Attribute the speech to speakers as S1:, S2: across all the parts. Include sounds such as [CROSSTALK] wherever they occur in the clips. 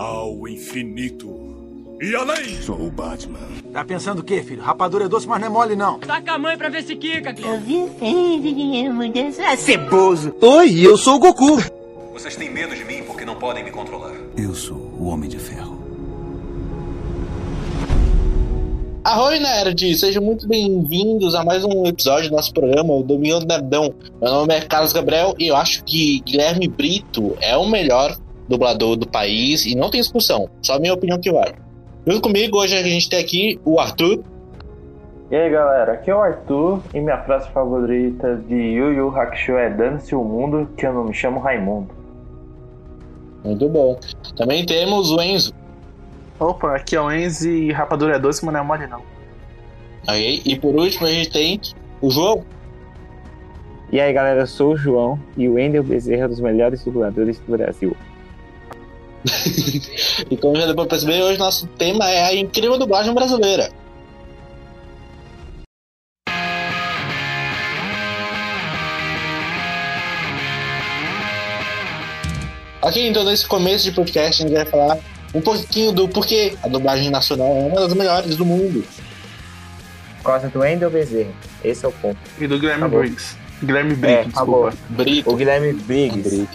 S1: ao infinito e além.
S2: Sou o Batman.
S3: Tá pensando o quê, filho? Rapadura é doce, mas não é mole, não.
S4: Taca a mãe pra ver se quica, Cleo.
S5: Eu vi feio, ceboso.
S3: Oi, eu sou o Goku.
S6: Vocês têm medo de mim porque não podem me controlar.
S2: Eu sou o Homem de Ferro.
S7: Arroi, nerd! Sejam muito bem-vindos a mais um episódio do nosso programa, o Domingo do Nerdão. Meu nome é Carlos Gabriel e eu acho que Guilherme Brito é o melhor dublador do país e não tem discussão, só a minha opinião que vale. Junto comigo, hoje a gente tem aqui o Arthur.
S8: E aí galera, aqui é o Arthur e minha frase favorita de Yu Yu Hakusho é Dane-se o mundo que eu não me chamo Raimundo.
S7: Muito bom. Também temos o Enzo.
S9: Opa, aqui é o Enzo e rapadura é doce, mas não é mole não.
S7: Ok? E por último a gente tem o João.
S10: E aí galera, eu sou o João e o Wendel Bezerra é um dos melhores dubladores do Brasil. [LAUGHS]
S7: e como já deu pra perceber, hoje nosso tema é a incrível dublagem brasileira. Ok, então nesse começo de podcast a gente vai falar um pouquinho do porquê a dublagem nacional é uma das melhores do mundo.
S10: Por causa do Wendel Bezerra, esse é o ponto.
S9: E do Guilherme
S10: Acabou.
S9: Briggs. Guilherme Brito,
S10: É,
S9: desculpa.
S7: Brito.
S10: O Guilherme Briggs.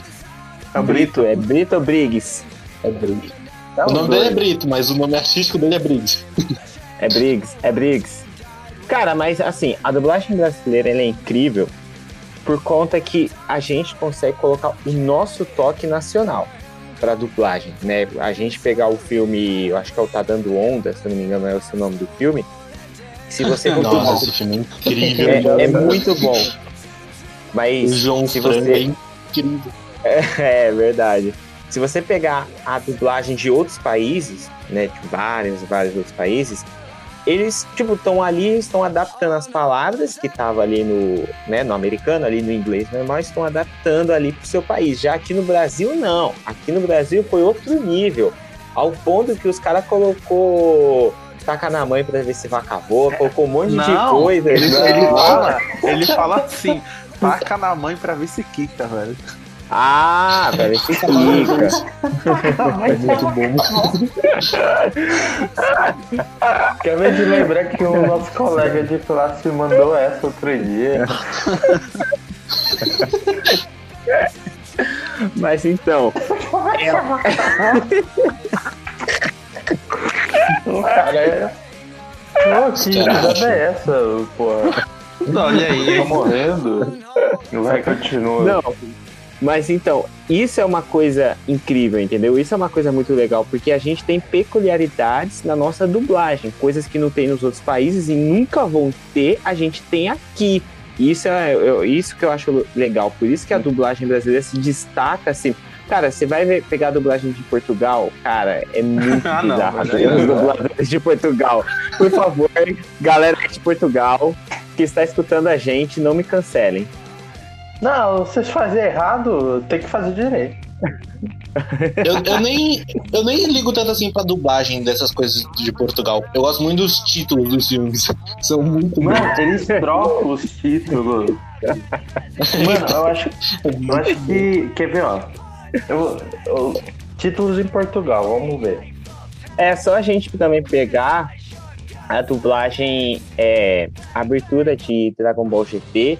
S9: É o Brito.
S10: É Brito Briggs?
S7: É Brito.
S8: Tá
S7: O nome dele é. Brito, mas o nome artístico dele é Briggs. [LAUGHS]
S10: É Briggs, é Briggs. Cara, mas assim, a dublagem brasileira ela é incrível por conta que a gente consegue colocar o nosso toque nacional pra dublagem, né? A gente pegar o filme, eu acho que é o Tá Dando Onda, se não me engano é o nome do filme. Se você [LAUGHS]
S7: Nossa, esse filme é incrível.
S10: é, é muito bom. [LAUGHS]
S7: O
S10: Mas
S7: João
S10: se
S7: Frango é
S10: você
S7: incrível.
S10: É verdade. Se você pegar a dublagem de outros países, né, de vários, vários outros países, eles, tipo, estão ali, estão adaptando as palavras que estavam ali no, né, no americano, ali no inglês normal, estão adaptando ali pro seu país. Já aqui no Brasil, não. Aqui no Brasil foi outro nível. Ao ponto que os caras colocou taca na mãe pra ver se vaca voa, colocou um monte de
S9: Não,
S10: coisa.
S9: ele,
S10: Não.
S9: ele fala, ele fala assim, taca na mãe pra ver se quica, velho.
S10: Ah, pra ver se [LAUGHS] fica.
S7: É muito bom.
S8: Acabei de lembrar que o nosso colega de classe mandou essa outro dia.
S10: Mas então,
S8: O cara é. Pô, que risada é essa, pô?
S9: Olha aí.
S8: Tá morrendo? Vai, continua.
S10: Não, mas então, isso é uma coisa incrível, entendeu? Isso é uma coisa muito legal, porque a gente tem peculiaridades na nossa dublagem, coisas que não tem nos outros países e nunca vão ter, a gente tem aqui. Isso é eu- isso que eu acho legal, por isso que a dublagem brasileira se destaca assim. Cara, você vai ver- pegar a dublagem de Portugal, cara, é [LAUGHS] muito
S9: Ah, não,
S10: bizarro. Os dubladores de Portugal. Por favor, galera de Portugal que está escutando a gente, não me cancelem.
S8: Não, vocês fazem errado, tem que fazer direito. [LAUGHS]
S7: Eu, eu nem, eu nem ligo tanto assim pra dublagem dessas coisas de Portugal. Eu gosto muito dos títulos dos filmes. [LAUGHS] São muito bons.
S8: Mano, eles trocam os títulos. Mano, eu acho, eu acho que. Quer ver, ó? Eu, eu- títulos em Portugal, vamos ver.
S10: É só a gente também pegar a dublagem, é, a abertura de Dragon Ball GT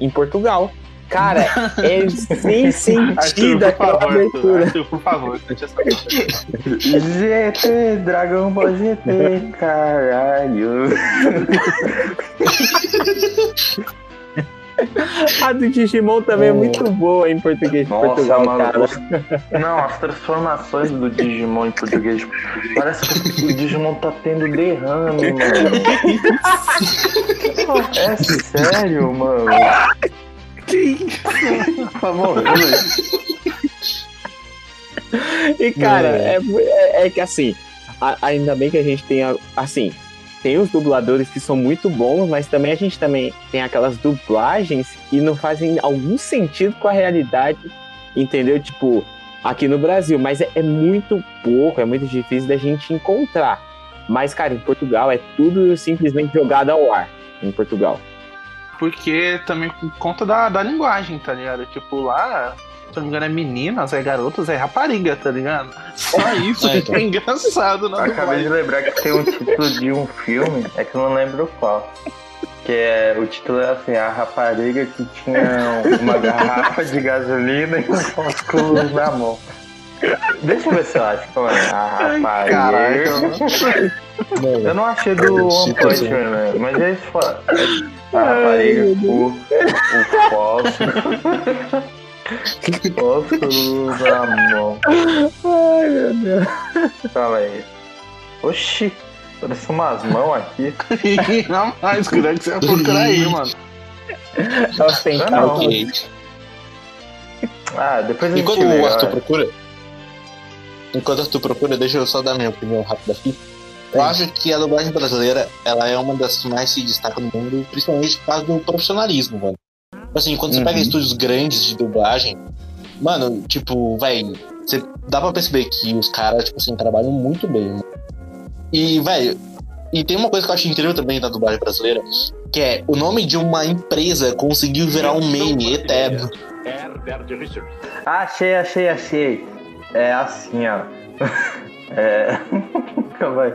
S10: em Portugal. Cara, [LAUGHS] é sem
S9: Arthur,
S10: sentido
S9: por
S10: aquela
S9: favor, Arthur,
S10: abertura.
S9: Arthur, por favor,
S8: GT, Dragon Ball GT, caralho.
S10: A do Digimon também é muito boa em português
S8: Nossa,
S10: Portugal,
S8: mano. Não, as transformações do Digimon em português. Parece que o Digimon tá tendo derrame, mano. [LAUGHS] É sério, mano. Tá morrendo.
S10: E, cara, é, é- é que assim, a- ainda bem que a gente tem, a- assim, tem os dubladores que são muito bons, mas também a gente também tem aquelas dublagens que não fazem algum sentido com a realidade, entendeu? Tipo, aqui no Brasil, mas é, é muito pouco, é muito difícil da gente encontrar. Mas, cara, em Portugal é tudo simplesmente jogado ao ar, em Portugal.
S9: Porque também por conta da, da linguagem, tá ligado? Tipo, lá se não me engano, é meninas, é garotas, é rapariga, tá ligado? Só [LAUGHS] isso
S7: É,
S9: que é engraçado na
S8: Acabei de lembrar que tem um título de um filme, é que eu não lembro qual. Que é, o título é assim, a rapariga que tinha uma garrafa de gasolina e um óculos na mão. Deixa eu ver se eu acho qual é. A rapariga. Eu não achei do One Punch Man, né? mas é isso. fala. A rapariga, o, o fósforo. Fósforo na mão.
S10: Ai, meu Deus.
S8: Calma aí. Oxi, parece umas mãos aqui. [LAUGHS]
S9: Não mais, cuidado que você vai procurar aí, mano.
S10: Ostentar.
S8: Não.
S7: Ok.
S8: Ah, depois a gente
S7: Enquanto
S8: vê,
S7: o Arthur procura. Enquanto Arthur procura, deixa eu só dar minha opinião rápida aqui. Eu acho que a dublagem brasileira ela é uma das que mais se destaca no mundo, principalmente por causa do profissionalismo, mano. Assim, quando você pega
S10: Uhum.
S7: estúdios grandes de dublagem, mano, tipo, velho, você dá pra perceber que os caras, tipo assim, trabalham muito bem. Mano. E, velho, e tem uma coisa que eu acho incrível também da dublagem brasileira, que é o nome de uma empresa conseguiu virar um meme eterno.
S8: Ah, achei, achei, achei. É assim, ó. [LAUGHS] É. [LAUGHS] Calma aí.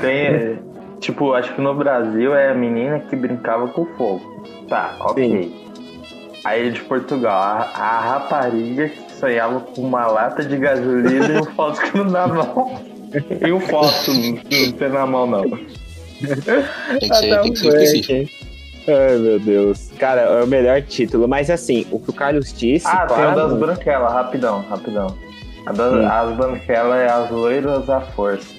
S8: Tem. Tipo, acho que no Brasil é a menina que brincava com fogo. Tá, ok. Aí de Portugal, a, a rapariga que sonhava com uma lata de gasolina e um fósforo [LAUGHS] na mão. E um fósforo não tem na mão, não.
S7: Tem que
S10: Tá
S7: ser,
S10: tão
S7: tem que ser.
S10: Ai, meu Deus. Cara, é o melhor título. Mas assim, o que o Carlos disse.
S8: Ah, tem o
S10: claro,
S8: das branquelas, rapidão, rapidão. A
S10: Hum.
S8: As branquelas é as loiras à força.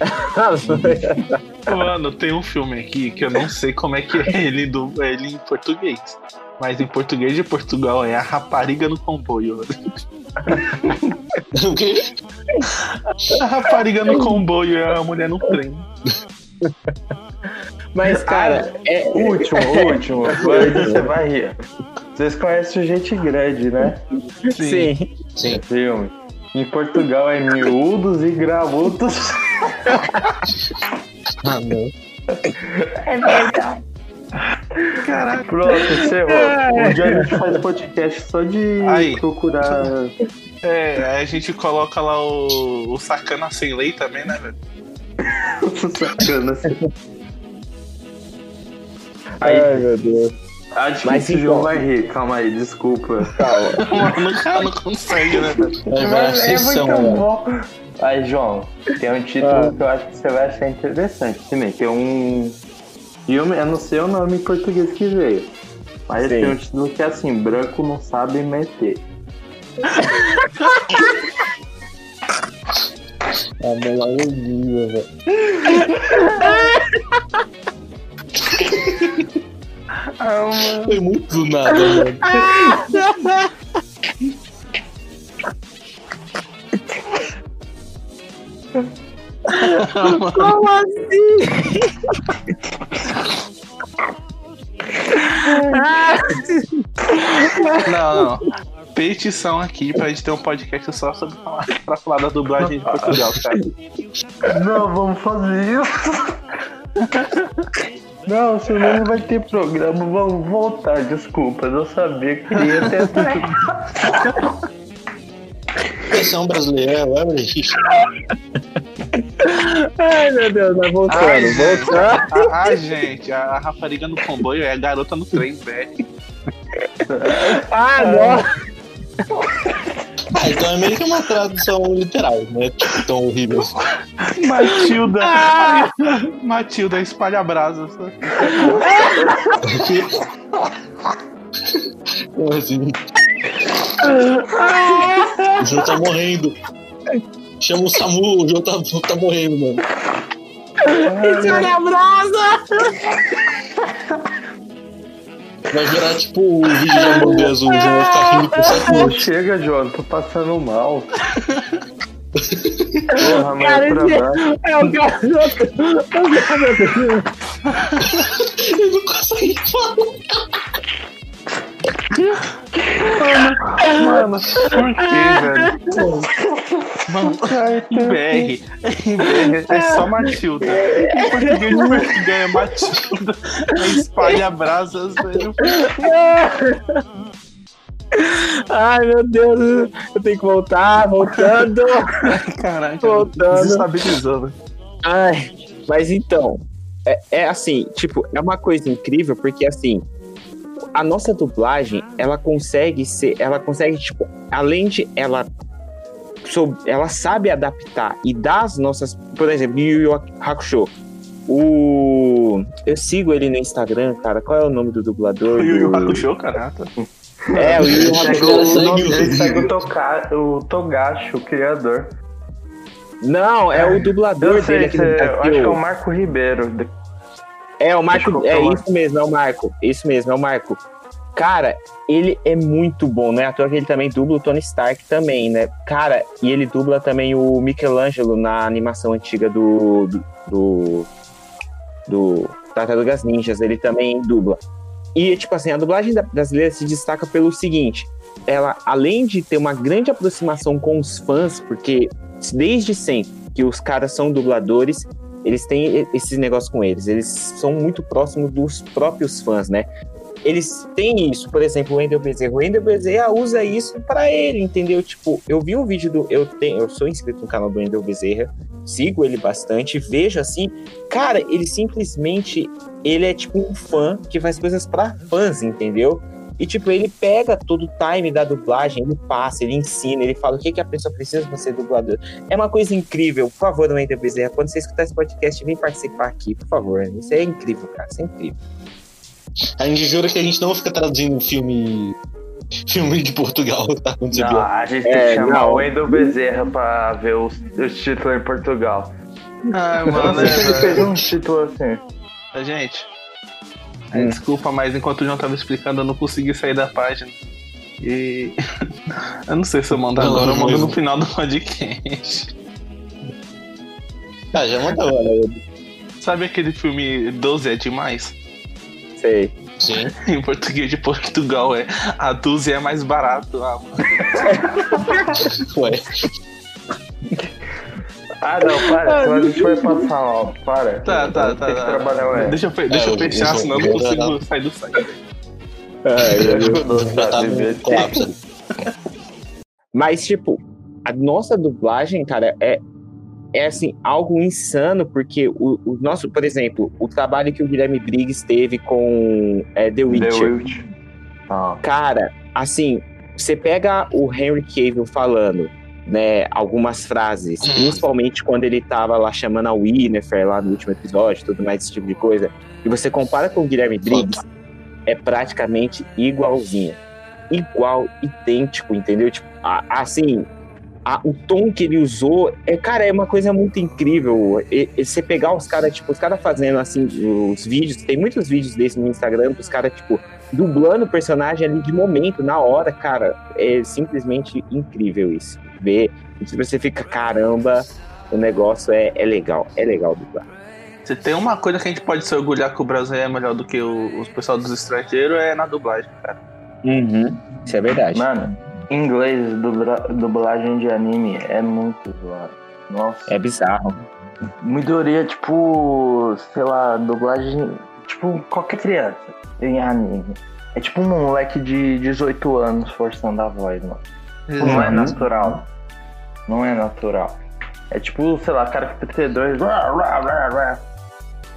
S8: [LAUGHS]
S9: Mano, tem um filme aqui que eu não sei como é que é ele, do, ele em português. Mas em português de Portugal é a rapariga no comboio. [LAUGHS]
S7: O quê?
S9: A rapariga no comboio é a mulher no trem.
S10: Mas, cara, é.
S8: Último, último. [LAUGHS] Agora você vai rir. Vocês conhecem Gente Grande, né?
S10: Sim.
S7: Sim.
S8: Filme. Em Portugal é miúdos e graúdos. [LAUGHS]
S7: Ah, não.
S8: É verdade.
S9: Caraca.
S8: Pronto, encerrou. Um dia a gente faz podcast só de
S9: Aí.
S8: procurar.
S9: É, aí a gente coloca lá o, o sacana sem lei também, né, velho? [LAUGHS]
S8: Sacana assim. Aí,
S10: Ai, meu Deus.
S8: acho que
S10: Mas
S8: esse
S10: então-
S8: João vai rir. Calma aí, desculpa.
S9: Mano, o cara não consegue, né,
S7: virar
S8: Mas é muito
S7: mano.
S8: bom. Aí, João, tem um título
S10: Ah.
S8: que eu acho que você vai achar interessante. Nem tem um filme, eu não sei o nome em português que veio. Mas
S10: Sim.
S8: tem um título que é assim, branco não sabe meter. [LAUGHS]
S7: A melhor alegria, velho. Foi muito do nada, mano.
S10: Como assim?
S9: Não, não. Petição aqui pra gente ter um podcast só sobre falar, [LAUGHS] pra falar da dublagem de Portugal, cara.
S8: Não, vamos fazer isso. Não, senão não vai ter programa. Vamos voltar, desculpa. Eu sabia que ia ter.
S7: Versão brasileira é o Everest.
S10: Ai, meu Deus, vai voltando,
S9: Ai,
S10: voltando.
S9: Ah, ah, gente, a, a rapariga no comboio é a garota no trem, velho.
S10: Ah, não. [LAUGHS]
S7: Ah, então é meio que uma tradução literal, né? Tipo, tão horrível. assim.
S9: Matilda. [LAUGHS] Matilda espalha brasas.
S7: Como assim? O João tá morrendo. Chama o Samu, o João tá, tá morrendo, mano.
S10: Olha a brasa!
S7: Vai virar tipo o vídeo de hamburguesa, o João vai ficar rindo por sete
S8: Pô,
S7: minutos.
S8: chega, João, tô passando mal. Porra, amanhã
S10: Cara. É o garoto. O garoto.
S7: Ele não consegue falar. [LAUGHS]
S9: Mano, por que, velho? Mano, em BR, em BR é só Matilda. Em português de Portugal é Matilda. Espalha brasas, velho.
S10: Ai, meu Deus, eu tenho que voltar, voltando. Voltando.
S9: desestabilizou, né?
S10: Ai, mas então, é, é assim, tipo, é uma coisa incrível, porque assim, a nossa dublagem, ela consegue ser, ela consegue, tipo, além de ela ela sabe adaptar e dar as nossas, por exemplo, Yu Yu Hakusho. O eu sigo ele no Instagram, cara. Qual é o nome do dublador?
S9: O Yu Yu Hakusho, caraca.
S10: É, o Yu Yu
S8: Ele segue
S10: Hakusho.
S8: o, ele segue o, Toka, o Togashi, o criador.
S10: Não, é o dublador
S8: sei,
S10: dele aqui
S8: acho que é o Marco Ribeiro.
S10: É, o Marco. É isso mesmo, é o Marco. Isso mesmo, é o Marco. Cara, ele é muito bom, né? À toa que ele também dubla o Tony Stark também, né? Cara, e ele dubla também o Michelangelo na animação antiga do. do. do, do Tartarugas Ninjas. Ele também dubla. E, tipo assim, a dublagem brasileira se destaca pelo seguinte: ela, além de ter uma grande aproximação com os fãs, porque desde sempre que os caras são dubladores, eles têm esses negócios com eles. Eles são muito próximos dos próprios fãs, né? Eles têm isso, por exemplo, o Wendel Bezerra. O Wendel Bezerra usa isso pra ele, entendeu? Tipo, eu vi um vídeo do. Eu, tenho, eu sou inscrito no canal do Wendel Bezerra, sigo ele bastante, vejo assim. Cara, ele simplesmente. Ele é tipo um fã que faz coisas pra fãs, entendeu? E, tipo, ele pega todo o time da dublagem, ele passa, ele ensina, ele fala o que, que a pessoa precisa pra ser dublador. É uma coisa incrível. Por favor, Wendel Bezerra, quando você escutar esse podcast, vem participar aqui, por favor. Isso é incrível, cara. Isso é incrível.
S7: A gente jura que a gente não fica traduzindo filme. Filme de Portugal, tá? Quando você
S8: Não, a gente tem
S10: É,
S8: que chamar
S10: não.
S8: o Wendel Bezerra pra ver os, os títulos em Portugal. [LAUGHS]
S9: Ai,
S8: Não
S9: mano,
S8: ele fez
S9: é,
S8: um título assim.
S9: é, gente.
S10: Hum.
S9: Desculpa, mas enquanto o João tava explicando, eu não consegui sair da página. E. [LAUGHS] eu não sei se eu mando
S7: Não,
S9: agora, eu mando
S7: mesmo.
S9: no final do podcast.
S7: Ah, já mandou, né?
S9: Sabe aquele filme 12 é demais?
S10: Sei.
S7: Sim. [LAUGHS]
S9: Em português de Portugal é a 12 é mais barato. Ah, mano. [LAUGHS]
S7: Ué.
S8: Ah, não, para, senão a gente vai passar mal. Para.
S9: Tá, tá, tá.
S8: Tem que
S9: tá.
S8: trabalhar o
S9: Deixa eu, deixa eu
S7: É, o-
S9: fechar, senão eu não consigo sair do site.
S7: Já tá no colapso.
S10: Mas, tipo, a nossa dublagem, cara, é, é assim, algo insano, porque o, o nosso, por exemplo, o trabalho que o Guilherme Briggs teve com é, The
S8: The
S10: Witcher.
S8: Witch. Ah,
S10: Cara, assim, você pega o Henry Cavill falando, né, algumas frases, principalmente quando ele tava lá chamando a Winifred lá no último episódio, tudo mais esse tipo de coisa, e você compara com o Guilherme Briggs, é praticamente igualzinho. Igual, idêntico, entendeu? Tipo, assim, a- o tom que ele usou, é, cara, é uma coisa muito incrível. E, e você pegar os caras, tipo, os caras fazendo assim, os vídeos, tem muitos vídeos desses no Instagram, os caras, tipo, dublando o personagem ali de momento, na hora, cara, é simplesmente incrível isso. Ver, e você fica, caramba, o negócio é, é legal, é legal dublar.
S9: Se tem uma coisa que a gente pode se orgulhar que o Brasil é melhor do que o, os pessoal dos estrangeiros é na dublagem, cara.
S10: Uhum, isso é verdade.
S8: Mano, inglês, dubla- dublagem de anime é muito zoado. Nossa.
S10: É bizarro.
S8: Maioria, tipo, sei lá, dublagem. Tipo, qualquer criança em anime. É tipo um moleque de 18 anos forçando a voz, mano. Tipo, Não é
S10: Uhum.
S8: natural. Não é natural. É tipo, sei lá, cara que 32. Rá, rá, rá, rá.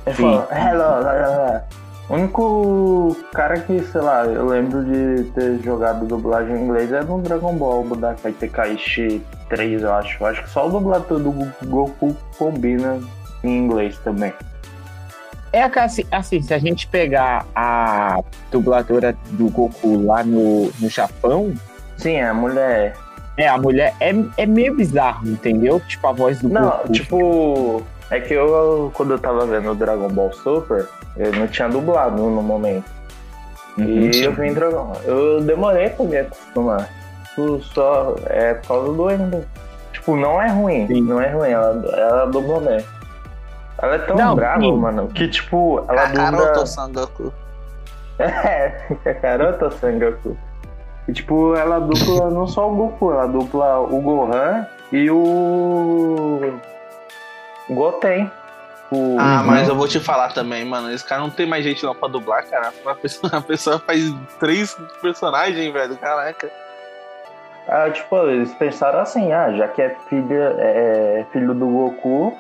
S8: Ele fala, hello. O único cara que, sei lá, eu lembro de ter jogado dublagem em inglês é no Dragon Ball, o Budokai Tenkaichi 3, eu acho. Eu acho que só o dublador do Goku combina em inglês também.
S10: É assim, assim, se a gente pegar a dubladora do Goku lá no, no Japão,
S8: Sim, a mulher.
S10: É, a mulher é, é meio bizarro, entendeu? Tipo, a voz do
S8: Não,
S10: Goku.
S8: tipo. É que eu, quando eu tava vendo o Dragon Ball Super, eu não tinha dublado no momento.
S10: Uhum,
S8: E
S7: sim.
S8: eu vim Dragon Eu demorei pra me acostumar. Tipo, Só é por causa do Ender. Tipo, não é ruim.
S10: Sim.
S8: Não é ruim. Ela, ela dubla bem. Ela é tão
S10: Não,
S8: brava,
S10: sim.
S8: mano, que tipo, ela dubla.
S9: Sangoku. [LAUGHS]
S8: É, Kakaroto Sangoku. E tipo, ela dupla [LAUGHS] não só o Goku, ela dupla o Gohan e o. Goten. tipo.
S9: Ah,
S8: uhum.
S9: mas eu vou te falar também, mano. Esse cara não tem mais gente não pra dublar, cara. [LAUGHS] A pessoa, a pessoa faz três personagens, velho. Caraca.
S8: Ah, tipo, eles pensaram assim, ah, já que é filha, é filho do Goku,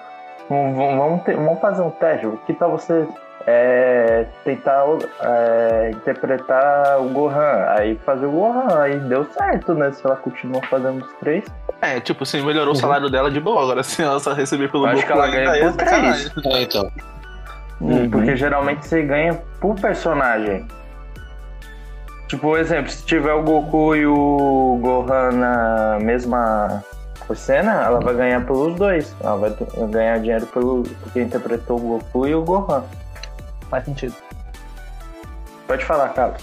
S8: vamos, ter, vamos fazer um teste. Que tal você é, tentar é, interpretar o Gohan? Aí fazer o Gohan, aí deu certo, né? Se ela continua fazendo os três.
S9: É, tipo, assim, melhorou uhum. o salário dela de boa. Agora, se ela só receber pelo
S8: Acho
S9: Goku,
S8: que ela ganha por três.
S7: É, então.
S8: Uhum. Porque geralmente você ganha por personagem. Tipo, por exemplo, se tiver o Goku e o Gohan na mesma cena, ela vai ganhar pelos dois. Ela vai ganhar dinheiro pelo porque interpretou o Goku e o Gohan.
S9: Faz sentido.
S8: Pode falar, Carlos.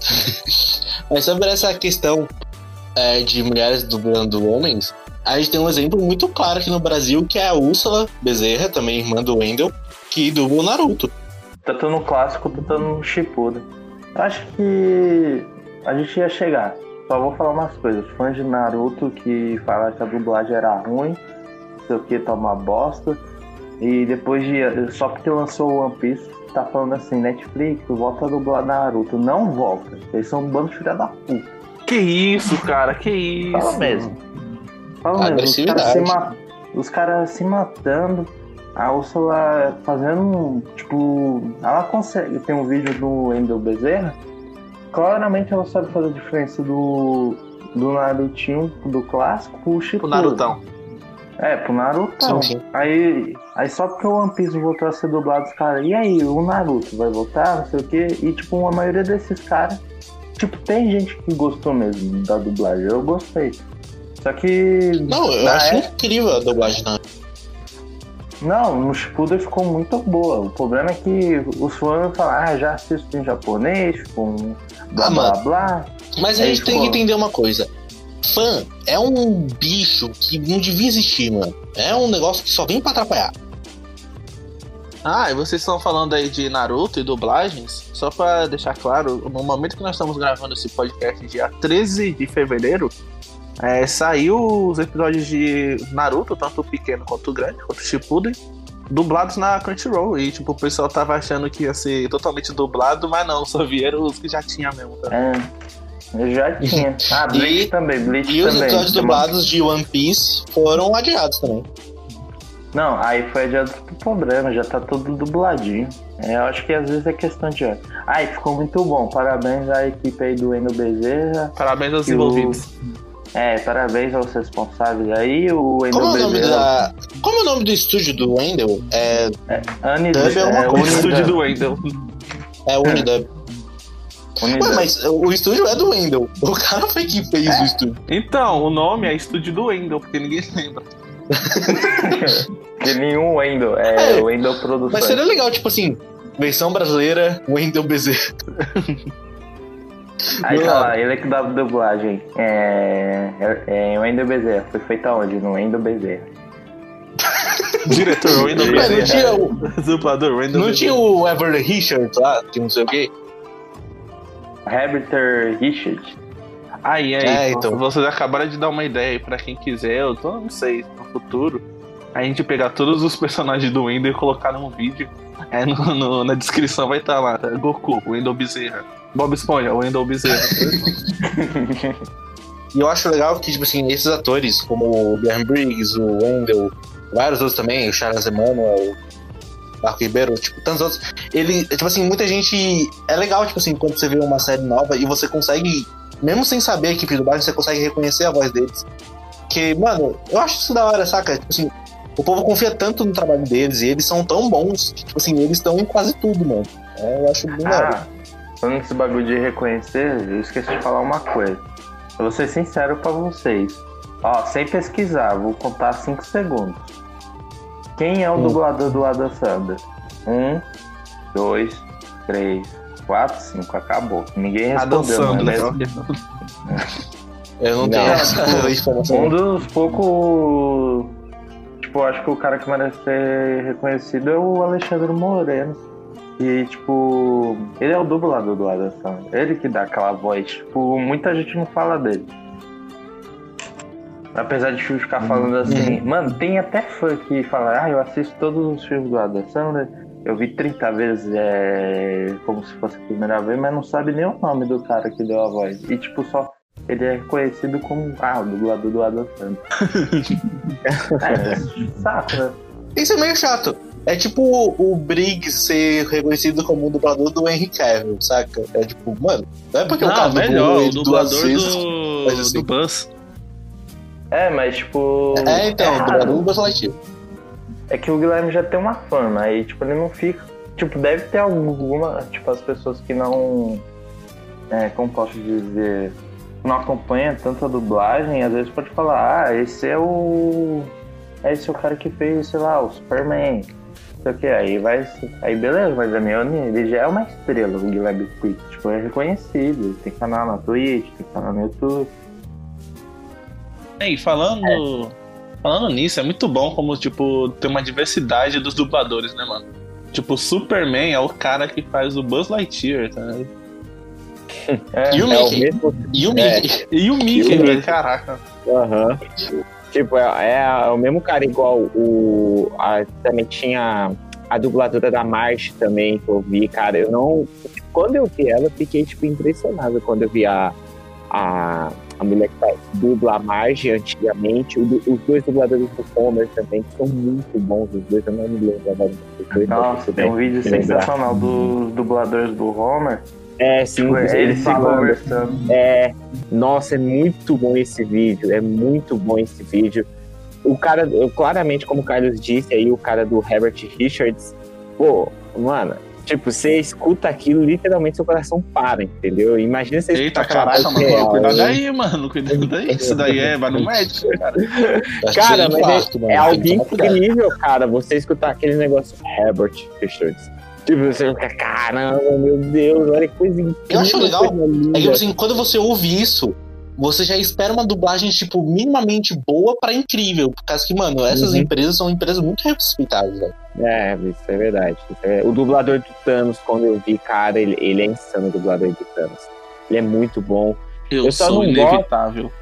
S8: [LAUGHS]
S7: Mas sobre essa questão é, de mulheres dublando homens, a gente tem um exemplo muito claro aqui no Brasil, que é a Úrsula Bezerra, também irmã do Wendell, que dubla o Naruto.
S8: Tanto no clássico, tanto no Shippuden. Acho que a gente ia chegar. Só vou falar umas coisas. Fãs de Naruto que falaram que a dublagem era ruim, não sei o que, tá uma bosta. E depois de. Só porque lançou o One Piece, tá falando assim, Netflix, volta a dublar Naruto. Não volta. Eles são um bando de filha da puta.
S9: Que isso, cara, que isso.
S8: Fala mesmo. Fala mesmo. Os caras se, ma... cara se matando a Úrsula fazendo, tipo, ela consegue. Tem um vídeo do Wendel Bezerra. Claramente ela sabe fazer a diferença do, do Narutinho, do clássico, pro Shippuden.
S9: Pro Narutão.
S8: É, pro Narutão. Sim, sim. Aí, aí só porque o One Piece voltou a ser dublado, os caras, e aí, o Naruto vai voltar, não sei o quê. E, tipo, a maioria desses caras, tipo, tem gente que gostou mesmo da dublagem. Eu gostei. Só que.
S7: Não, eu acho época... incrível a dublagem na
S8: não, no Shippuden ficou muito boa. O problema é que os fãs falam, ah, já assisto em japonês, com blá ah, blá blá.
S7: Mas a gente tem que entender uma coisa. Fã é um bicho que não devia existir, mano. É um negócio que só vem pra atrapalhar.
S9: Ah, e vocês estão falando aí de Naruto e dublagens? Só pra deixar claro, no momento que nós estamos gravando esse podcast, dia 13 de fevereiro, é, saiu os episódios de Naruto, tanto o pequeno quanto o grande, quanto o Shippuden, dublados na Crunchyroll. E, tipo, o pessoal tava achando que ia ser totalmente dublado, mas não, só vieram os que já tinha mesmo. Tá?
S8: É. Eu já tinha. Ah, [LAUGHS] Bleach e, também, Bleach
S7: E
S8: também.
S7: os episódios dublados de One Piece foram adiados também.
S8: Não, aí foi adiado pro problema, já tá tudo dubladinho. É, eu acho que às vezes é questão de. Ai, ficou muito bom. Parabéns à equipe aí do Endo Bezerra.
S9: Parabéns aos envolvidos.
S8: O... É, parabéns aos responsáveis aí, o
S7: Como é o nome da... Como é o nome do estúdio do Wendel? É...
S8: é Anidub.
S7: é
S9: é. O estúdio do Wendel.
S7: É o Unidub. Ué, mas o estúdio é do Wendel. O cara foi que fez é. o estúdio.
S9: Então, o nome é estúdio do Wendel, porque ninguém [LAUGHS] lembra. [LAUGHS]
S8: De nenhum Wendel, é, é Wendel Produções.
S7: Mas seria legal, tipo assim, versão brasileira, Wendel Bezerra.
S8: Aí tá lá, ele é que dá dublagem. É, é, é o Wendel Bezerra. Foi feito aonde? No Wendel Bezerra. [LAUGHS]
S9: Diretor Wendel Bezerra.
S7: Não tinha o... [LAUGHS]
S9: Dublador Wendel
S7: Não tinha o Everly Richards lá, que não sei o quê?
S8: Herbert Richards.
S9: Aí, aí, é, então. vocês acabaram de dar uma ideia aí pra quem quiser, eu tô, não sei, no futuro, a gente pegar todos os personagens do Wendel e colocar num vídeo, é, no, no, na descrição vai estar tá lá, tá? Goku, Wendel Bezerra. Bob Esponja, o Wendell Bezerra. [LAUGHS]
S7: e eu acho legal que, tipo assim, esses atores, como o Guilherme Briggs, o Wendell, vários outros também, o Charles Emanuel, o Marco Ribeiro, tipo, tantos outros, ele, tipo assim, muita gente. É legal, tipo assim, quando você vê uma série nova e você consegue, mesmo sem saber a equipe do bairro, você consegue reconhecer a voz deles. Que, mano, eu acho isso da hora, saca? Tipo assim, o povo confia tanto no trabalho deles e eles são tão bons que, tipo assim, eles estão em quase tudo, mano. É, eu acho bem ah.
S8: Falando nesse bagulho de reconhecer, eu esqueci de falar uma coisa. Eu vou ser sincero pra vocês. Ó, sem pesquisar, vou contar 5 segundos. Quem é o hum. dublador do Adam Sandler? Um, dois, três, quatro, cinco. Acabou. Ninguém respondeu, não é mesmo? [LAUGHS]
S7: Eu não, não tenho essa
S8: tipo, Um dos poucos. Tipo, acho que o cara que merece ser reconhecido é o Alexandre Moreno. E, tipo, ele é o dublador do Adam Sandler. Ele que dá aquela voz. Tipo, muita gente não fala dele. Apesar de ficar falando assim, mano, tem até fã que fala, ah, eu assisto todos os filmes do Adam Sandler, eu vi 30 vezes é, como se fosse a primeira vez, mas não sabe nem o nome do cara que deu a voz. E tipo, só ele é conhecido como ah, o dublador do Adam Sandler. [LAUGHS] é, saco, né?
S7: Isso é meio chato. É tipo o, o Briggs ser reconhecido como o dublador do Henry Cavill, saca? É tipo, mano, não é porque
S9: Não,
S7: o cara
S9: melhor,
S7: dublou
S9: o
S7: ele
S9: dublador
S7: duas vezes,
S9: do,
S7: mas assim.
S9: do Buzz.
S8: É, mas tipo.
S7: É, então, o
S8: raro.
S7: dublador do Buzz Lightyear.
S8: É que o Guilherme já tem uma fama, aí tipo, ele não fica. Tipo, deve ter alguma. Tipo, as pessoas que não. É, como posso dizer. Não acompanham tanto a dublagem, às vezes pode falar, ah, esse é o. Esse é o cara que fez, sei lá, o Superman. Não sei o que, aí vai. Aí beleza, mas a minha ele já é uma estrela, o Guilherme Quick. Tipo, é reconhecido. Ele tem canal na Twitch, tem canal no YouTube.
S9: E falando, falando nisso, é muito bom como, tipo, tem uma diversidade dos dubladores, né, mano? Tipo, o Superman é o cara que faz o Buzz Lightyear, tá? ligado? [LAUGHS]
S8: É,
S7: E o
S10: É o mesmo.
S7: E o
S10: É.
S7: Mickey.
S9: E o Mickey,
S10: E o Mickey.
S9: caraca.
S10: Aham. Tipo, é, é o mesmo cara igual o. a- também tinha a dubladora da March também, que eu vi, cara. Eu não. Quando eu vi ela, eu fiquei, tipo, impressionado quando eu vi a. a a mulher que faz, dubla a Marge antigamente, o os dois dubladores do Homer também, que são muito bons, os dois, eu não me lembro agora. dois,
S8: Nossa,
S10: mas
S8: tem um vídeo sensacional dos dubladores do Homer.
S10: É, sim,
S8: Tipo, eles se
S10: falando.
S8: conversando.
S10: É, nossa, é muito bom esse vídeo, é muito bom esse vídeo. O cara, eu, claramente, como o Carlos disse aí, o cara do Herbert Richards, pô, mano, tipo, você escuta aquilo, literalmente seu coração para, entendeu? Imagina você
S9: Eita, caraca, mano,
S10: real,
S9: cuidado aí, mano, cuidado aí. Isso daí é, vai no médico, cara.
S10: Cara, mas
S7: infarto,
S10: é,
S7: mano.
S10: é algo incrível, cara, você escutar aquele negócio Herbert Richards. Tipo, você fica, caramba, meu Deus, olha que coisa incrível.
S7: Eu acho legal, É que, tipo assim, quando você ouve isso, você já espera uma dublagem, tipo, minimamente boa pra incrível. Por causa que, mano, essas
S10: Uhum.
S7: empresas são empresas muito respeitadas, velho.
S10: É, isso é verdade. é- O dublador do Thanos, quando eu vi, cara, ele, ele é insano, o dublador do Thanos. Ele é muito bom.
S9: Eu,
S10: Eu só
S9: sou
S10: não
S9: inevitável.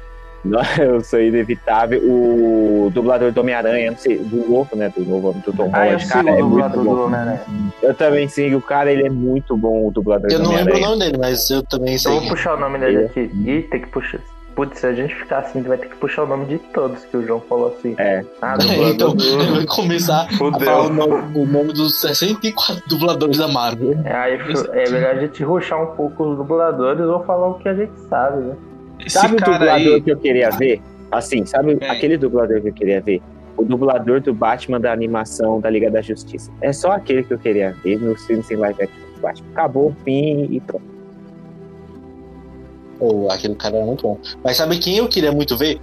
S10: Não, [LAUGHS] Eu sou inevitável. O dublador do Homem-Aranha, não sei, do novo, né? Do novo, do Tom
S8: Ah, eu
S10: Holland,
S8: sigo
S10: cara,
S8: o
S10: é muito
S8: dublador do
S10: bom.
S8: Homem-Aranha.
S10: Eu também sigo o cara, ele é muito bom, o dublador
S7: Eu
S10: do
S7: não lembro o nome dele, mas eu também
S8: Eu
S7: sei.
S8: vou puxar o nome dele aqui. Ih, tem que puxar. Putz, se a gente ficar assim, vai ter que puxar o nome de todos que o João falou assim.
S10: É.
S8: Ah, [LAUGHS]
S7: então,
S8: dublador
S7: ele [LAUGHS] vai
S8: do...
S7: começar a
S8: Fudeu.
S7: falar o nome, o nome dos 64 dubladores da Marvel.
S8: É, aí é melhor a gente ruxar um pouco os dubladores ou falar o que a gente sabe, né?
S9: Esse
S10: Sabe o dublador
S9: aí.
S10: que eu queria ver? Assim, sabe
S9: Quem?
S10: aquele dublador que eu queria ver? O dublador do Batman da animação da Liga da Justiça. É só aquele que eu queria ver nos filmes sem live action do Batman. Acabou, fim e pronto.
S7: Pô, aquele cara era muito bom. Mas sabe quem eu queria muito ver?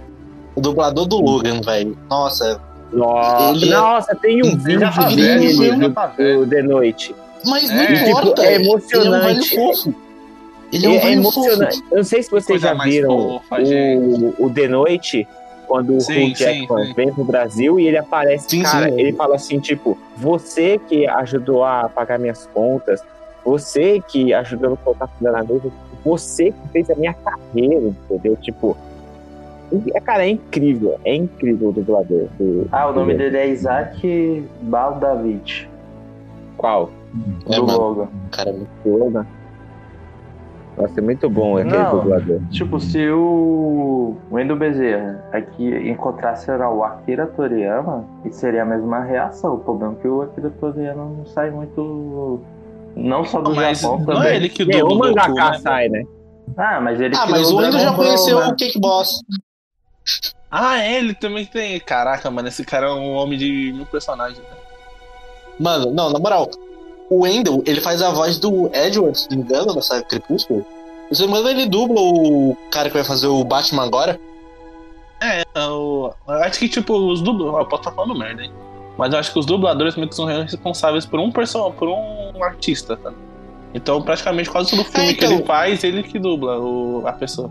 S7: O dublador do Logan, velho. Nossa.
S10: Nossa,
S7: Ele é-
S10: Nossa, tem um vídeo dele do, The Noite.
S7: Mas
S9: É,
S7: não
S9: tipo,
S7: importa.
S10: é
S7: Ele é um
S10: emocionante.
S7: velho fofo. Ele é um
S10: É, emocionante.
S7: fofo.
S10: Eu não sei se vocês
S9: Coisa
S10: já viram
S9: fofa,
S10: o, o The Noite, quando o
S9: Sim,
S10: Hugh Jackman
S9: sim, sim.
S10: vem pro Brasil e ele aparece,
S7: Sim,
S10: cara,
S7: sim.
S10: ele fala assim, tipo, você que ajudou a pagar minhas contas, você que ajudou a colocar comida na mesa, você que fez a minha carreira, entendeu? Tipo, é, cara, é incrível, é incrível o dublador. Do,
S8: Ah, o nome
S10: do-
S8: dele é Isaac Baldavich,
S10: Qual?
S7: É,
S8: do
S7: mano.
S8: Logan.
S7: Cara,
S10: Do Logan? Nossa, é muito bom aquele
S8: Não.
S10: dublador.
S8: Tipo, se o Wendel Bezerra aqui encontrasse era o Akira Toriyama, e seria a mesma reação. O problema é que o Akira Toriyama não sai muito. Não só do
S9: Mas
S8: Japão
S9: não
S8: também.
S9: é ele que
S10: É,
S9: dubla
S10: o mangaka
S9: né?
S10: sai, né?
S8: Ah, mas ele
S7: Ah, mas o Wendel já conheceu
S8: né?
S7: o Cake Boss.
S9: Ah, é, ele também tem. Caraca, mano, esse cara é um homem de mil personagens. né?
S7: Mano, não, na moral. O Wendel, ele faz a voz do Edward, se não me engano, da saga Crepúsculo. Se não me engano, ele dubla o cara que vai fazer o Batman agora.
S9: É, eu, eu acho que, tipo, os dubladores. Eu posso estar falando merda, hein? Mas eu acho que os dubladores meio que são responsáveis por um person... por um artista, tá? Então, praticamente, quase todo filme que
S7: então.
S9: ele faz, ele que dubla o... a pessoa.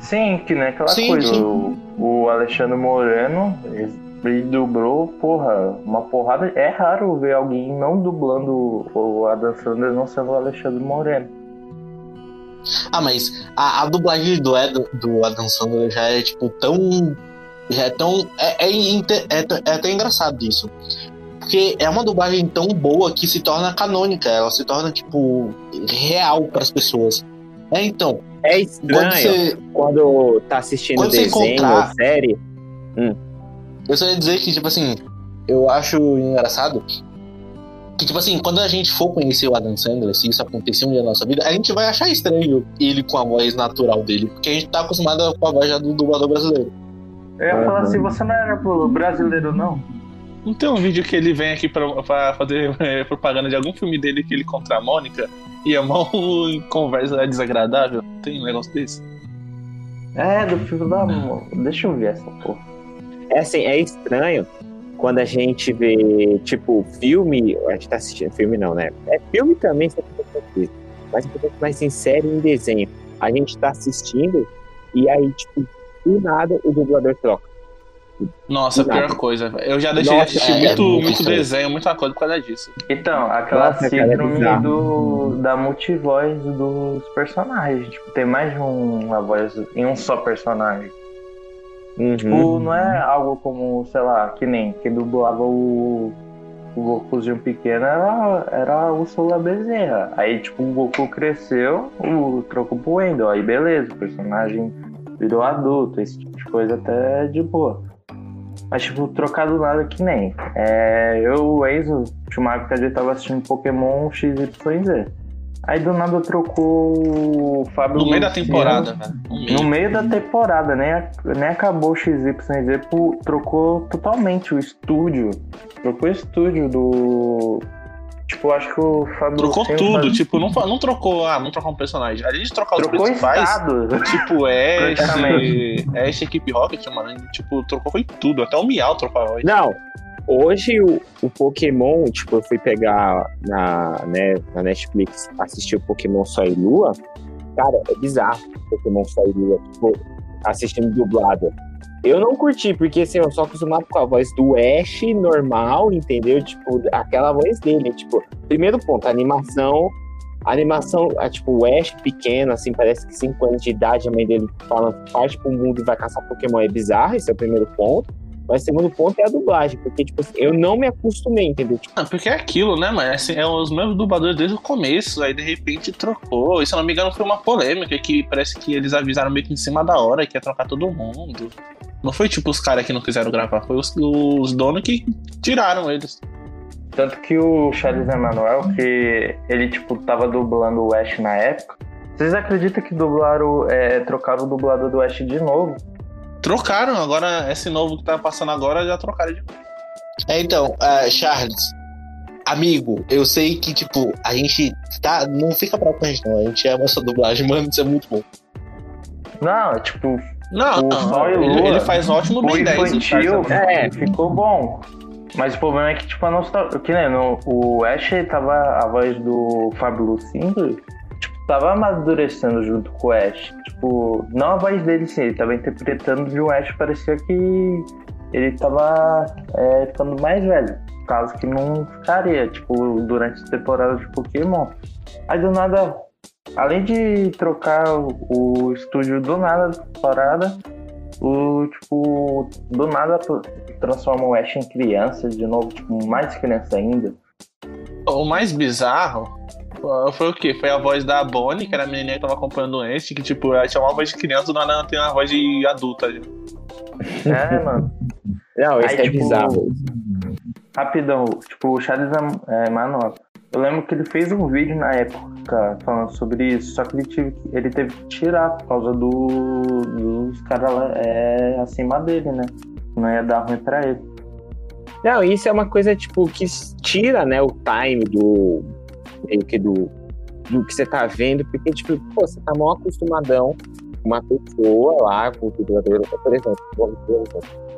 S8: Sim, que nem aquela
S7: Sim,
S8: coisa.
S7: sim.
S8: O, o Alexandre Moreno, ele dublou, porra, uma porrada. É raro ver alguém não dublando o Adam Sandler não sendo o Alexandre Moreno.
S7: Ah, mas a, a dublagem do, Ed, do Adam Sandler já é, tipo, tão É tão. É, é, é, é até engraçado isso. Porque é uma dublagem tão boa que se torna canônica, ela se torna, tipo, real para as pessoas. É, então.
S10: É
S7: Quando
S10: estranho quando,
S7: você.
S10: tá assistindo
S7: Quando você
S10: desenho
S7: encontrar-
S10: ou série.
S7: Eu só ia dizer que, tipo assim, eu acho engraçado que, tipo assim, quando a gente for conhecer o Adam Sandler, se isso acontecer um dia na nossa vida, a gente vai achar estranho ele com a voz natural dele, porque a gente tá acostumado com a voz já do dublador brasileiro.
S8: Eu ia falar assim, você não era pro brasileiro, não?
S9: Não tem um vídeo que ele vem aqui pra, pra fazer [LAUGHS] é, propaganda de algum filme dele que ele contra a Mônica e a mão em conversa desagradável? Tem um negócio desse?
S8: É, do filme da... Deixa eu ver essa porra.
S10: É assim, é estranho quando a gente vê, tipo, filme. A gente tá assistindo filme, não, né? É filme também. Mas um pouco mais em série e em desenho. A gente tá assistindo e aí, tipo, do nada o dublador troca.
S9: Nossa,
S10: Nada.
S9: pior coisa. Eu já deixei
S10: Nossa,
S9: de assistir
S7: é,
S9: muito,
S7: é muito
S9: desenho, muita coisa por causa disso.
S8: Então, aquela
S10: Nossa, cara, é
S8: síndrome
S10: bizarro.
S8: do, da multivoz dos personagens. Tipo, tem mais de uma voz em um só personagem.
S10: Uhum.
S8: Tipo, não é algo como, sei lá, que nem quem dublava o, o Gokuzinho pequeno era, era a Ursula Bezerra. Aí, tipo, o Goku cresceu, o trocou pro Wendel. Aí, beleza, o personagem virou adulto, esse tipo de coisa até de boa. Mas, tipo, trocar do nada que nem. É, eu o Enzo, tinha uma época que a gente tava assistindo Pokémon XYZ. Aí do nada trocou o Fábio
S9: No meio da
S8: Luciano.
S9: temporada, velho. No meio.
S8: No meio da temporada, nem, nem acabou o XYZ, trocou totalmente o estúdio. Trocou o estúdio do. Tipo, acho que o Fábio
S9: Trocou
S8: Luciano
S9: tudo,
S8: faz-
S9: tipo, não, não trocou, ah, não trocou um personagem. Além de trocar os
S8: Trocou
S9: principais,
S8: estado.
S9: tipo, Ash,
S8: Praticamente.
S9: Ash, Equipe Rocket, mano, tipo, trocou foi tudo, até o Miau trocou a voz.
S10: Não, hoje o, o Pokémon, tipo, eu fui pegar na, né, na Netflix, assistir o Pokémon Sol e Lua. Cara, é bizarro o Pokémon Sol e Lua, tipo, assistindo dublado. Eu não curti, porque assim, eu sou acostumado com a voz do Ash normal, entendeu? Tipo, aquela voz dele. Tipo, primeiro ponto, a animação. A animação, é, tipo, o Ash pequeno, assim, parece que 5 anos de idade, a mãe dele fala, parte pro mundo e vai caçar Pokémon. É bizarro, esse é o primeiro ponto. Mas o segundo ponto é a dublagem, porque, tipo, assim, eu não me acostumei, entendeu? Tipo,
S9: Ah, porque é aquilo, né, mano? Assim, é os mesmos dubladores desde o começo, aí de repente trocou. E se eu não me engano, foi uma polêmica que parece que eles avisaram meio que em cima da hora que ia trocar todo mundo. Não foi tipo os caras que não quiseram gravar, foi os, os donos que tiraram eles.
S8: Tanto que o Charles Emanuel, que ele, tipo, tava dublando o Ash na época. Vocês acreditam que dublaram, é, trocaram o dublador do Ash de novo?
S9: Trocaram, agora esse novo que tá passando agora já trocaram de
S7: É, então, ah, Charles, amigo, eu sei que, tipo, a gente tá. Não fica bravo com a gente, não. A gente ama essa dublagem, [LAUGHS] mano, isso é muito bom.
S8: Não, é tipo,
S9: Não, não, ele, ele faz um ótimo
S8: o
S9: Ben 10. o
S8: infantil é, ficou bom. Mas o problema é que, tipo, a nostalgia. Que nem no, o Ash tava. A voz do Fábio Lucindo, tava amadurecendo junto com o Ash. Tipo, não a voz dele sim, ele tava interpretando de um Ash, parecia que ele tava é, ficando mais velho. Caso que não ficaria, tipo, durante a temporada de Pokémon. Aí do nada, além de trocar o, o estúdio do nada da temporada, o tipo, do nada transforma o Ash em criança de novo, tipo, mais criança ainda.
S9: O mais bizarro foi o quê? Foi a voz da Bonnie, que era a menininha que tava acompanhando o Ash, que tipo, ela tinha uma voz de criança, do nada ela tem uma voz de adulta. já.
S8: É, mano.
S10: não, esse
S8: Aí,
S10: é
S8: tipo,
S10: bizarro.
S8: Rapidão, tipo, o Charles é, Manoel. Eu lembro que ele fez um vídeo na época falando sobre isso, só que ele, tive, que- ele teve que tirar por causa do, dos caras lá, é, acima dele, né? Não ia dar ruim pra ele.
S10: Não, isso é uma coisa, tipo, que tira, né, o time do. Meio que do. do que você tá vendo, porque, tipo, pô, você tá mal acostumadão com uma pessoa lá, com o dublador, por exemplo,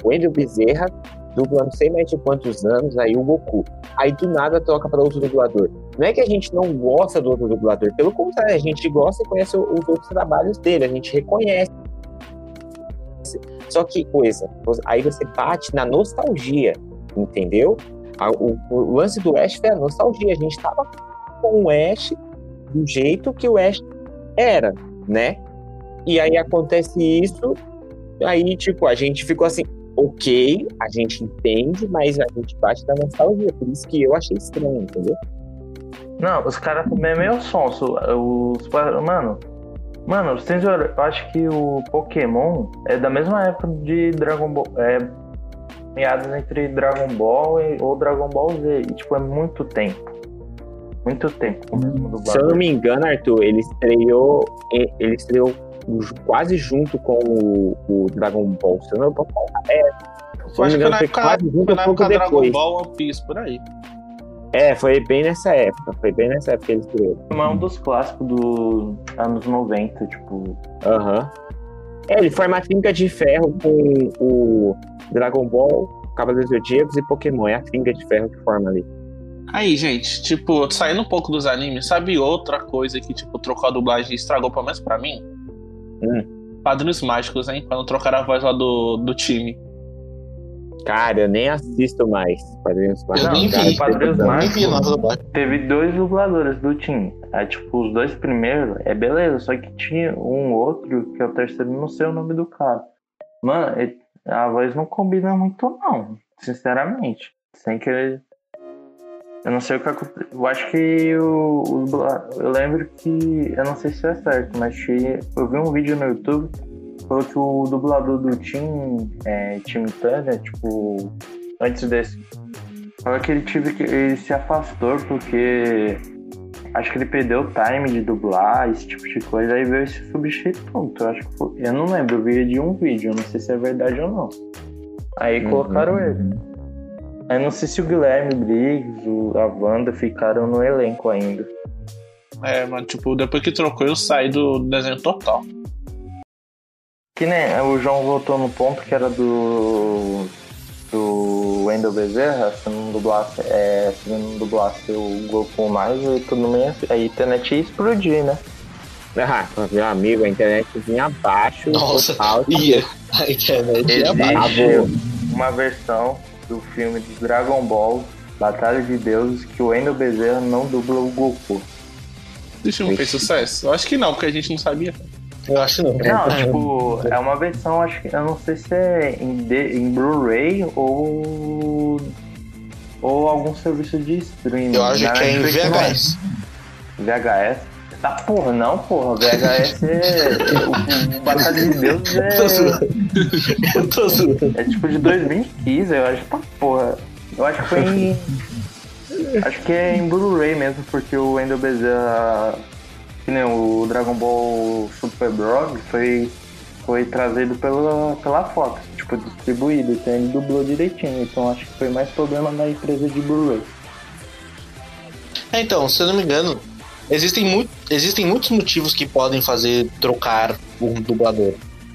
S10: o Andrew Bezerra dubla não sei mais de quantos anos, aí o Goku. Aí do nada troca para outro dublador. Não é que a gente não gosta do outro dublador, pelo contrário, a gente gosta e conhece os outros trabalhos dele, a gente reconhece. Só que coisa, aí você bate na nostalgia, entendeu? O, o lance do Ash foi a nostalgia. A gente tava com o Ash do jeito que o Ash era, né? E aí acontece isso, aí, tipo, a gente ficou assim, ok, a gente entende, mas a gente bate da nostalgia. Por isso que eu achei estranho, entendeu?
S8: Não, os caras também é meio sonso. Os, mano, mano, vocês olham, eu acho que o Pokémon é da mesma época de Dragon Ball. É, meados entre Dragon Ball e, ou Dragon Ball Z. E, tipo, é muito tempo. Muito tempo com o mesmo dublador.
S10: Se eu não me engano, Arthur, ele estreou. Ele estreou quase junto com o, o Dragon Ball. Se eu não posso falar. É,
S9: eu acho que foi na época, quase junto, na época Dragon Ball One Piece, por aí.
S10: É, foi bem nessa época. Foi bem nessa época que ele estreou.
S8: É um dos clássicos dos anos 90, tipo.
S10: Aham. Uhum. É, ele forma a trinca de ferro com o Dragon Ball, Cavaleiros Zodíacos e Pokémon. É a trinca de ferro que forma ali.
S9: Aí, gente, tipo, saindo um pouco dos animes, sabe outra coisa que, tipo, trocou a dublagem e estragou, pelo menos pra mim?
S10: Hum.
S9: Padrinhos Mágicos, hein? Quando trocaram a voz lá do, do time.
S10: Cara, eu nem assisto mais Padrinhos
S9: Mágicos. Eu nem vi.
S8: Padrinhos Mágicos teve dois dubladores do time. Aí, tipo, os dois primeiros, é beleza, só que tinha um outro, que é o terceiro, não sei o nome do cara. Mano, a voz não combina muito, não. Sinceramente. Sem querer eu não sei o que aconteceu. Eu acho que o, Eu lembro que. Eu não sei se é certo, mas eu vi um vídeo no YouTube falou que o dublador do Tim, é, Tim Turner, tipo, antes desse, falou que ele tive que. ele se afastou porque acho que ele perdeu o time de dublar, esse tipo de coisa, aí veio esse substituto. Eu acho que foi, Eu não lembro, eu vi de um vídeo, eu não sei se é verdade ou não. Aí uhum. colocaram ele. Eu não sei se o Guilherme Briggs, a Wanda ficaram no elenco ainda.
S9: É, mas tipo, depois que trocou eu saí do desenho total.
S8: Que nem o João voltou no ponto que era do. do Wendel Bezerra, se não dublasse, é, se não dublasse o Goku mais, e tudo bem, a internet ia explodir, né?
S10: Ah, meu amigo, a internet vinha abaixo.
S9: Nossa, ia. A internet ia abaixo.
S8: Uma versão do filme de Dragon Ball, Batalha de Deuses, que o Wendel Bezerra não dubla o Goku.
S9: Esse filme fez sucesso? Eu acho que não, porque a gente não sabia.
S10: Eu acho não.
S8: Não, tipo, é uma versão, acho que eu não sei se é em, em Blu-ray ou ou algum serviço de streaming.
S9: Eu acho que é em VHS.
S8: VHS? Tá, porra, não, porra. VHS é. o, o Batalha de Deus [LAUGHS] é. Tô zoando.
S9: tô zoando.
S8: É tipo de 2015, eu acho. Tá, porra. Eu acho que foi em. acho que é em Blu-ray mesmo, porque o Wendel Bezerra. Que nem o Dragon Ball Super Bros. foi. Foi trazido pela, pela Fox, tipo, distribuído, então ele dublou direitinho, então acho que foi mais problema na empresa de Blu-ray.
S9: É, então, se eu não me engano, Existem, mu existem muitos motivos que podem fazer trocar um dublador.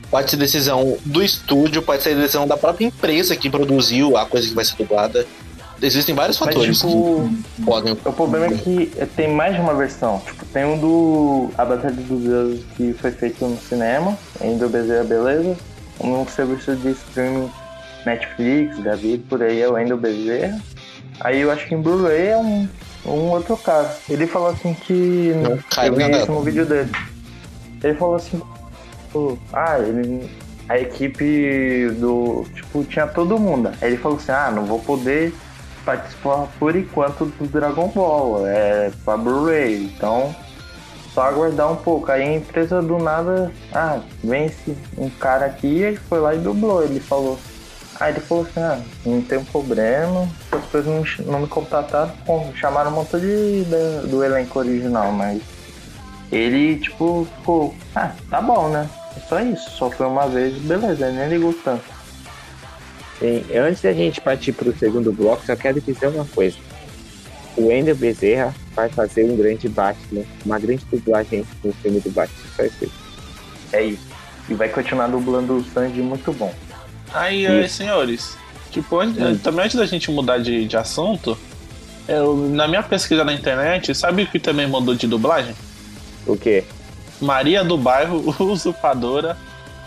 S9: Pode ser decisão do estúdio, pode ser decisão da própria empresa que produziu a coisa que vai ser dublada. Existem vários fatores
S8: Mas, tipo, que podem. O problema é que tem mais de uma versão. Tipo, tem um do A Batalha dos Deuses que foi feito no cinema, em do Bezerra Beleza. Um serviço de streaming Netflix, da vida, por aí é o Endo Bezerra. Aí eu acho que em Blu-ray é um um outro cara. Ele falou assim que. Não, eu vi isso no vídeo dele. Ele falou assim. Pô, ah, ele. A equipe do. Tipo, tinha todo mundo. Aí ele falou assim: ah, não vou poder participar por enquanto do Dragon Ball. É pra Blu-ray. Então. Só aguardar um pouco. Aí a empresa do nada. Ah, esse, um cara aqui e ele foi lá e dublou. Ele falou. Aí ele falou assim, ah, não tem um problema, as coisas não, não me contataram, chamaram um montão de, do elenco original, mas ele, tipo, ficou, ah, tá bom, né? É só isso, só foi uma vez, beleza, ele nem ligou tanto.
S10: Sim, antes da gente partir pro segundo bloco, só quero dizer uma coisa. O Ender Bezerra vai fazer um grande Batman, uma grande dublagem no filme do Batman, só isso.
S8: É isso. E vai continuar dublando o Sandy muito bom.
S9: Aí, aí senhores, tipo, hum. também antes da gente mudar de, de assunto, eu, na minha pesquisa na internet, sabe o que também mandou de dublagem?
S10: O quê?
S9: Maria do Bairro, [LAUGHS] usurpadora.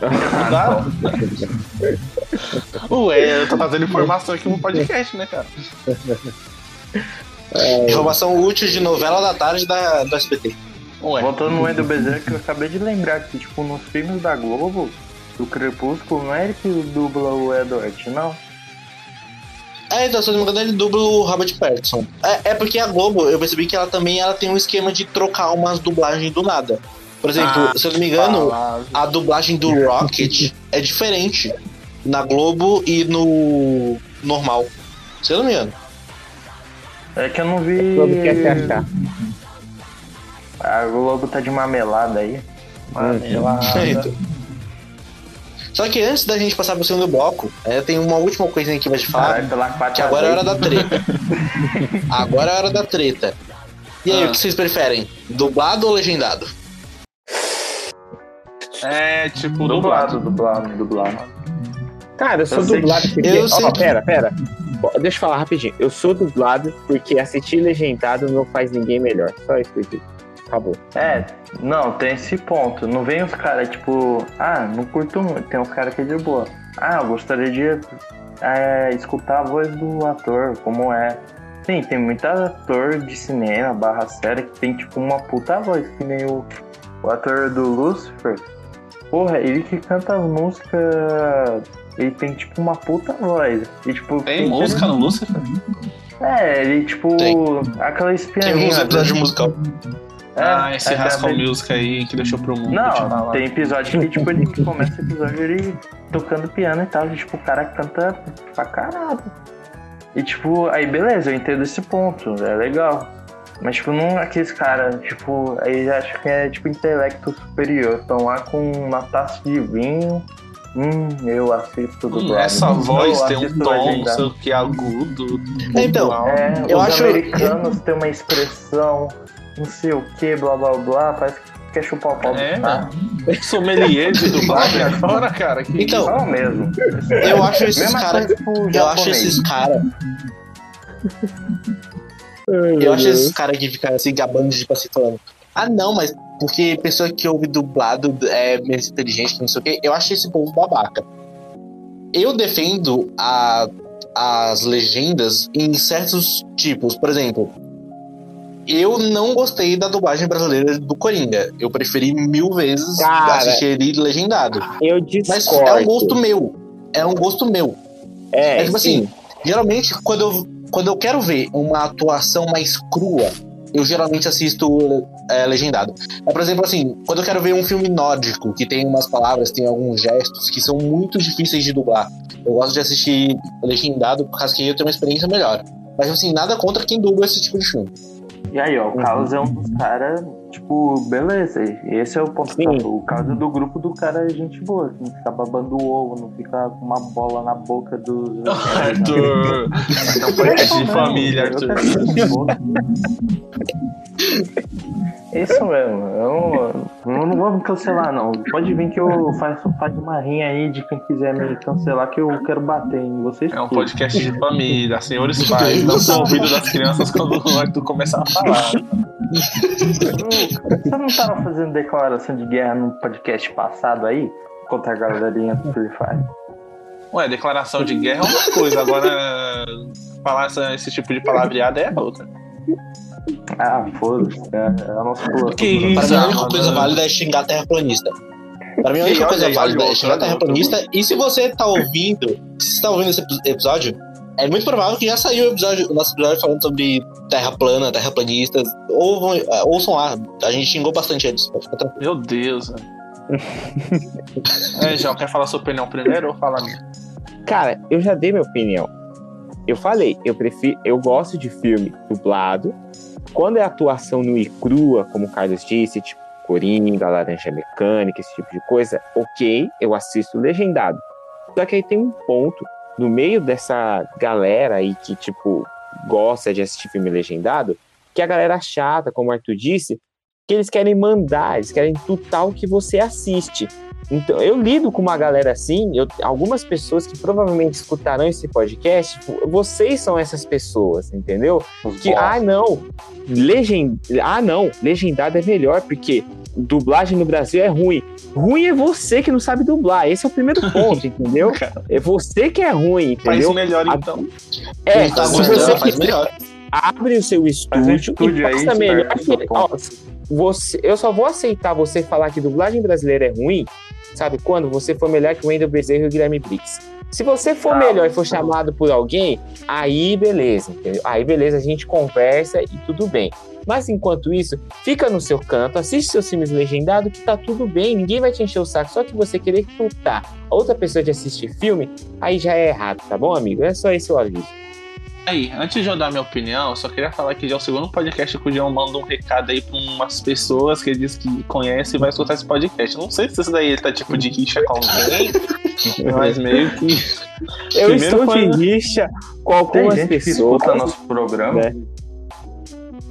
S9: [LAUGHS] Ué, eu tô trazendo informação aqui no podcast, né, cara? É... Informação útil de novela da tarde da, do SBT.
S8: Ué. Voltando no Endo Bezerra, que eu acabei de lembrar que, tipo, nos filmes da Globo, do Crepúsculo, não é ele que dubla o Edward, não?
S7: É, então, se eu não me engano, ele dubla o Robert Pattinson. É, é porque a Globo, eu percebi que ela também ela tem um esquema de trocar umas dublagens do nada. Por exemplo,
S9: Ah,
S7: se eu não me engano,
S9: palavra.
S7: a dublagem do Rocket é diferente na Globo e no normal. Se eu não me engano.
S8: É que eu não vi.
S10: Globo quer se achar.
S8: A Globo tá de marmelada aí. Marmelada. [LAUGHS]
S7: Então. Só que antes da gente passar pro segundo bloco, é, tem uma última coisinha que vai te falar.
S8: Quarta
S7: Que agora é hora da treta. [LAUGHS] agora é hora da treta. E aí,
S9: Ah.
S7: o que vocês preferem? Dublado ou legendado?
S9: É, tipo,
S8: Dublado,
S9: dublado.
S8: dublado, dublado.
S10: Cara, eu sou
S8: Eu
S10: dublado
S8: que-
S10: porque.
S7: eu sei que-
S10: pera, pera. Deixa eu falar rapidinho. Eu sou dublado porque assistir legendado não faz ninguém melhor. Só isso que eu digo. Acabou.
S8: É, não, tem esse ponto. Não vem os caras, tipo, ah, não curto muito. Tem uns caras que é de boa. Ah, eu gostaria de é, escutar a voz do ator, como é. Sim, tem muito ator de cinema, barra série, que tem, tipo, uma puta voz, que nem o, o ator do Lucifer. Porra, ele que canta a música. Ele tem, tipo, uma puta voz. E, tipo,
S9: Tem música no Lucifer?
S8: É, ele, tipo,
S7: Tem.
S8: aquela
S7: Tem
S8: espiadinha.
S7: uns episódios musical.
S8: É,
S9: ah, esse
S8: é,
S9: Rascal
S8: é,
S9: Music aí que deixou pro mundo.
S8: Não, tem episódio que, tipo, ele começa o episódio ele tocando piano e tal. E, tipo, o cara canta pra caralho. E, tipo, aí beleza, eu entendo esse ponto, é legal. Mas, tipo, não aqueles caras, tipo, aí já acho que é, tipo, intelecto superior. Estão lá com uma taça de vinho. Hum, eu assisto do
S9: Hum,
S8: lado.
S9: essa
S8: Eu
S9: voz tem um tom, não sei o que, agudo.
S7: Então,
S9: uau.
S8: É,
S7: Eu
S8: os
S7: acho-
S8: americanos têm uma expressão, não sei o que, blá blá blá, parece que quer chupar o pau do
S9: É,
S8: cara.
S9: Sommelier de [LAUGHS] dublagem agora, cara. Que
S7: Então,
S8: mesmo.
S7: eu acho esses caras. Eu acho esses caras. Eu acho esses caras que ficam assim gabando de tipo assim falando. Ah, não, mas porque pessoa que ouve dublado é menos inteligente, não sei o quê. Eu acho esse povo babaca. Eu defendo a, as legendas em certos tipos. Por exemplo, eu não gostei da dublagem brasileira do Coringa. Eu preferi mil vezes
S10: Cara,
S7: assistir ele legendado.
S10: Eu
S7: Mas
S10: discordo.
S7: é um gosto meu. É um gosto meu.
S10: É,
S7: É tipo
S10: sim.
S7: assim, geralmente quando eu, quando eu quero ver uma atuação mais crua, eu geralmente assisto é, legendado. É, por exemplo, assim, quando eu quero ver um filme nórdico, que tem umas palavras, tem alguns gestos que são muito difíceis de dublar, eu gosto de assistir legendado por causa que eu tenho uma experiência melhor. Mas assim, nada contra quem dubla esse tipo de filme.
S8: E aí, ó, o Carlos é um dos caras, tipo, beleza. Esse é o ponto.
S10: Sim.
S8: O caso do grupo do cara é gente boa, que não fica babando o ovo, não fica com uma bola na boca dos. [LAUGHS]
S9: Arthur. É um podcast de família, Arthur.
S8: Isso mesmo. Eu não, eu não vou me cancelar, não. Pode vir que eu faço, faço uma rinha aí de quem quiser me cancelar, que eu quero bater em vocês.
S9: É um
S8: tudo.
S9: podcast de família, senhores [LAUGHS] pais, não são ouvidos das crianças quando o Arthur começar a falar.
S8: Você não tava fazendo declaração de guerra no podcast passado aí? Contra a galerinha do Free Fire?
S9: Ué, declaração de guerra é uma coisa, agora falar essa- esse tipo de palavreada é outra.
S8: Ah, foda-se. É, é a nossa pula.
S9: Que
S7: Para
S9: isso,
S7: mim, a única coisa válida é xingar terraplanista. Para mim, a
S9: E
S7: única coisa válida é xingar terraplanista. E se você tá ouvindo, se você tá ouvindo esse epi- episódio, é muito provável que já saiu o, episódio, o nosso episódio falando sobre terra plana, terraplanistas. Ou, vão- é, ouçam lá, a gente xingou bastante eles.
S9: Meu Deus, velho. [LAUGHS] É, João, quer falar sua opinião primeiro ou fala a minha?
S10: Cara, eu já dei minha opinião. Eu falei, eu prefiro, eu gosto de filme dublado. Quando é atuação nua e crua, como o Carlos disse, tipo Coringa, Laranja Mecânica, esse tipo de coisa, ok, eu assisto legendado. Só que aí tem um ponto no meio dessa galera aí que, tipo, gosta de assistir filme legendado, que a galera chata, como o Arthur disse, que eles querem mandar, eles querem tutar o que você assiste. Então, eu lido com uma galera assim, eu- algumas pessoas que provavelmente escutarão esse podcast, tipo, vocês são essas pessoas, entendeu? Que, ah, não, legend... ah, não, legendado é melhor, porque dublagem no Brasil é ruim. Ruim é você que não sabe dublar, esse é o primeiro [LAUGHS] ponto, entendeu? É você que é ruim,
S9: Faz
S10: entendeu?
S9: melhor
S10: A-
S9: então.
S10: É,
S7: tá
S10: se você
S7: faz
S10: quiser,
S7: melhor.
S10: abre o seu
S8: Faz
S10: estúdio,
S8: estúdio
S10: e
S8: aí,
S10: faça melhor
S8: espera,
S10: que, ó. Você, eu só vou aceitar você falar que dublagem brasileira é ruim Sabe quando? Você for melhor que o Wendel Bezerra e o Guilherme Briggs. Se você for
S8: Tá,
S10: melhor e for
S8: tá.
S10: chamado por alguém, aí beleza, entendeu? Aí beleza, a gente conversa e tudo bem. Mas enquanto isso, fica no seu canto, assiste seus filmes legendados que tá tudo bem, ninguém vai te encher o saco. Só que você querer culpar a outra pessoa de assistir filme, aí já é errado, tá bom, amigo? É só esse o aviso.
S9: Aí, antes de eu dar minha opinião, eu só queria falar que já é o segundo podcast que o João manda um recado aí pra umas pessoas que ele diz que conhece e vai escutar esse podcast. Não sei se isso daí ele tá tipo de rixa com alguém, [LAUGHS] mas meio que.
S10: Eu
S9: Primeiro
S10: estou
S9: foi-
S10: de rixa com
S8: Tem
S10: algumas
S8: gente que
S10: pessoas.
S8: escuta nosso programa.
S10: né?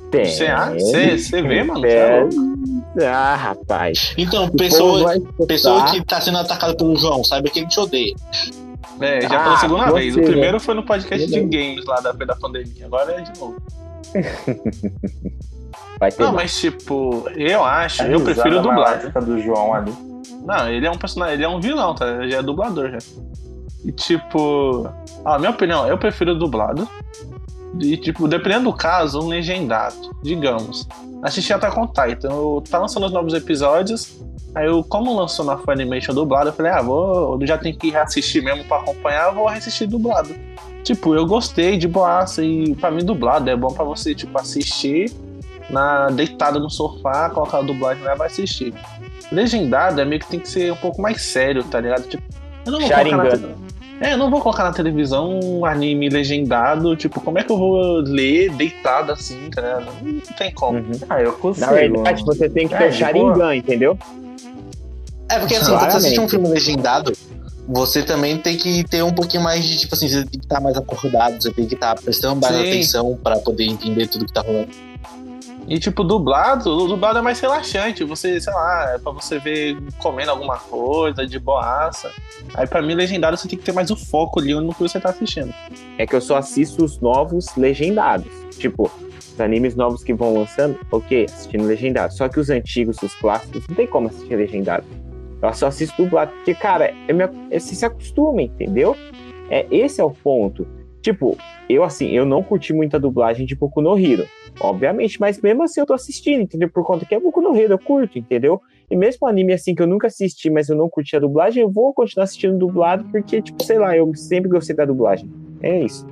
S10: Tem.
S9: Você vê, mano? Você é
S10: É.
S9: louco.
S10: Ah, rapaz.
S7: Então, pessoa, pessoa que tá sendo atacada pelo João, saiba que ele te odeia.
S9: É, já
S10: Ah,
S9: pela segunda
S10: você,
S9: vez. O
S10: né?
S9: primeiro foi no podcast de games lá da, da pandemia. Agora é de novo. [LAUGHS]
S10: Vai ter
S9: Não,
S10: mais.
S9: mas tipo, eu acho,
S8: A
S9: eu prefiro
S8: maléfica do João ali.
S9: Não, ele é um personagem, ele é um vilão, tá? Ele já é dublador já. E tipo, a minha opinião, eu prefiro dublado. E tipo, dependendo do caso, um legendado, digamos. Assisti Attack on Titan, eu tá lançando os novos episódios. Aí eu, como lançou na Funimation dublado, eu falei, ah, vou, eu já tenho que reassistir mesmo pra acompanhar, eu vou reassistir dublado. Tipo, eu gostei de boaça e pra mim dublado é bom pra você, tipo, assistir na deitado no sofá, colocar a dublagem lá e vai assistir. Legendado é meio que tem que ser um pouco mais sério, tá ligado? Tipo, eu não vou colocar na, é, eu não vou colocar na televisão um anime legendado, tipo, como é que eu vou ler deitado assim, tá ligado? Não tem como.
S10: Uhum.
S8: Ah, eu consigo.
S10: Na verdade, você tem que
S8: É,
S10: ter o Sharingan, entendeu?
S7: É, porque assim, quando você assiste um filme legendado, você também tem que ter um pouquinho mais de, tipo assim, você tem que estar mais acordado, você tem que estar prestando mais
S9: Sim.
S7: atenção pra poder entender tudo que tá rolando.
S9: E tipo, dublado, o dublado é mais relaxante. Você, sei lá, é pra você ver comendo alguma coisa, de boaça. Aí pra mim, legendado, você tem que ter mais o foco ali no que você tá assistindo.
S10: É que eu só assisto os novos legendados. Tipo, os animes novos que vão lançando, ok, assistindo legendado. Só que os antigos, os clássicos, não tem como assistir legendado. Eu só assisto dublado. Porque, cara, é minha, é, você se acostuma, entendeu? É, esse é o ponto. Tipo, eu assim, eu não curti muita dublagem de Boku no Hero. Obviamente, mas mesmo assim eu tô assistindo, entendeu? Por conta que é Boku no Hero, eu curto, entendeu? E mesmo anime assim que eu nunca assisti, mas eu não curti a dublagem, eu vou continuar assistindo dublado, porque, tipo, sei lá, eu sempre gostei da dublagem. É isso.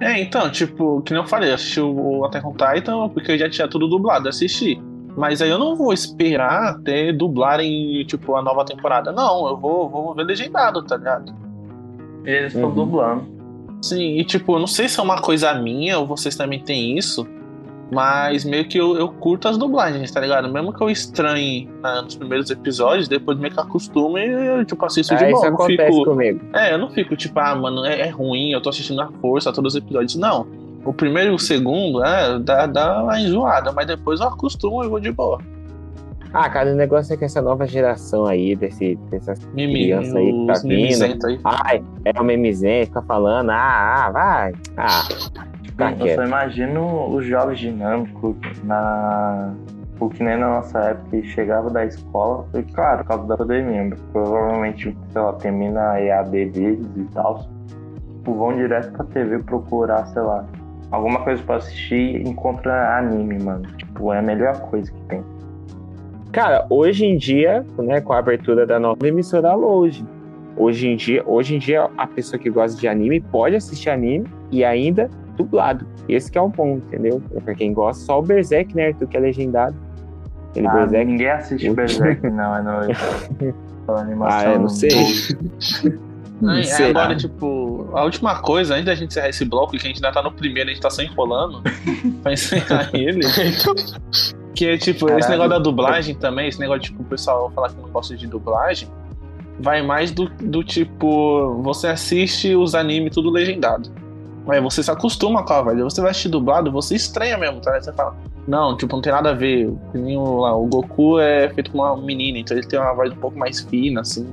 S9: É, então, tipo, que eu falei, eu assisti o Attack on Titan porque eu já tinha tudo dublado, assisti. Mas aí eu não vou esperar até dublarem, tipo, a nova temporada. Não, eu vou, vou ver legendado, tá ligado?
S8: E eles estão
S10: Uhum.
S8: dublando.
S9: Sim, e tipo, eu não sei se é uma coisa minha ou vocês também têm isso, mas meio que eu, eu curto as dublagens, tá ligado? Mesmo que eu estranhe né, nos primeiros episódios, depois meio que acostumo e eu, tipo, assisto de
S10: Ah, isso
S9: boa. Não
S10: acontece
S9: fico,
S10: comigo.
S9: é, eu não fico tipo, ah, mano, é, é ruim, eu tô assistindo na força todos os episódios. Não. O primeiro e o segundo, é, dá, dá uma enjoada, mas depois eu acostumo e vou de boa.
S10: Ah, cara, o negócio é que essa nova geração aí, desse, dessas
S9: Mimi,
S10: crianças aí que tá vindo.
S9: aí.
S10: Ai, é o memizento, fica falando, ah, ah, vai. Ah, tá
S8: eu
S10: quieto.
S8: só imagino os jogos dinâmicos na. O que nem na nossa época chegava da escola, e claro, por causa da pandemia, provavelmente, sei lá, termina a EAD deles e tal. Tipo, vão direto pra TV procurar, sei lá, alguma coisa pra assistir encontra anime, mano. Tipo, é a melhor coisa que tem.
S10: Cara, hoje em dia, né, com a abertura da nova emissora hoje, hoje em dia, hoje em dia a pessoa que gosta de anime pode assistir anime e ainda dublado. Esse que é o ponto, entendeu? Pra quem gosta, só o Berserk, né, Arthur, que é legendado. Aquele
S8: Ah,
S10: Berserk.
S8: ninguém assiste [LAUGHS] Berserk, não, é no. Pela [LAUGHS] animação.
S10: Ah, eu não sei.
S9: Aí,
S10: sei.
S9: agora, tipo, a última coisa, antes da gente encerrar esse bloco, que a gente ainda tá no primeiro, a gente tá só enrolando, [LAUGHS] pra encerrar ele. que é tipo, esse
S8: Caralho.
S9: negócio da dublagem também, esse negócio, tipo, o pessoal falar que não gosta de dublagem, vai mais do, do tipo, você assiste os animes tudo legendado. Aí você se acostuma com a aí você vai assistir dublado, você estranha mesmo, tá? Você fala, não, tipo, não tem nada a ver. O, lá, o Goku é feito com uma menina, então ele tem uma voz um pouco mais fina, assim.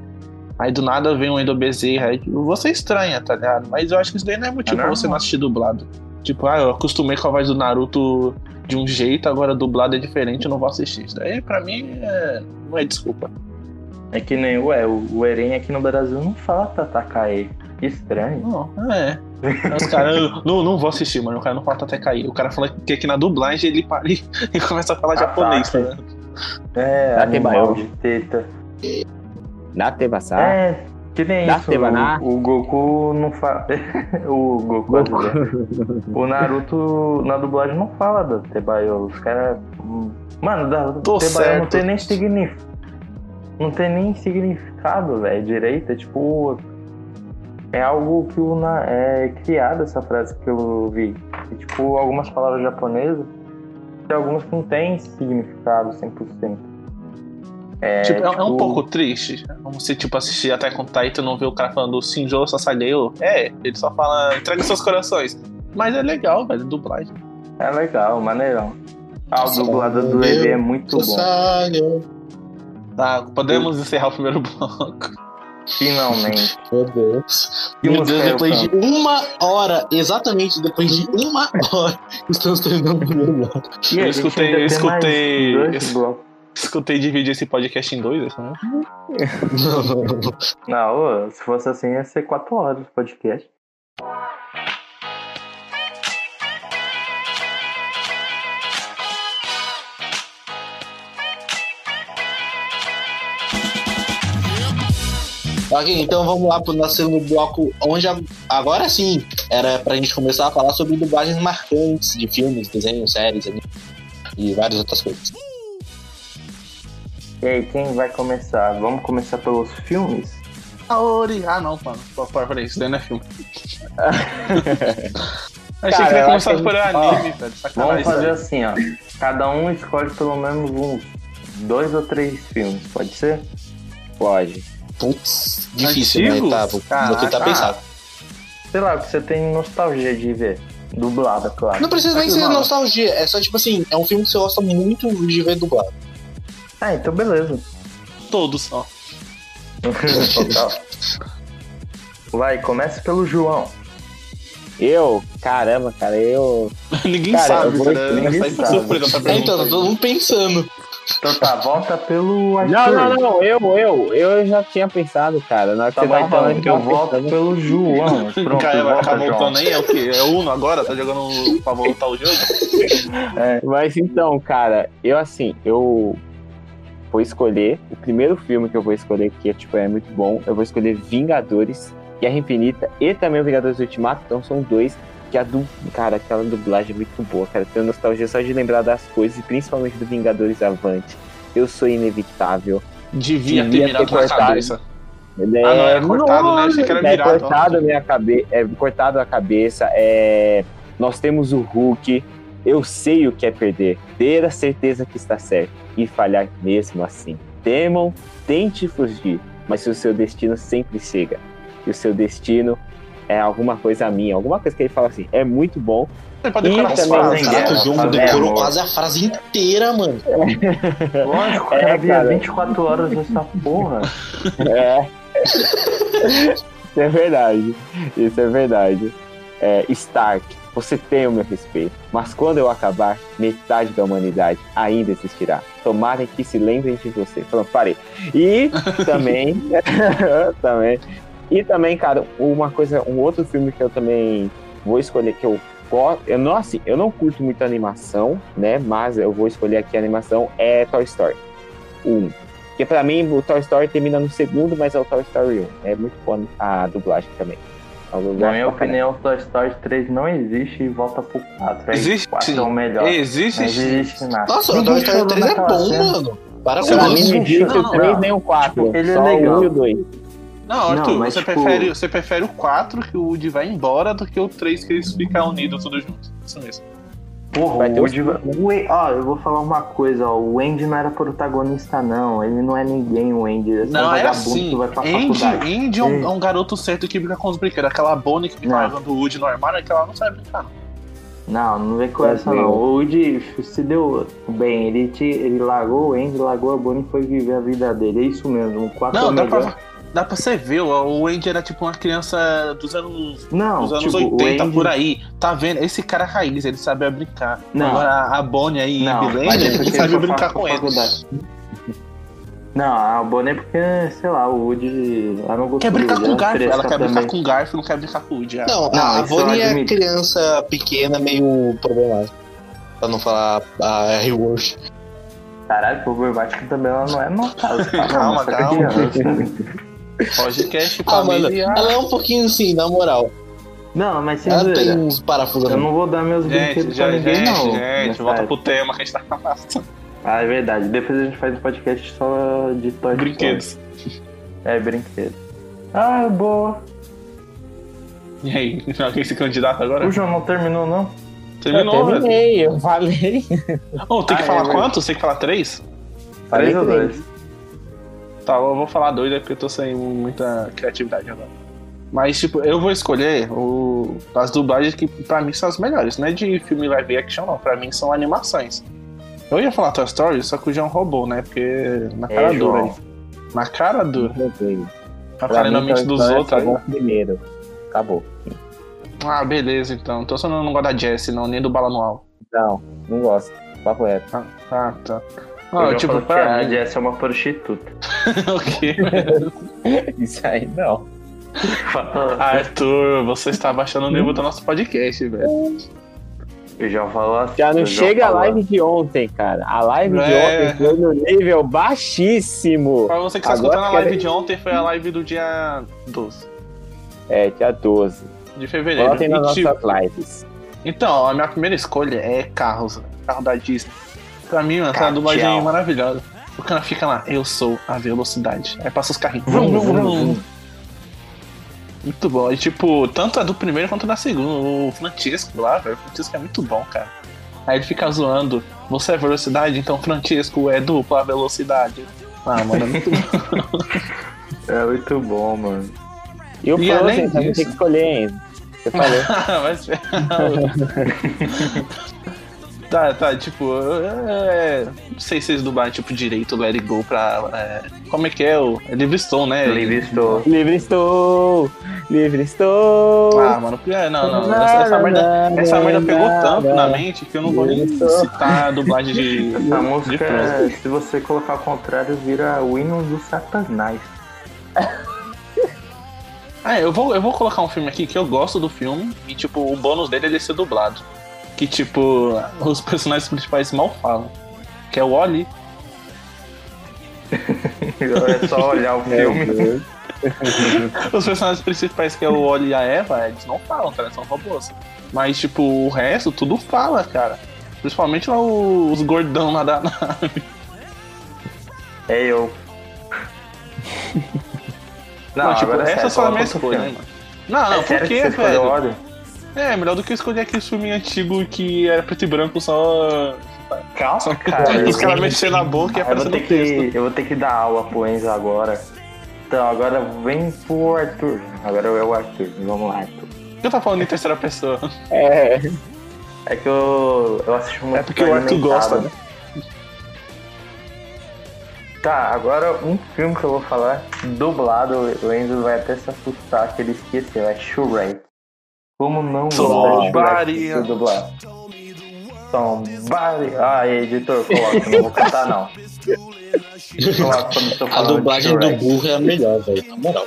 S9: Aí do nada vem um Endo Bezerra, aí tipo, você estranha, tá ligado? Mas eu acho que isso daí não é motivo
S8: É
S9: pra você não assistir dublado. Tipo, ah, eu acostumei com a voz do Naruto de um jeito, agora dublado é diferente, eu não vou assistir. Isso daí pra mim é... não é desculpa.
S8: É que nem, ué, o, o Eren aqui no Brasil não fala Tatakae. Que estranho.
S9: Não, é. Os caras, não, não vou assistir, mano. O cara não fala até cair. O cara fala que aqui na dublagem ele para e, [LAUGHS] começa a falar
S8: Ataque.
S9: japonês, tá ligado?
S8: É, animal
S10: tem
S8: de teta.
S10: Na Tebasa.
S8: É, que nem isso. O, o Goku não fala. [LAUGHS] o Goku. O Naruto na dublagem não fala da Tebayo. Os caras. Mano, da Tebayo não tem nem significado. Não tem nem significado, velho, direito. É tipo. É algo que o na... é criada essa frase que eu vi. É, tipo, algumas palavras japonesas, tem algumas que não têm significado 100%. É,
S9: Tipo, é, é um
S8: tipo,
S9: pouco triste. Como se, tipo, assistir até com Titan e não ver o cara falando Shinjo Sasageyo. É, ele só fala, entrega seus corações. Mas é legal, velho, dublagem.
S8: É legal, maneirão. Ah, o dublado do Levi é muito bom.
S9: Tá, podemos encerrar o primeiro bloco.
S8: Finalmente. [LAUGHS]
S7: Meu Deus. Meu Deus, depois de uma hora, exatamente depois de uma [LAUGHS] hora, estamos terminando o primeiro bloco.
S8: E
S9: Eu escutei, eu escutei.
S8: dois blocos.
S9: Escutei dividir esse podcast em dois, assim, né? [LAUGHS]
S7: Não,
S8: se fosse assim, ia ser quatro horas o podcast.
S7: Ok, então vamos lá pro nosso segundo bloco, onde agora sim era pra gente começar a falar sobre dublagens marcantes de filmes, desenhos, séries anime, e várias outras coisas.
S8: E aí, quem vai começar? Vamos começar pelos filmes?
S9: Aori. Ah, não, mano. Pô, Peraí, isso daí não é filme. [LAUGHS] Achei
S10: Cara,
S9: que ia começar por anime, velho. Sacanagem.
S8: Vamos fazer assim, ó. Cada um escolhe pelo menos uns dois ou três filmes, pode ser?
S10: Pode.
S7: Putz, difícil,
S9: Antigos?
S7: né? Tá, vou, vou tentar
S8: Caraca.
S7: pensar.
S8: Sei lá, que você tem nostalgia de ver. Dublada, claro.
S7: Não precisa nem ser
S9: Mano.
S7: nostalgia, é só tipo assim, é um filme que você gosta muito de ver dublado.
S8: Ah, então beleza.
S9: Todos, ó.
S8: Total. [LAUGHS] Vai, comece pelo João.
S10: Eu, caramba, cara, eu. [LAUGHS]
S9: Ninguém
S10: Cara,
S9: sabe,
S10: eu vou-
S9: cara.
S8: ninguém sabe.
S9: surpresa pra
S7: É, então, tá todo mundo pensando.
S8: Então tá, volta pelo Arthur.
S10: Não, não, não, eu, eu, eu já tinha pensado, cara. Na hora que
S8: Tá
S10: você
S8: bom,
S10: tava
S8: então,
S10: falando,
S8: eu
S10: tava
S8: volto
S10: pensando.
S8: pelo João. [LAUGHS] Pronto,
S9: Cara,
S8: volta, João.
S9: voltando aí, é o quê? É Uno agora? Tá jogando pra voltar o jogo?
S10: Mas então, cara, eu assim, eu vou escolher o primeiro filme que eu vou escolher, que é, tipo, é muito bom. Eu vou escolher Vingadores, Guerra Infinita e também o Vingadores Ultimato. Então são dois que a du... cara, aquela dublagem é muito boa, cara. Tenho nostalgia só de lembrar das coisas, e principalmente do Vingadores Avante. Eu sou inevitável.
S9: Devia,
S10: Devia
S9: ter mirado
S10: ter
S9: na
S10: cortado.
S9: cabeça.
S10: É,
S9: Ah, não, era cortado, né? Achei que era
S10: é
S9: virado.
S10: cortado minha cabeça, é cortado a cabeça. É, nós temos o Hulk. Eu sei o que é perder, ter a certeza que está certo e falhar mesmo assim. Temam, tente fugir, mas o seu destino sempre chega. E o seu destino é alguma coisa minha, alguma coisa que ele fala assim. É muito bom.
S9: Pode
S10: E
S9: decorar
S10: também-
S9: frases.
S7: Caraca, o João
S8: Fazer
S7: decorou quase a frase inteira, mano. [LAUGHS]
S8: Lógico, o
S10: É,
S8: cara via
S10: cara.
S8: 24 horas nessa porra.
S10: É. [LAUGHS] Isso é verdade. Isso é verdade. É, Stark, você tem o meu respeito, mas quando eu acabar, metade da humanidade ainda existirá. Tomara que se lembrem de você. Pronto, parei. E [LAUGHS] também, [LAUGHS] também, e também, cara, uma coisa, um outro filme que eu também vou escolher que eu gosto, eu não assim, eu não curto muito animação, né? Mas eu vou escolher aqui a animação é Toy Story 1. Porque pra mim o Toy Story termina no segundo, mas é o Toy Story 1. É muito bom a dublagem também.
S8: Na minha opinião, Toy Story 3 não existe e volta pro 4. Aí
S9: Existe
S8: 4
S9: sim.
S8: é o melhor.
S9: Existe
S8: Não
S9: sim.
S8: existe nada.
S7: Nossa, o Toy Story
S8: chorou
S7: 3 é bom,
S8: cena.
S7: mano. Para com
S10: mim
S7: isso.
S10: não existe
S8: Não,
S10: o 3
S8: não.
S10: nem o 4.
S8: Tipo, ele é legal.
S10: o 1 e o 2.
S9: Não, Arthur,
S8: Não, mas,
S9: você,
S8: tipo-
S9: prefere, você prefere o 4 que o Woody vai embora do que o 3 que eles ficam unidos tudo junto. Isso mesmo.
S8: Porra,
S10: Vai
S8: o
S10: ter
S8: Woody Ó, eu vou falar uma coisa, ó. O Andy não era protagonista, não. Ele não é ninguém, o Andy. Ele é só um
S9: Não, é assim.
S8: que vai pra
S9: Andy,
S8: faculdade.
S9: Andy é um, é um garoto certo que brinca com os brinquedos. Aquela Bonnie que fica
S8: Não.
S9: levando o Woody no armário, aquela não sabe brincar. não.
S8: Não, não vem com essa, não. O Woody se deu bem. Ele, te, ele largou o Andy, largou a Bonnie e foi viver a vida dele. É isso mesmo. O 4 é
S9: Não, dá pra, dá pra você ver, ó, o Andy era tipo uma criança dos anos,
S8: Não,
S9: dos anos
S8: tipo,
S9: 80,
S8: o Andy...
S9: por aí. Tá vendo? Esse cara é raiz, ele sabe brincar.
S8: Não.
S9: Agora a Bonnie aí,
S8: Não,
S9: Bilene,
S8: mas é
S9: ele
S8: porque
S9: sabe brincar com
S8: pra
S9: ele.
S8: Não, a Bonnie é porque, sei lá, o Woody. Ela não gostou
S9: Quer brincar com o Garfield, ela quer brincar
S8: também.
S9: com o Garfield, não quer brincar com o Woody. ah.
S7: Não,
S8: Não,
S7: a Bonnie é
S8: admito.
S7: criança pequena, meio problemática. Pra não falar a Worth.
S8: Caralho, o Overwatch também ela não é notada. [LAUGHS]
S9: Calma, calma. Podcast
S7: Ah, mano, ela é um pouquinho assim, na moral.
S8: Não, mas sem
S7: Ela tem uns parafusos.
S8: Eu não vou dar meus
S9: Gente,
S8: brinquedos
S9: já,
S8: pra ninguém,
S9: gente,
S8: não.
S9: gente, volta
S8: época.
S9: pro tema que a gente tá passando.
S8: Ah, é verdade. Depois a gente faz um podcast só de Toy Story.
S9: Brinquedos.
S8: É, brinquedo. Ah, boa.
S9: E aí, alguém se candidata agora?
S8: O João não terminou, não?
S10: Eu
S9: Terminou, velho.
S10: terminei, eu falei.
S9: Oh, tem que
S8: Ah,
S9: falar
S8: é verdade.
S9: quantos? Tem que falar três?
S8: Três ou
S10: três.
S8: dois?
S9: Tá, eu vou falar dois, é porque eu tô sem muita criatividade agora. Mas, tipo, eu vou escolher o... as dublagens que pra mim são as melhores. Não é de filme live action, não. Pra mim são animações. Eu ia falar Toy Story, só que o João roubou, né? Porque na cara
S8: É,
S9: dura aí. Na cara dura. Pra falar na mente dos
S10: é
S9: outros
S10: só
S9: agora.
S10: primeiro. Acabou.
S9: Ah, beleza, então. Então você não, não gosta da Jessie, não, nem do Bala Anual.
S10: Não, não gosto. Papo reto.
S9: Ah, ah, tá. Ah,
S8: João
S9: tipo,
S8: falou que
S9: pra
S8: a
S9: mim.
S8: Jess é uma prostituta. [LAUGHS]
S9: o quê? [LAUGHS]
S10: Isso aí não.
S9: Arthur, você está baixando o nível do nosso podcast, velho.
S8: O João falou assim.
S10: Já não chega a
S8: falou-
S10: live de ontem, cara. A live de
S9: É.
S10: ontem foi no nível baixíssimo.
S9: Pra você que está escutando a
S10: quero-
S9: live de ontem, foi a live do dia 12
S10: É, dia 12.
S9: de fevereiro.
S10: Nas
S9: E, tipo,
S10: nossas lives.
S9: então, a minha primeira escolha é carros, carro da Disney. Pra mim, mano, essa dublagem é maravilhosa. O cara fica lá, eu sou a velocidade. Aí passa os carrinhos. Vrum, vrum, vrum. Muito bom. E tipo, tanto é do primeiro quanto da segunda. O Francisco lá, velho. O Francisco é muito bom, cara. Aí ele fica zoando. Você é velocidade, então Francisco é dupla velocidade. Ah, mano, é muito bom. [LAUGHS]
S8: É muito bom, mano.
S10: E o
S9: E
S10: Frozen
S9: além
S10: também
S9: disso-
S10: tem que escolher ainda. Você falou. [LAUGHS]
S9: Vai ser. [LAUGHS] tá, tá, tipo, é, não sei se vocês dublaram tipo direito Let It Go pra. é, como é que é? O é Livre Stone, né?
S8: Livre estou.
S10: livre estou! Livre estou!
S9: Ah, mano, é, não, não. Essa, essa merda, essa merda pegou tanto na mente que eu não vou nem citar [LAUGHS] a dublagem de.
S8: Essa
S9: de
S8: música,
S9: Frozen.
S8: se você colocar ao contrário, vira o hino do Satanás.
S9: Ah, eu vou, eu vou colocar um filme aqui que eu gosto do filme e, tipo, o bônus dele é ele ser dublado. Que, tipo, os personagens principais mal falam. Que é o Oli.
S8: É só olhar o [LAUGHS] filme.
S9: Os personagens principais, que é o Oli e a Eva, eles não falam, cara, eles são robôs. Mas, tipo, o resto, tudo fala, cara. Principalmente lá os gordão lá da nave.
S8: É eu.
S9: Não, tipo,
S8: agora é
S9: essa
S8: sério,
S9: só é a minha escolha, mano. Não, não,
S8: É
S9: por quê, velho? É, melhor do que escolher aquele filme antigo que era preto e branco só.
S8: Calma, cara.
S9: Os caras mexendo na boca e
S8: eu, vou
S9: aparecendo
S8: ter
S9: texto.
S8: que, eu vou ter que dar aula pro Enzo agora. Então, agora vem pro Arthur. Agora é o Arthur. Vamos lá, Arthur.
S9: Por que eu tô falando em terceira pessoa?
S10: É.
S8: É que eu, eu assisti muito
S9: É porque o Arthur gosta, né?
S8: Tá, agora um filme que eu vou falar, dublado, o Enzo vai até se assustar que ele esqueceu, é Shrek. Como não gostar de dublar? Somebody. Ah, editor, coloca, não vou cantar não. Coloca [LAUGHS]
S7: A dublagem do burro é a melhor, velho. Na moral.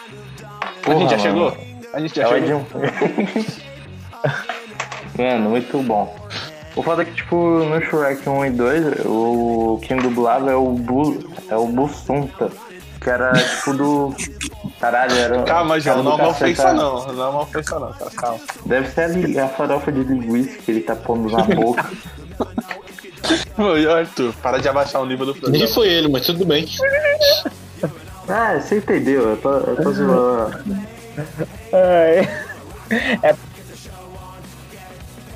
S9: a gente já
S8: mano.
S9: chegou? A gente já
S8: É
S9: chegou. [LAUGHS]
S8: Mano, muito bom. O foda é que, tipo, no Shrek 1 e 2, o quem dublava é o Bu, é o Bussunta. Que era tipo do. Caralho, era.
S9: Calma,
S8: era
S9: João, não é uma ofensa não. Não é uma ofensa não, cara. Calma.
S8: Deve ser a, a farofa de linguiça que ele tá pondo na boca. [LAUGHS]
S9: Ô, Arthur, para de abaixar o nível do
S7: Nem
S9: programa.
S7: foi ele, mas tudo bem.
S8: ah, você entendeu, eu tô, eu tô zoando.
S10: É.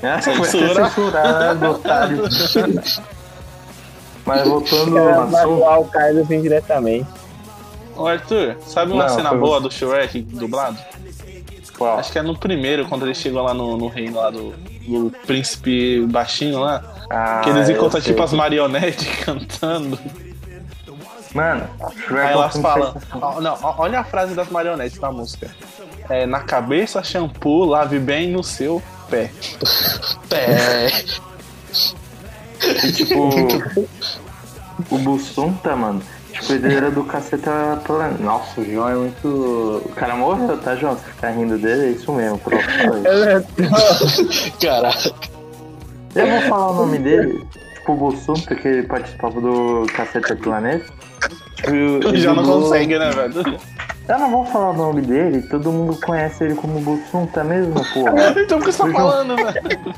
S8: Ah,
S9: Censura.
S8: Ser censurado, otário. [LAUGHS] Mas voltando no
S10: pra
S8: assunto.
S10: o Carlos indiretamente.
S9: Ô, Arthur, sabe uma
S8: Não,
S9: cena
S8: foi
S9: boa do Shrek dublado?
S8: Qual?
S9: Acho que é no primeiro, quando ele chegou lá no, no reino lá do, do príncipe baixinho lá.
S8: Ah,
S9: que eles
S8: eu
S9: encontram
S8: sei.
S9: tipo as marionetes [LAUGHS] cantando.
S8: Mano, Shrek
S9: Aí
S8: é um
S9: elas
S8: filme
S9: falam.
S8: sensacional.
S9: ó, não, ó, olha a frase das marionetes da música. É, na cabeça, shampoo, lave bem no seu pé. [LAUGHS]
S7: É.
S8: E, tipo, [LAUGHS] o Bussunta, mano, tipo, ele era do caceta planeta. Nossa, o João é muito. O cara morreu, tá, João? Você ficar rindo dele, é isso mesmo, pronto. isso. [LAUGHS] [LAUGHS]
S7: Caraca.
S8: Eu vou falar o nome dele. tipo o Bussum, porque ele participava do Cacete do Planeta. Tipo, [LAUGHS] ele
S9: Já não
S8: dublou-
S9: consegue, né, velho?
S8: Eu não vou falar o nome dele, todo mundo conhece ele como Bussum, tá mesmo, porra?
S9: Então por que você tá
S8: O João-
S9: falando, velho?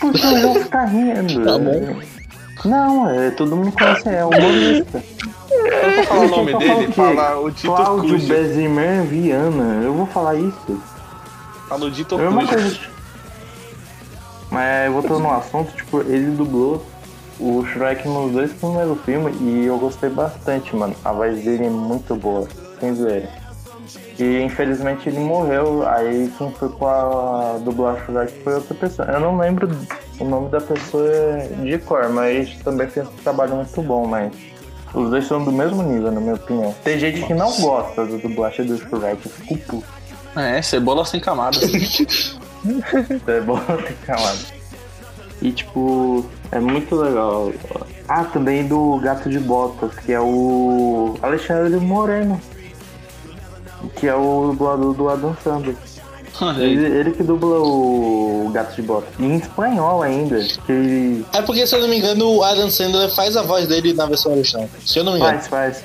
S8: Porque o João tá rindo.
S7: Tá bom.
S8: Não, é, todo mundo conhece, é humorista.
S9: Eu vou falar o nome dele,
S8: o quê?
S9: fala o Dito
S8: Cláudio
S9: Cujo.
S8: Viana, eu vou falar isso.
S9: Fala o Dito
S8: É
S9: Cujo.
S8: coisa. Mas voltando no assunto, tipo, ele dublou o Shrek nos dois primeiros filmes e eu gostei bastante, mano. A voz dele é muito boa, sem zoeira. E infelizmente ele morreu, aí quem foi com a dublar Shrek foi outra pessoa. Eu não lembro o nome da pessoa de cor, mas também fez um trabalho muito bom, mas os dois são do mesmo nível, na minha opinião. Tem gente que não gosta do dublagem do Shrek, eu fico puto.
S9: É, cebola sem camadas. [LAUGHS]
S8: É bom ter calado. E tipo, é muito legal. Ah, também do Gato de Botas, que é o Alexandre Moreno. Que é o dublador do Adam Sandler. Ele, ele que dubla o Gato de Botas. E em espanhol ainda. Que
S7: É porque, se eu não me engano, o Adam Sandler faz a voz dele na versão original. Se eu não me engano.
S8: faz, faz.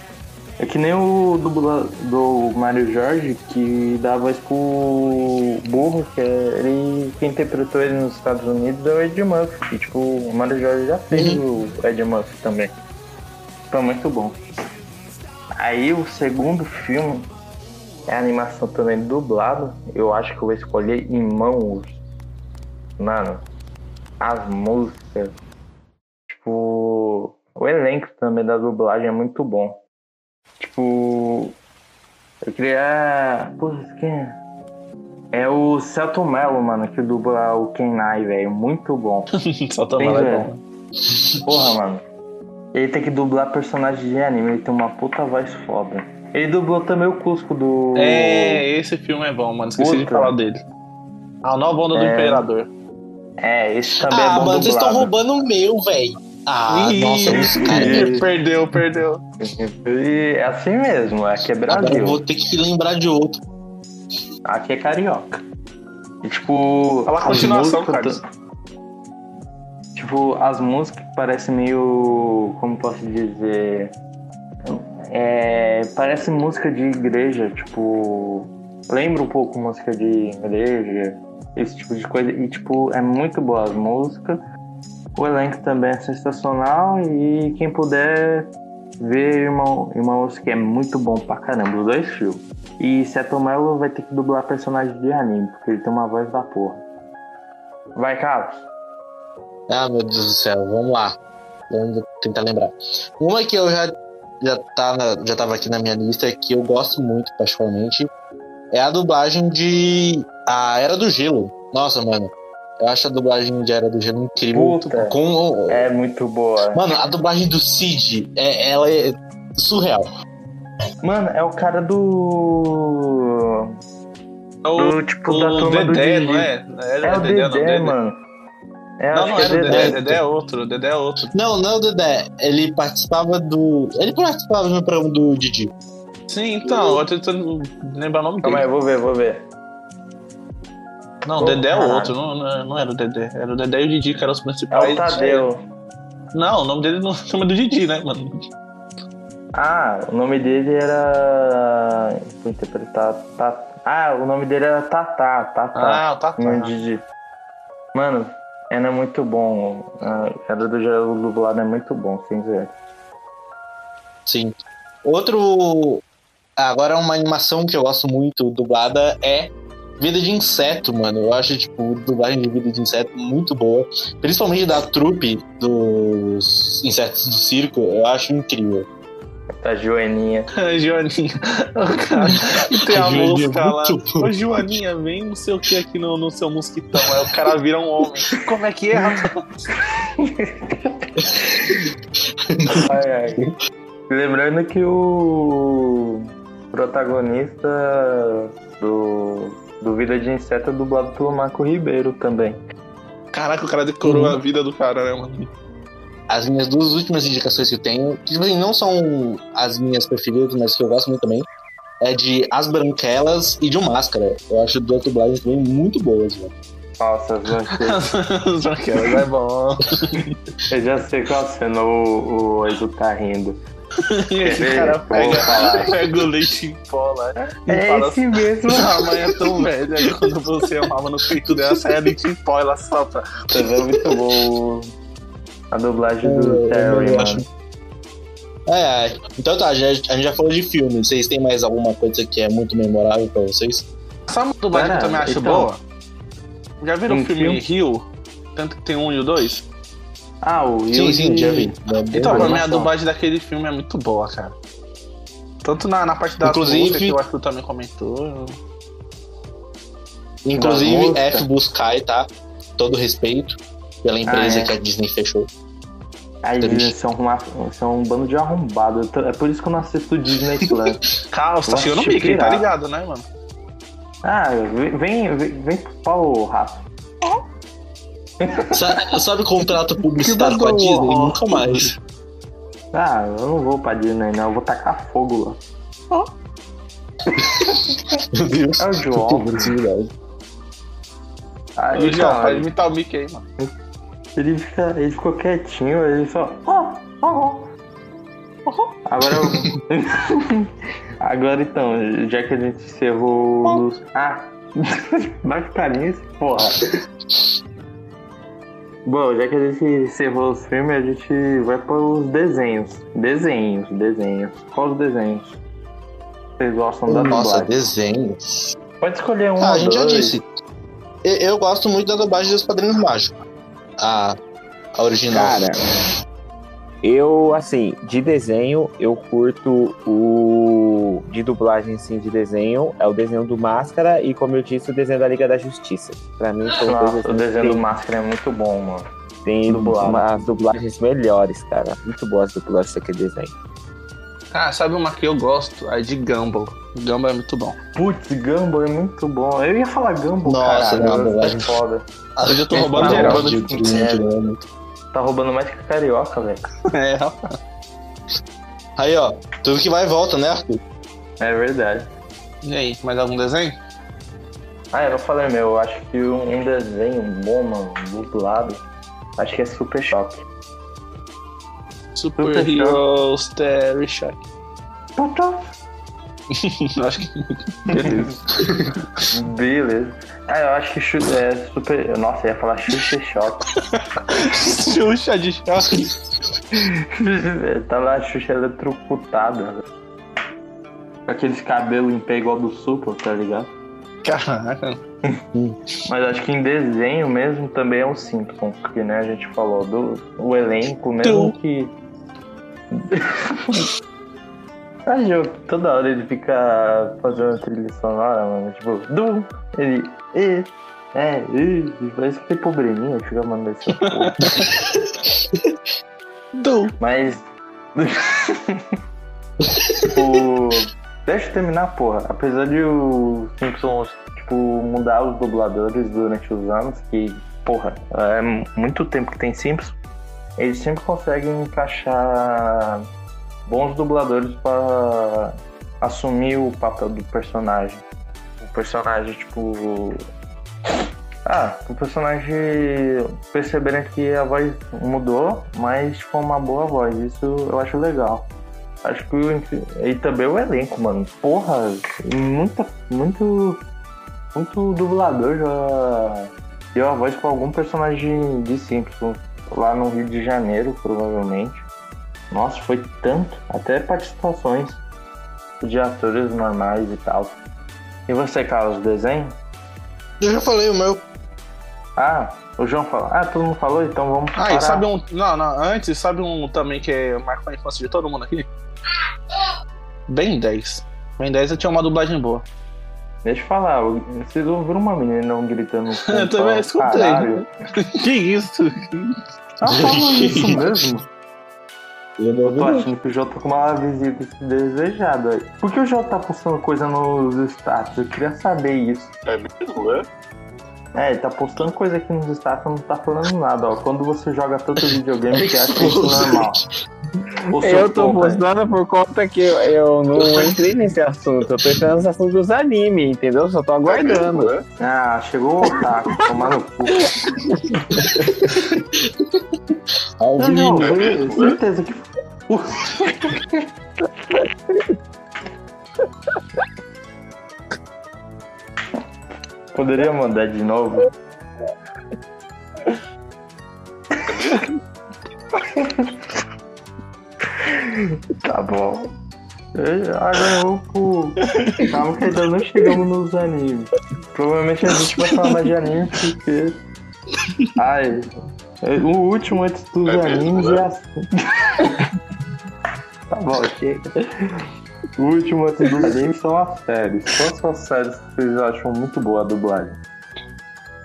S8: É que nem o dubla do Mário Jorge, que dá a voz pro burro, que é ele quem interpretou ele nos Estados Unidos é o Ed Murphy. E tipo, o Mário Jorge já fez o Ed Murphy também. Então muito bom. Aí o segundo filme é a animação também dublado. Eu acho que eu vou escolher Irmãos. Mano, as músicas. Tipo, o elenco também da dublagem é muito bom. Tipo, eu queria. Pô, quem é? É o Celton Mello, mano, que dubla o Kenai, velho. Muito bom. [LAUGHS] Tem,
S9: tomando é bom.
S8: Porra, mano. Ele tem que dublar personagem de anime, ele tem uma puta voz foda. Ele dublou também o Cusco do.
S9: É, esse filme é bom, mano. Esqueci de
S8: Puta.
S9: falar dele. A nova onda do
S8: É.
S9: Imperador.
S8: É, esse também é
S7: Ah,
S8: bom
S7: mano, vocês estão roubando o meu, velho. Ah,
S9: Ih,
S7: nossa, [LAUGHS] cara.
S8: Ih.
S9: Perdeu, perdeu.
S8: E é assim mesmo, aqui é
S7: Agora
S8: Brasil.
S7: eu vou ter que lembrar de outro.
S8: Aqui é carioca. E tipo.
S9: Fala a continuação,
S8: do- Tipo, as músicas parecem meio. Como posso dizer? É. Parece música de igreja, tipo. Lembra um pouco música de igreja, esse tipo de coisa. E tipo, é muito boa as músicas. O elenco também é sensacional. E quem puder ver Irmão, Irmãos, que é muito bom pra caramba, os dois filmes. E Seto Mello vai ter que dublar personagem de anime, porque ele tem uma voz da porra. Vai, Carlos.
S7: Ah, meu Deus do céu, vamos lá. Vamos tentar lembrar. Uma que eu já, já, tá na- já tava aqui na minha lista, que eu gosto muito, particularmente, é a dublagem de A Era do Gelo. Nossa, mano. Eu acho a dublagem de Era do Gelo incrível.
S8: Puta.
S7: Com,
S8: É muito boa.
S7: Mano, a dublagem do Cid, é, ela é surreal.
S8: Mano, é o cara do.
S9: O,
S8: do tipo
S9: o
S8: da turma do
S9: Dedé, não é? É,
S8: É o
S9: Dedé, não,
S8: Dedé,
S9: Dedé.
S8: mano. É,
S9: Não, não era o
S8: é
S9: Dedé,
S8: Dedé.
S9: Dedé é outro, Dedé é outro.
S7: Não, não é o Dedé. Ele participava do. Ele participava no programa do Didi.
S9: Sim, então, eu tô tentando lembrar o nome
S8: Calma aí,
S9: dele.
S8: eu vou ver, vou ver.
S9: Não,
S8: Ô,
S9: Dedé é outro, não, não, não era o Dedé. Era o Dedé e o Didi que eram os
S8: É
S9: principais.
S8: o Tadeu.
S9: Não, o nome dele não [LAUGHS] chama do Didi, né, mano?
S8: Ah, o nome dele era. Vou interpretar. Tá... Ah, o nome dele era Tatá. Tatá.
S9: Ah, tá, tá.
S8: Não, Didi. Mano, Ana é muito bom. A Era do Gelo dublado é muito bom, sem dizer.
S7: Sim. Outro. Agora uma animação que eu gosto muito dublada é Vida de Inseto, mano. Eu acho, tipo, dublagem de Vida de Inseto muito boa. Principalmente da trupe dos insetos do circo, eu acho incrível.
S8: Da Joaninha. [LAUGHS]
S9: Joaninha. [LAUGHS] O cara, e tem a
S7: A Joaninha é
S9: lá. Ô, Joaninha, vem não sei o que aqui no, no seu mosquitão. Aí o cara vira um homem. Como é que é? [LAUGHS]
S8: Ai, ai. Lembrando que o protagonista do, do Vida de Inseto é dublado pelo Marco Ribeiro também.
S9: Caraca, o cara decorou a vida do cara, né, mano?
S7: As minhas duas últimas indicações que eu tenho, que tipo assim, não são as minhas preferidas, mas que eu gosto muito também, é de As Branquelas e de O Máscara. Eu acho duas dublagens também muito boas, mano.
S8: Nossa, as [LAUGHS] branquelas.
S9: As branquelas é bom. [LAUGHS]
S8: Eu já sei qual cena o, o Edu tá rindo. [LAUGHS]
S9: Esse cara pega, pega o leite em pó lá e
S8: É
S9: fala
S8: esse mesmo.
S9: Sua mãe é tão velha e quando você amava no peito dela, saia leite em pó, ela sopra.
S8: Você vê muito bom a dublagem do
S7: É,
S8: Terry,
S7: eu acho-
S8: mano.
S7: É, é. Então tá, a gente já falou de filme. Vocês têm mais alguma coisa que é muito memorável pra vocês?
S9: Sabe uma dublagem que eu também acho
S8: então-
S9: boa? Já viram o
S8: Um
S9: filme
S8: filme?
S9: Rio? Tanto que tem um e o dois?
S8: Ah, o
S7: Sim,
S8: Will
S7: sim,
S8: de-
S7: já vi. É
S9: Então, pra mim a dublagem daquele filme é muito boa, cara. Tanto na, na parte da
S7: Inclusive-
S9: música, que o Arthur também comentou.
S7: Inclusive. F Buscai, tá? Todo respeito pela empresa
S8: é.
S7: que a Disney fechou.
S8: Aí
S7: Triste.
S8: eles são, uma, são um bando de arrombado. É por isso que eu não assisto Disney Plus. [LAUGHS]
S9: Carlos, tá
S8: Vou
S9: chegando o
S8: assistir
S9: Mickey, tá ligado, né, mano?
S8: ah, vem, vem, vem, pro pau, rato.
S7: Sabe, sabe contrato publicitário com a Disney?
S8: o-
S7: Nunca mais.
S8: Ah, eu não vou pra Disney, não. Eu vou tacar fogo lá.
S7: Meu Deus.
S8: É o João. Ah,
S9: Ô, João,
S8: então,
S9: pode imitar o Mickey aí, mano.
S8: Ele, fica, ele ficou quietinho, ele só. "Ah, ah, ah." Agora eu... [LAUGHS] Agora então, já que a gente encerrou os. Ah! Vai ficar nisso, porra. Bom, já que a gente encerrou os filmes, a gente vai para os desenhos. Desenhos, desenhos. Quais os desenhos? Vocês gostam da
S7: Nossa,
S8: dublagem?
S7: desenhos.
S8: Pode escolher um
S7: Ah,
S8: ou
S7: a gente já
S8: dois.
S7: disse. Eu, eu gosto muito da dublagem dos Padrinhos Mágicos. A, a original.
S10: Cara, eu, assim, de desenho, eu curto o. De dublagem, assim, de desenho, é o desenho do Máscara e, como eu disse, o desenho da Liga da Justiça. Pra mim, são
S8: Nossa, o
S10: desenhos
S8: desenho
S10: que
S8: do Máscara é muito bom, mano.
S10: tem
S8: dublado.
S10: uma- as dublagens melhores, cara. Muito boas as dublagens daquele desenho.
S9: Ah, sabe uma que eu gosto? A de Gumball. Gumball é muito bom.
S8: Putz, Gumball é muito bom. Eu ia falar Gumball,
S7: Nossa,
S8: caralho.
S7: Gumball,
S8: é foda.
S9: Hoje eu tô
S7: É,
S9: roubando
S7: tá
S9: geral.
S7: roubando de- de-
S8: Tá roubando mais que carioca, velho. [LAUGHS]
S9: É, rapaz.
S7: Aí, ó. Tudo que vai e volta, né, Arthur?
S8: É verdade.
S9: E aí, mais algum desenho?
S8: Ah, eu não falei meu. Eu acho que um desenho bom, mano, dublado. Acho que é Super Choque.
S9: Super
S8: Super
S9: Heroes Terry Shock. [LAUGHS] Acho que. [LAUGHS] Beleza.
S8: Beleza. Ah, eu acho que é super. Nossa, eu ia falar Xuxa Choque. [LAUGHS]
S9: Xuxa de choque.
S8: tá lá a Xuxa eletrocutada. Com aqueles cabelos em pé igual do Supla, tá ligado?
S9: Caraca.
S8: Mas acho que em desenho mesmo também é o Simpsons, porque né, a gente falou do o elenco mesmo que. Toda hora ele fica fazendo trilha sonora, mano. Tipo, du, ele, e, é, e, parece que tem probleminha, fica mandando essa [LAUGHS] porra.
S9: Du.
S8: Mas. tipo. Deixa eu terminar, porra. Apesar de o Simpsons, tipo, mudar os dubladores durante os anos, que, porra, é muito tempo que tem Simpsons, eles sempre conseguem encaixar bons dubladores para assumir o papel do personagem. O personagem, tipo. Ah, o personagem perceberem que a voz mudou, mas com uma boa voz. Isso eu acho legal. Acho que. E também o elenco, mano. Porra, muita, muito. Muito dublador já deu a voz pra algum personagem de Simpsons. Lá no Rio de Janeiro, provavelmente. Nossa, foi tanto. Até participações de atores normais e tal. E você, Carlos, desenho?
S7: Eu já falei o meu.
S8: Ah, o João falou. Ah, todo mundo falou, então vamos.
S9: Ah, e sabe um. Não, não, antes, sabe um também que é marcou a infância de todo mundo aqui? Ben 10. Ben 10 eu tinha uma dublagem boa.
S8: Deixa eu falar, vocês ouviram uma menina gritando [LAUGHS]
S9: Eu também escutei.
S8: caralho. [LAUGHS]
S9: que isso?
S8: Ah, falando isso mesmo.
S7: Eu não
S8: tô achando que o Jota tá com uma visita desejada. aí. Por que o Jota tá postando coisa nos status? Eu queria saber isso.
S9: É mesmo, é?
S8: É, ele tá postando coisa aqui nos status, não tá falando nada, ó. Quando você joga tanto [LAUGHS] videogame, você acha isso normal.
S10: Eu tô postando por conta que eu, eu não entrei nesse assunto. Eu tô entrando nesse assunto dos animes, entendeu? Só tô aguardando.
S8: Ah, chegou o otaku, tomar no cu. [LAUGHS]
S7: Ao
S8: Não, não, certeza que [LAUGHS] Poderia mandar de novo? [LAUGHS] tá bom. Agora vou pro. Calma que ainda não chegamos nos animes. Provavelmente a gente vai falar mais de anime porque. Ai. O último antes dos animes é assim. tá bom, chega. O último antes dos animes são as séries. Quais são as séries que vocês acham muito boa a dublagem?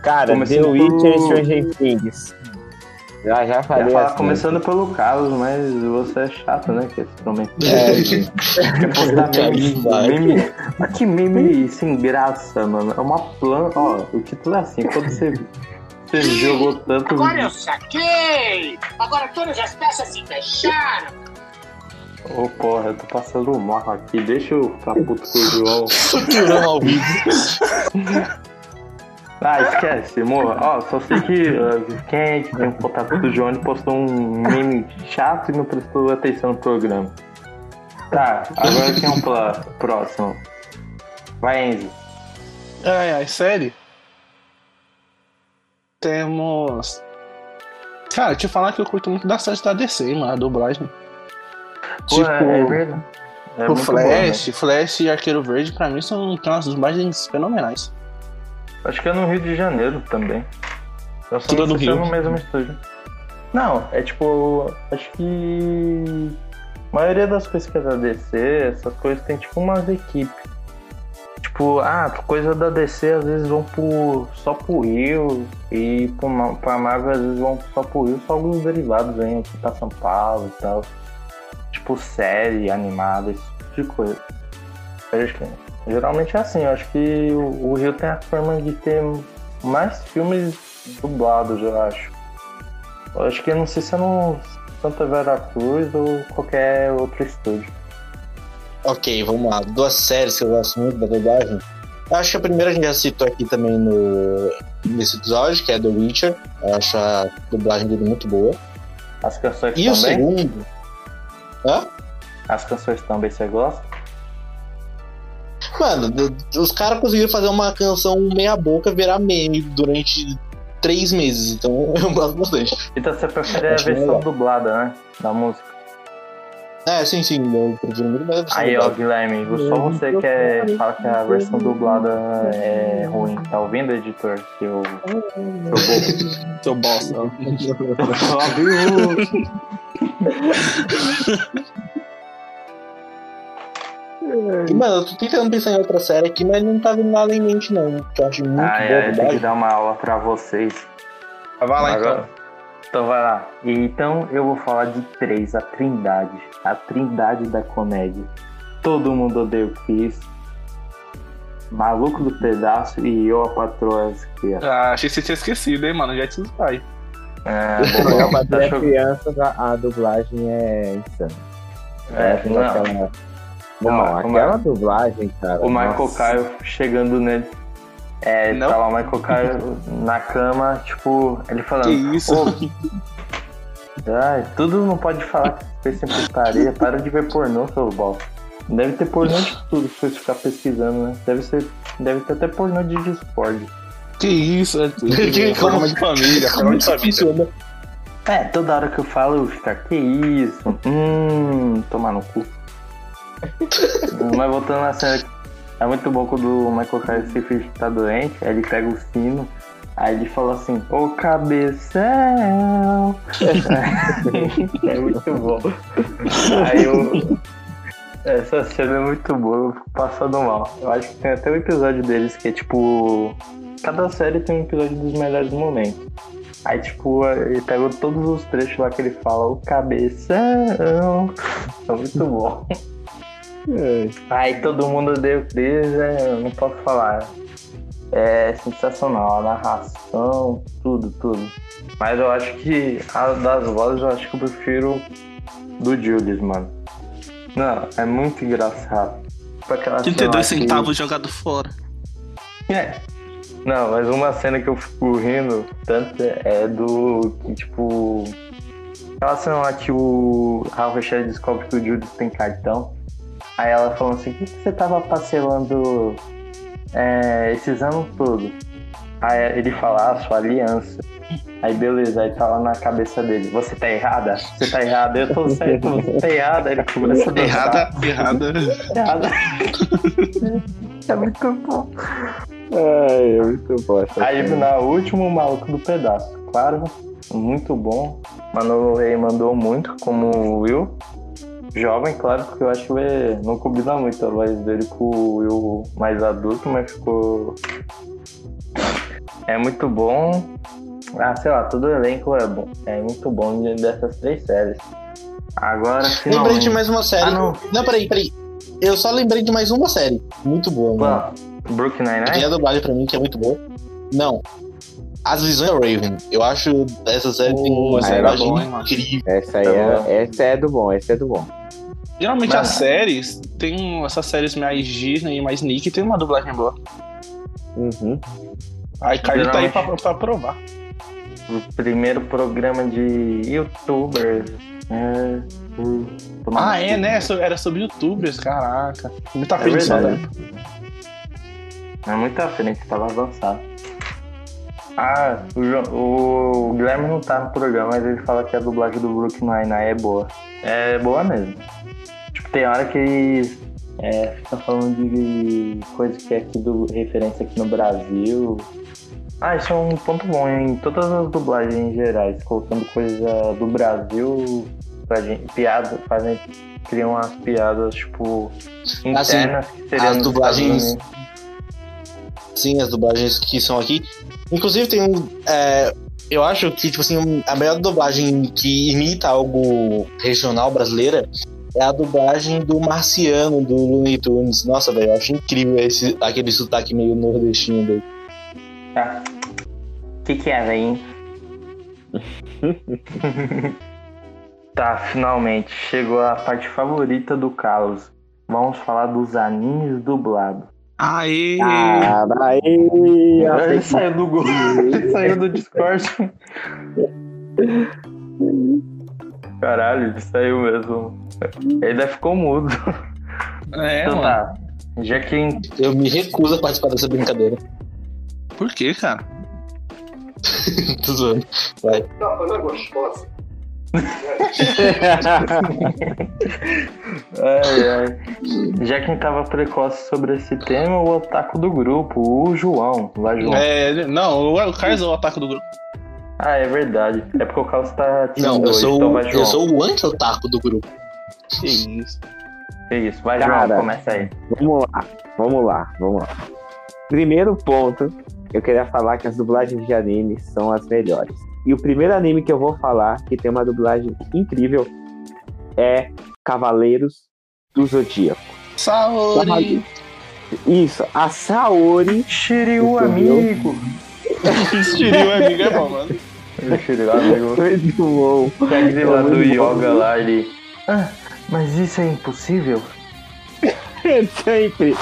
S10: Cara,
S8: Começando
S10: The Witcher e Stranger Things. Já, já
S8: Ia
S10: falei
S8: falar
S10: assim.
S8: começando pelo Carlos, mas você é chato, né? Que esse também.
S7: É,
S8: Quer postar meme. Mas que meme sem graça, mano. É uma planta. Ó, o título é assim. Quando você, você jogou tanto.
S5: Agora eu saquei! Agora todas as peças se fecharam!
S8: Ô, porra, eu tô passando mal aqui. Deixa eu ficar puto com o João.
S7: Tirando ao vivo. [LAUGHS]
S8: Ah, esquece, amor. Ó, só sei que uh, [LAUGHS] quem é que tem um contato do ele postou um meme chato e não prestou atenção no programa. Tá, agora quem é o pla- próximo? Vai, Enzo.
S9: Ai, ai, sério? Temos. Cara, deixa eu falar que eu curto muito da série da DC, mano, a dublagem.
S8: Pô,
S9: tipo,
S8: é, é verdade. É
S9: o
S8: boa, né?
S9: Flash, Flash e Arqueiro Verde, pra mim, são tem umas dublagens fenomenais.
S8: Acho que é no Rio de Janeiro também. Eu só
S9: Tudo
S8: não
S9: no
S8: sei se é
S9: Rio.
S8: no mesmo estúdio. Não, é tipo. Acho que. A maioria das coisas que é da DC, essas coisas tem tipo umas equipes. Tipo, ah, coisa da DC às vezes vão pro, só pro Rio e pro, pra Marvel às vezes vão só pro Rio, só alguns derivados vêm aqui pra São Paulo e tal. Tipo série animada, esse tipo de coisa. Eu acho que- geralmente é assim, eu acho que o, o Rio tem a forma de ter mais filmes dublados, eu acho. Eu acho que não sei se é no Santa Vera Cruz ou qualquer outro estúdio.
S7: Ok, vamos lá. Duas séries que eu gosto muito da dublagem. Eu Acho que a primeira a gente já citou aqui também no, nesse episódio, que é The Witcher. Eu acho a dublagem dele muito boa.
S8: As canções
S7: E o
S8: também?
S7: segundo. Hã?
S8: As canções também você gosta?
S7: Mano, os caras conseguiram fazer uma canção meia-boca virar meme durante três meses, então [LAUGHS] eu gosto bastante.
S8: Então você prefere a versão
S7: legal.
S8: dublada, né? Da música.
S7: É, sim, sim, eu prefiro muito mais a versão
S8: Aí, ó. Guilherme, só você que é, fala que a versão dublada é ruim. Tá ouvindo, editor? Seu. Seu bobo.
S9: Seu bosta. [LAUGHS] [LAUGHS]
S7: E, mano, eu tô tentando pensar em outra série aqui, mas não tá vindo nada em mente, não. Que eu acho muito
S8: Ai,
S7: boa a
S8: ai, tem que
S7: dublagem.
S8: dar uma aula pra vocês.
S9: Vai lá
S8: Agora-
S9: então.
S8: Então vai lá. Então eu vou falar de três, a trindade. A trindade da comédia. Todo mundo odeia o Chris. Maluco do pedaço e eu a patroa esquerda.
S9: Ah, achei que você tinha esquecido, hein, mano? Já te vai.
S8: É,
S10: Não,
S8: bom,
S10: mas
S8: tá
S10: crianças a, a dublagem é insana.
S8: É,
S10: tem
S8: não.
S10: aquela...
S8: Não,
S10: aquela dublagem, cara.
S8: O Michael
S10: nossa.
S8: Caio chegando nele. É,
S9: Não?
S8: tá lá o Michael Caio [LAUGHS] na cama, tipo, ele falando.
S9: Que isso?
S8: "Ô, ai, tudo não pode falar que fez sem putaria. Para de ver pornô, seu bosta. Deve ter pornô de tudo se você ficar pesquisando, né? Deve, ser, deve ter até pornô de Discord.
S9: Que isso? É tudo. [LAUGHS]
S7: Que-
S9: Programa de família, de [LAUGHS] família.
S7: Funciona.
S8: É, toda hora que eu falo, eu fico, que isso? Hum, tomar no cu. Mas voltando na cena, é muito bom quando o Michael Caio se finge tá doente, aí ele pega o sino, aí ele fala assim, ô cabeção. [LAUGHS] é muito bom. Aí eu. Essa cena é muito boa, eu fico passando mal. Eu acho que tem até um episódio deles que é tipo. Cada série tem um episódio dos melhores momentos. Aí, tipo, ele pegou todos os trechos lá que ele fala, o cabeção. É muito bom. Aí todo mundo odeia o Chris, é, eu não posso falar. É sensacional, a narração, tudo, tudo. Mas eu acho que a das vozes, eu acho que eu prefiro do Julius, mano. Não, é muito engraçado. Tipo aquela cena
S9: 32
S8: lá que-
S9: centavos jogado fora.
S8: É. Não, mas uma cena que eu fico rindo tanto é do que, tipo. Aquela cena lá que o Ralph Shelley descobre que o Julius tem cartão. Aí ela falou assim, o que, você tava parcelando é, esses anos todos? Aí ele fala, ah, sua aliança. Aí beleza, aí tá lá na cabeça dele, você tá errada? Você tá errada, eu tô certo, você tá errada. Aí ele começa a dançar. [LAUGHS]
S9: Errada, errada.
S8: Errada. [LAUGHS] é muito bom.
S10: Ai, é muito bom essa
S8: Aí
S10: cena.
S8: na último, maluco do pedaço. Claro, muito bom. Mano Rey mandou muito, como o Will. Jovem, claro, porque eu acho que não combina muito a voz dele com o Will mais adulto, mas ficou. É muito bom. Ah, sei lá, todo o elenco é bom. É muito bom de- dessas três séries. Agora,
S7: Lembrei
S8: finalmente.
S7: de mais uma série.
S8: Ah, não.
S7: não, peraí, peraí. Eu só lembrei de mais uma série. Muito boa, mano.
S8: Qual? Brooklyn
S7: Tem a dublagem pra mim que é muito boa. Não. As Visões da Raven. Eu acho essa série tem uma dublagem
S9: hein, mano?
S7: incrível.
S10: Essa aí
S8: Tá
S10: é,
S8: bom.
S10: essa é do bom, essa é do bom.
S9: Geralmente
S8: Mas-
S9: as séries, tem essas séries mais Disney e mais Nick, tem uma dublagem boa.
S10: Uhum.
S9: A iCarly tá aí pra, pra provar.
S8: O primeiro programa de youtubers. É... hum, tomar
S9: Ah, é, né? Era sobre youtubers, caraca. Muita
S8: É
S9: frente só,
S8: verdade.
S9: né?
S8: É muito à frente, tava avançado. Ah, o, Jo- o Guilherme não tá no programa, mas ele fala que a dublagem do Brooklyn Nine-Nine é boa. É boa mesmo. Tem hora que é, fica falando de coisa que é aqui do referência aqui no Brasil. Ah, isso é um ponto bom em todas as dublagens gerais, colocando coisa do Brasil pra gente, piada, fazem, criam umas piadas, tipo, internas que seriam
S7: as dublagens-. Sim, as dublagens que são aqui. Inclusive tem um. é, eu acho que, tipo assim, a melhor dublagem que imita algo regional brasileira é a dublagem do Marciano, do Looney Tunes. Nossa, velho, eu acho incrível esse, aquele sotaque meio nordestino dele.
S8: Tá. O que, que é, velho? [LAUGHS] tá, finalmente. Chegou a parte favorita do Carlos. Vamos falar dos animes dublados.
S9: Aê!
S10: Cara, aí,
S8: Ele saiu do Google, [LAUGHS] ele saiu do Discord. [LAUGHS] Caralho, ele saiu mesmo. Ele ainda ficou mudo.
S9: É,
S8: então
S9: mano.
S8: tá. Já que
S7: Eu me recuso a participar dessa brincadeira.
S9: Por que, cara? [LAUGHS]
S7: Tô zoando. Vai. [LAUGHS]
S8: Ai, ai. Já quem tava precoce sobre esse tema é o otaku do grupo, o João. Vai, João.
S9: É, não, o Carlos é o ataque do grupo.
S8: Ah, é verdade. É porque o Carlos tá tímido
S7: Não, eu sou,
S8: então vai,
S7: eu sou o anti-otaku do grupo.
S9: Que isso.
S8: Que isso, vai,
S10: Cara.
S8: João, começa aí.
S10: Vamos lá, vamos lá, vamos lá. Primeiro ponto, eu queria falar que as dublagens de anime são as melhores. E o primeiro anime que eu vou falar, que tem uma dublagem incrível, é Cavaleiros do Zodíaco.
S9: Saori!
S10: Isso, a Saori.
S8: Shiryu, amigo.
S9: Shiryu é amigo, é bom, mano.
S8: Shiryu, amigo.
S10: Muito bom.
S8: Aquele lá
S10: É
S8: do
S10: bom.
S8: yoga lá, ele... Ah, mas isso é impossível?
S10: É sempre,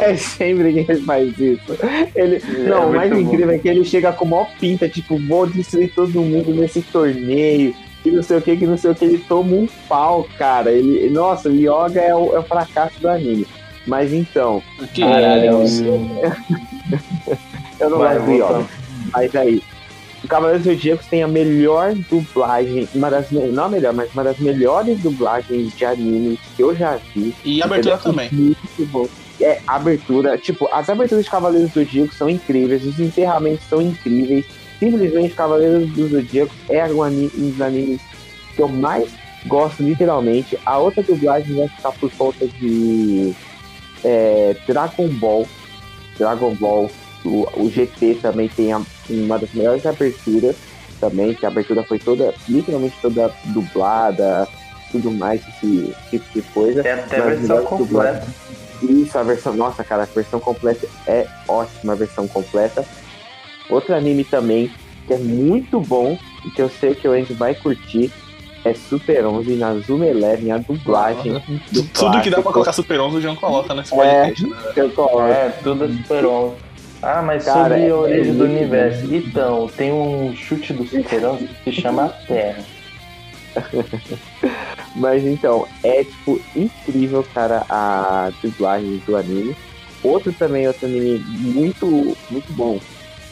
S10: é sempre que ele faz isso. Ele,
S8: É
S10: não, o mais
S8: bom.
S10: incrível é que ele chega com maior pinta, tipo, vou destruir todo mundo nesse torneio, que não sei o que, que não sei o que, ele toma um pau, cara. Ele, nossa, o Yoga é o, é o fracasso do anime. Mas então,
S9: Que
S10: Caralho,
S9: isso? [LAUGHS]
S10: eu não gosto do
S8: voltando.
S10: Yoga. Mas aí, o Cavaleiros Zodíacos tem a melhor dublagem, uma das, não a melhor, mas uma das melhores dublagens de anime que eu já vi.
S9: E a abertura
S10: Entendeu?
S9: também.
S10: Muito bom. É, abertura, tipo, as aberturas de Cavaleiros do Zodíaco são incríveis, os encerramentos são incríveis. Simplesmente Cavaleiros do Zodíaco é um, ani- um dos animes que eu mais gosto, literalmente. A outra dublagem vai ficar por conta de é, Dragon Ball. Dragon Ball, o, o GT também tem a- uma das melhores aberturas também, que a abertura foi toda, literalmente toda dublada, tudo mais, esse tipo de coisa.
S8: Tem até a versão completa.
S10: Isso, a versão. Nossa, cara, a versão completa é ótima, a versão completa. Outro anime também, que é muito bom, e que eu sei que o Andy vai curtir, é Super 11 na Zoom Eleven, a dublagem. do
S9: Tudo que dá pra colocar Super 11 o João coloca nesse
S10: É,
S9: podcast, né?
S10: eu coloco.
S8: É, tudo é Super 11. Ah, mas
S10: Cara,
S8: sobre
S10: é-
S8: a origem
S10: é
S8: do
S10: muito
S8: universo. Então, tem um chute do Super 11 que se chama Terra. [LAUGHS]
S10: Mas então, é tipo incrível, cara, a dublagem do anime. Outro também, outro anime muito, muito bom.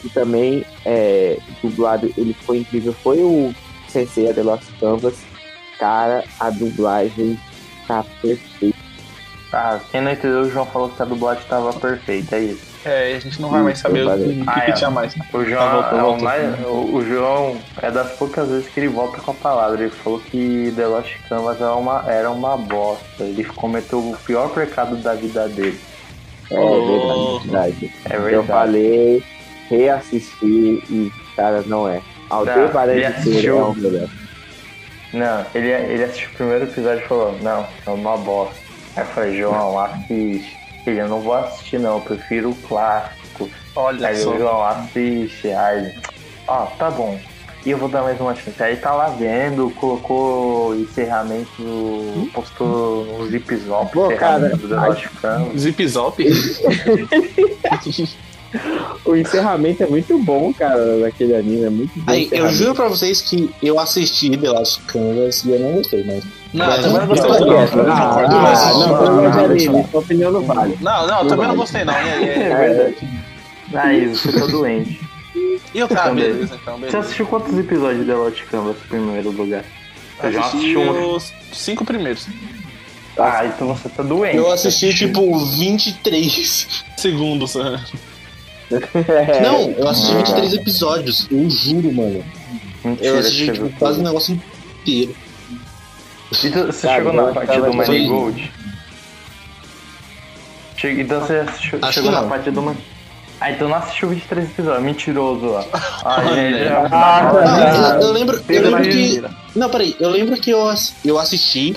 S10: Que também é dublado, ele foi incrível, foi o Sensei The Lost Canvas. Cara, a dublagem tá perfeita.
S8: Ah, quem não entendeu, o João falou que a dublagem tava perfeita, é isso.
S9: É, a gente não vai mais saber o que, que
S8: Ah,
S9: que
S8: é.
S9: tinha mais.
S8: O João,
S9: Ah, voltou,
S8: é o,
S9: voltou.
S8: mais- o- João é das poucas vezes que ele volta com a palavra. Ele falou que The Lost Canvas era uma, era uma bosta. Ele cometeu o pior pecado da vida dele.
S10: É
S9: Oh.
S10: verdade, verdade.
S8: É
S10: Eu
S8: verdade.
S10: falei, reassisti e, cara, não é. Aldebaran
S8: ele
S10: de
S8: assistiu.
S10: Touro é o melhor.
S8: Não, ele, ele assistiu o primeiro episódio e falou, não, é uma bosta. Aí eu falei, João, assiste. Ele, eu não vou assistir não, eu prefiro o clássico.
S9: Olha
S8: Aí
S9: só.
S8: o João assiste, aí, ó, tá bom. E eu vou dar mais uma chance. Aí tá lá vendo, colocou encerramento, postou no Zip Zop,
S10: Pô, cara,
S8: do Canvas.
S9: Zip Zop. [LAUGHS]
S10: O encerramento é muito bom, cara, daquele anime, é muito bom.
S7: Aí, eu juro pra vocês que eu assisti The Last Canvas e eu não gostei, mas.
S9: Não, eu também não
S7: não
S9: gostei.
S7: gostei,
S9: não.
S7: não.
S10: Não, sua opinião não vale.
S9: Não, não, eu também não gostei, não.
S8: É
S9: é-
S8: verdade. Aí, você tá doente.
S9: E eu tá,
S8: Também.
S9: beleza, então,
S8: Você assistiu quantos episódios de The Lost Canvas primeiro lugar? Eu já
S9: Assisti os cinco primeiros.
S8: Ah, então você tá doente.
S7: Eu assisti tipo 23. [LAUGHS]
S9: Segundos. né?
S10: É.
S7: Não, eu assisti 23 episódios, eu juro, mano.
S8: Mentira,
S7: Eu assisti tipo, quase o negócio inteiro.
S8: E tu- Você
S10: Cara,
S8: chegou na parte do. Manigold? Che- Então você assistiu, chegou na parte do Man... Ah, então não assistiu 23 episódios. Mentiroso, ó. [LAUGHS] Ah, gente,
S9: Olha.
S8: já-
S10: Ah,
S7: Não, eu, eu lembro, eu lembro que. Não, peraí, eu lembro que eu, eu assisti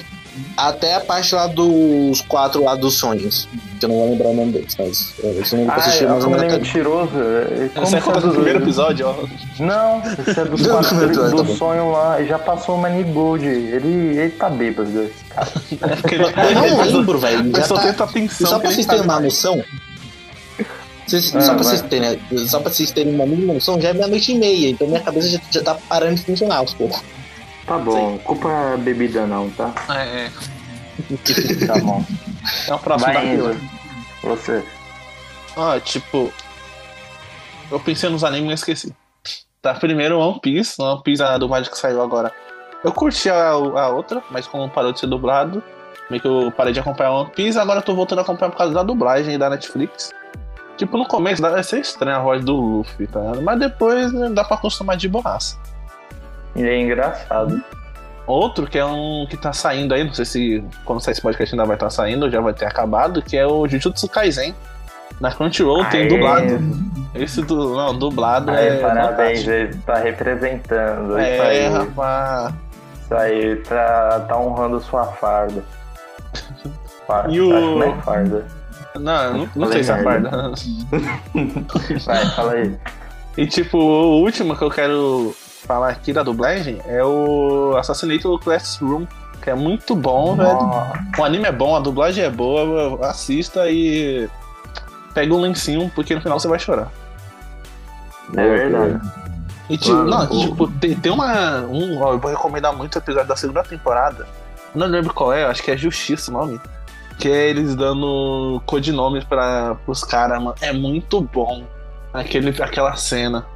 S7: até a parte lá dos quatro lá dos sonhos. Que eu não vou lembrar o nome deles, mas eu eu
S8: Ah,
S7: assisti mais ou menos
S8: é mentiroso. é- Como
S9: Você é do primeiro episódio, ó.
S8: Não, esse é [LAUGHS] dos
S7: Não,
S8: quatro
S7: não, [LAUGHS] não, tá
S8: do
S7: bom.
S8: sonho lá. Já passou o Manigold. Ele, ele tá bêbado, esse cara. [LAUGHS]
S9: É
S7: Eu não lembro, velho.
S9: Só
S7: tá-
S9: tenta atenção.
S7: Só pra vocês terem uma noção. Vocês-
S8: Ah,
S7: só, pra vocês terem, só pra vocês terem uma mínima noção, já é meia-noite e meia, então minha cabeça já, já tá parando de funcionar aos poucos.
S8: Tá bom, culpa a bebida não, tá?
S9: É, é.
S8: Tá [LAUGHS] bom.
S9: É o próximo da
S8: Vai,
S9: fila.
S8: Enzo. Você.
S9: Ah, tipo. Eu pensei nos animes e esqueci. Tá, primeiro One Piece. One Piece, a dublagem que saiu agora. Eu curti a, a outra, mas como parou de ser dublado, meio que eu parei de acompanhar One Piece, agora eu tô voltando a acompanhar por causa da dublagem da Netflix. Tipo, no começo deve ser estranha a voz do Luffy, tá? Mas depois né, dá pra acostumar de borraça.
S8: Ele é engraçado.
S9: Outro que é um que tá saindo aí, não sei se quando sair esse podcast ainda vai estar saindo, ou já vai ter acabado, que é o Jujutsu Kaisen. Na Crunchyroll tem
S8: Aê.
S9: dublado. Esse do, não, dublado
S8: Aí,
S9: é.
S8: parabéns,
S9: fantástico.
S8: ele tá representando. isso
S9: É,
S8: aí,
S9: rapaz.
S8: Isso aí, tá, tá honrando sua farda. Farda,
S9: E o-
S8: acho que não é farda.
S9: Não, não, não sei se é farda. [LAUGHS]
S8: Vai, fala aí.
S9: E tipo, o último que eu quero falar aqui da dublagem é o Assassinato Classroom, que é muito bom, velho.
S8: Ó,
S9: O anime é bom, a dublagem é boa, assista e pega um lencinho, porque no final você vai chorar.
S8: É verdade.
S9: E tipo,
S8: Mano,
S9: não, tipo, tem, tem uma. Um, ó, eu vou recomendar muito o episódio da segunda temporada. Não lembro qual é, acho que é Justiça o nome. Que é eles dando codinomes para os caras, mano. É muito bom. Aquele, aquela cena.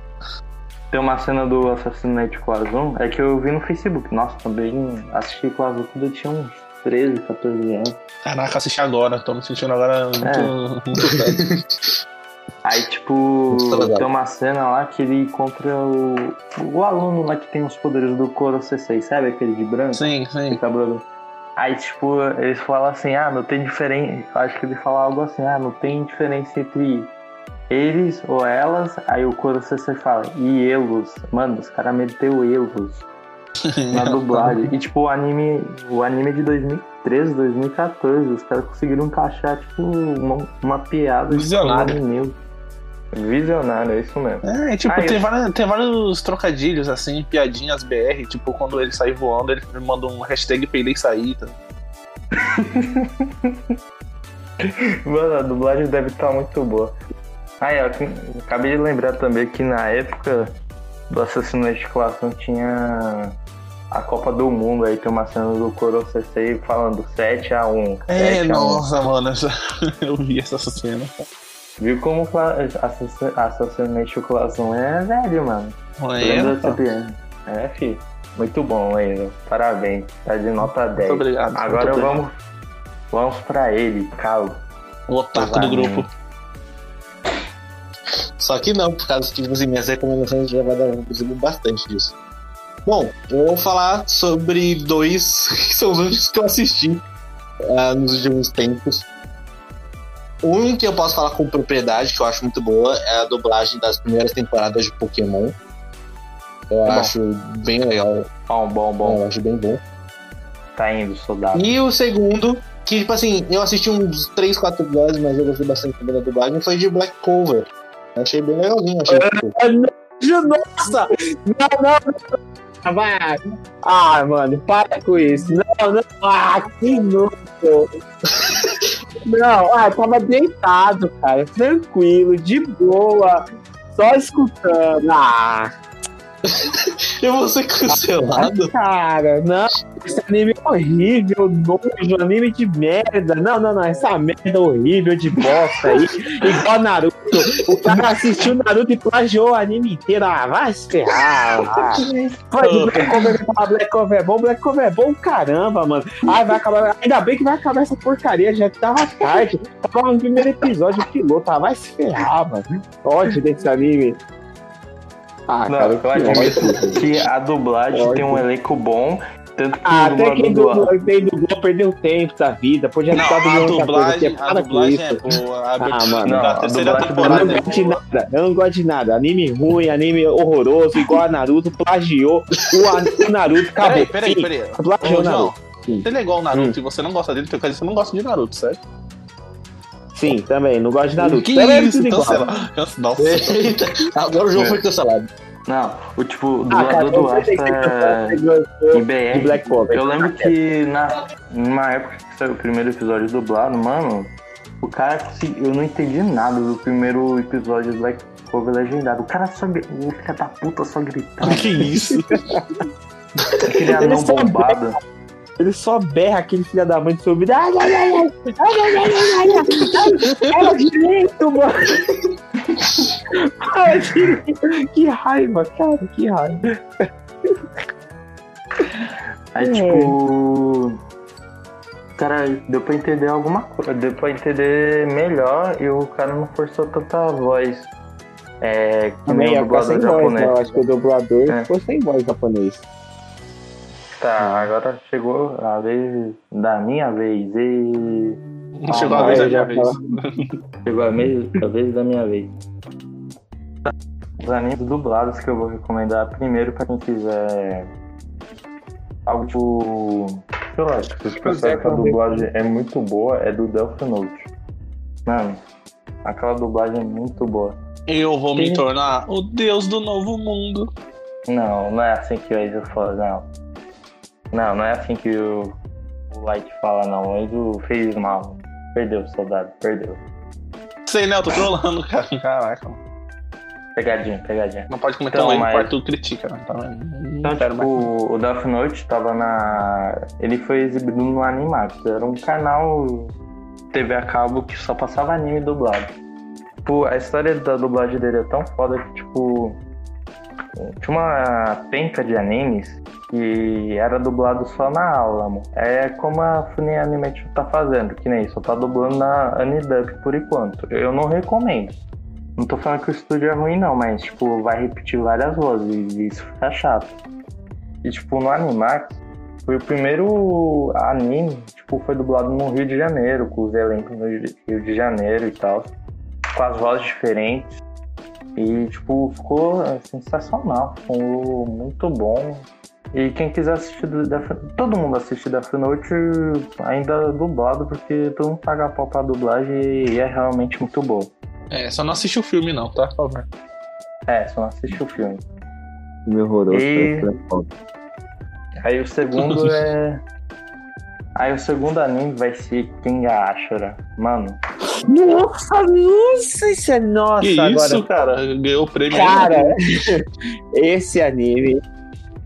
S8: Tem uma cena do Assassinate com o Azul, é que eu vi no Facebook. Nossa, também assisti com o Azul quando eu tinha uns 13, 14 anos.
S9: Caraca, assisti agora, tô me sentindo agora muito,
S8: É.
S9: muito. [LAUGHS]
S8: Aí, tipo,
S7: Tá
S8: tem uma cena lá que ele encontra o, o aluno lá que tem os poderes do Koro C6, sabe? Aquele de branco.
S9: Sim, sim.
S8: de cabelo. Aí, tipo, eles falam assim, ah, não tem diferença. Acho que ele fala algo assim, ah, não tem diferença entre eles ou elas. Aí o Koro C6 fala, e elos. Mano, os caras meteu elos na [LAUGHS] dublagem. E tipo, o anime, o anime é de 2013, 2014, os caras conseguiram encaixar, tipo, uma, uma piada
S9: Visionário.
S8: no anime. Visionário, é isso mesmo.
S9: É, tipo,
S8: Ah,
S9: tem,
S8: eu-
S9: vários, tem vários trocadilhos, assim, piadinhas BR, tipo, quando ele sai voando, ele manda um hashtag peidei sair, tá? [LAUGHS]
S8: Mano, a dublagem deve estar muito boa. Ah, é, eu acabei de lembrar também que na época do Assassinato de Classão tinha a Copa do Mundo, aí tem uma cena do Coro CC falando 7x1.
S9: É,
S8: 7x1.
S9: nossa, mano, [LAUGHS] eu vi essa cena.
S8: Viu como cla- Assassin- Assassinato de Classão é velho, mano.
S9: É?
S8: É, fi. Muito bom, Leandro. Parabéns. Tá de nota 10.
S9: Muito obrigado.
S8: Agora
S9: muito
S8: vamos, vamos pra ele, Carlos.
S9: O otaku do grupo.
S7: Só que não, por causa que assim, minhas recomendações já vai dar bastante disso. Bom, eu vou falar sobre dois [LAUGHS] que são os únicos que eu assisti ah, nos últimos tempos. Um que eu posso falar com propriedade, que eu acho muito boa, é a dublagem das primeiras temporadas de Pokémon. Eu
S8: Bom.
S7: acho bem legal,
S8: Bom, bom, bom.
S7: eu acho bem bom.
S8: Tá indo, soldado.
S7: E o segundo, que tipo assim, eu assisti uns 3, 4 episódios, mas eu gostei bastante também da dublagem, foi de Black Cover. Achei bem legalzinho, achei tipo,
S10: Nossa! Não, não, não. Vai. Ah, mano, para com isso. Não, não. Ah, que nojo. Não, ah, tava deitado, cara. Tranquilo, de boa. Só escutando. Ah,
S7: eu vou ser cancelado.
S10: cara, não. Esse anime é horrível, nojo, anime de merda. Não, não, não. Essa merda horrível de bosta aí. [LAUGHS] Igual Naruto. O cara assistiu Naruto e plagiou o anime inteiro. Ah, vai se ferrar. Ah. Pode, Black Cover, ah, Black Cover é bom, Black Cover é bom, caramba, mano. Ai, vai acabar. Ainda bem que vai acabar essa porcaria, já que tava tarde. Tava no primeiro episódio piloto. Ah, vai se ferrar, mano. Ódio desse anime. Ah,
S8: Não,
S10: cara,
S8: eu
S10: que
S8: admito que a dublagem tem um elenco bom, tanto que
S10: Ah,
S8: o
S10: até quem
S8: dublador do
S10: dublou, quem dublou perdeu tempo da vida. Podia
S9: Não,
S10: estar
S9: a
S10: dublando outra coisa
S9: dublagem, a
S10: Para com
S9: dublagem
S10: isso.
S9: é boa. A
S10: Ah, mano.
S8: Não, a
S9: terceira
S8: dublagem
S10: Eu
S9: temporada
S10: não
S9: é
S10: gosto de nada, eu não gosto de nada. Anime ruim, anime horroroso, igual a Naruto, plagiou o, Naruto. Acabou.
S9: Peraí, peraí, peraí.
S10: Plagiou
S9: Ô, João,
S10: Naruto.
S9: Se ele é igual o Naruto e você não gosta dele, quer dizer que você não gosta de Naruto, certo?
S10: Sim, também, não gosto de Naruto.
S9: Que
S10: Também é
S9: isso?
S10: tudo igual.
S9: Cancela. Canc- Nossa.
S7: Eita, agora o jogo
S8: É.
S7: foi cancelado.
S8: Não, o tipo, o
S10: Ah, cara,
S8: dublador do Asta é
S10: gostou de
S8: IBR.
S10: Black Cover.
S8: Eu lembro que na, numa época que saiu o primeiro episódio dublado, mano, o cara conseguiu- eu não entendi nada do primeiro episódio do Black Cover legendado. O cara só. O filho da puta só gritava.
S9: Que isso?
S8: Aquele anão bombado.
S10: Ele só berra aquele filho da mãe de seu ouvido. Ai, ai, ai, ai, ai, ai, ai, ai, ai, ai, direito, mano. Fala direito. Que raiva, cara, que raiva.
S8: Aí,
S10: É.
S8: tipo. Cara, deu pra entender alguma coisa. Deu pra entender melhor e o cara não forçou tanta voz. É, que
S10: Também
S8: nem o dublador
S10: sem voz, né?
S8: japonês.
S10: Eu acho que o dublador
S8: É.
S10: ficou sem voz japonês.
S8: Tá, agora chegou a vez da minha vez. E. [LAUGHS]
S9: Chegou
S8: Ah,
S9: a vez da minha vez.
S8: Chegou a, me- a vez da minha vez. Os animes dublados que eu vou recomendar primeiro pra quem quiser algo tipo. Sei lá, se você percebe que a dublagem é muito boa, é do Death Note. Mano, aquela dublagem é muito boa.
S9: Eu vou me
S8: Tem-
S9: tornar o deus do novo mundo.
S8: Não, não é assim que o Enzo fala, não. Não, não é assim que o, o Light fala, não. O Enzo fez mal. Perdeu, soldado, perdeu.
S9: Sei, né? Eu tô trolando, cara. Caraca.
S8: Pegadinha, pegadinha.
S9: Não pode comentar
S8: Então,
S9: então,
S8: mas-
S9: o Arthur critica, né? Então, não
S8: Então,
S9: quero mais.
S8: tipo, o Death Note tava na. Ele foi exibido no Animax. Era um canal TV a cabo que só passava anime dublado. Tipo, a história da dublagem dele é tão foda que, tipo. Tinha uma penca de animes que era dublado só na aula. É como a Funny Animation tá fazendo, que nem só tá dublando na Anidub por enquanto. Eu não recomendo. Não tô falando que o estúdio é ruim, não, mas, tipo, vai repetir várias vozes e isso fica chato. E, tipo, no Animax, foi o primeiro anime, tipo, foi dublado no Rio de Janeiro, com os elencos no Rio de Janeiro e tal, com as vozes diferentes. E, tipo, ficou sensacional, ficou muito bom. E quem quiser assistir, Death, todo mundo assiste Death Note ainda dublado, porque todo mundo paga pau pra dublagem e é realmente muito boa.
S9: É, só não assiste o filme, não, tá? Por favor.
S8: É, só não assiste o filme.
S10: Filme horroroso.
S8: E-. Aí o segundo [LAUGHS] é. Aí o segundo anime vai ser Kenga Ashura. Mano,
S10: Nossa, nossa, isso é nossa.
S9: que
S10: agora,
S9: isso, cara? Ganhou o prêmio.
S10: cara, [LAUGHS] esse anime.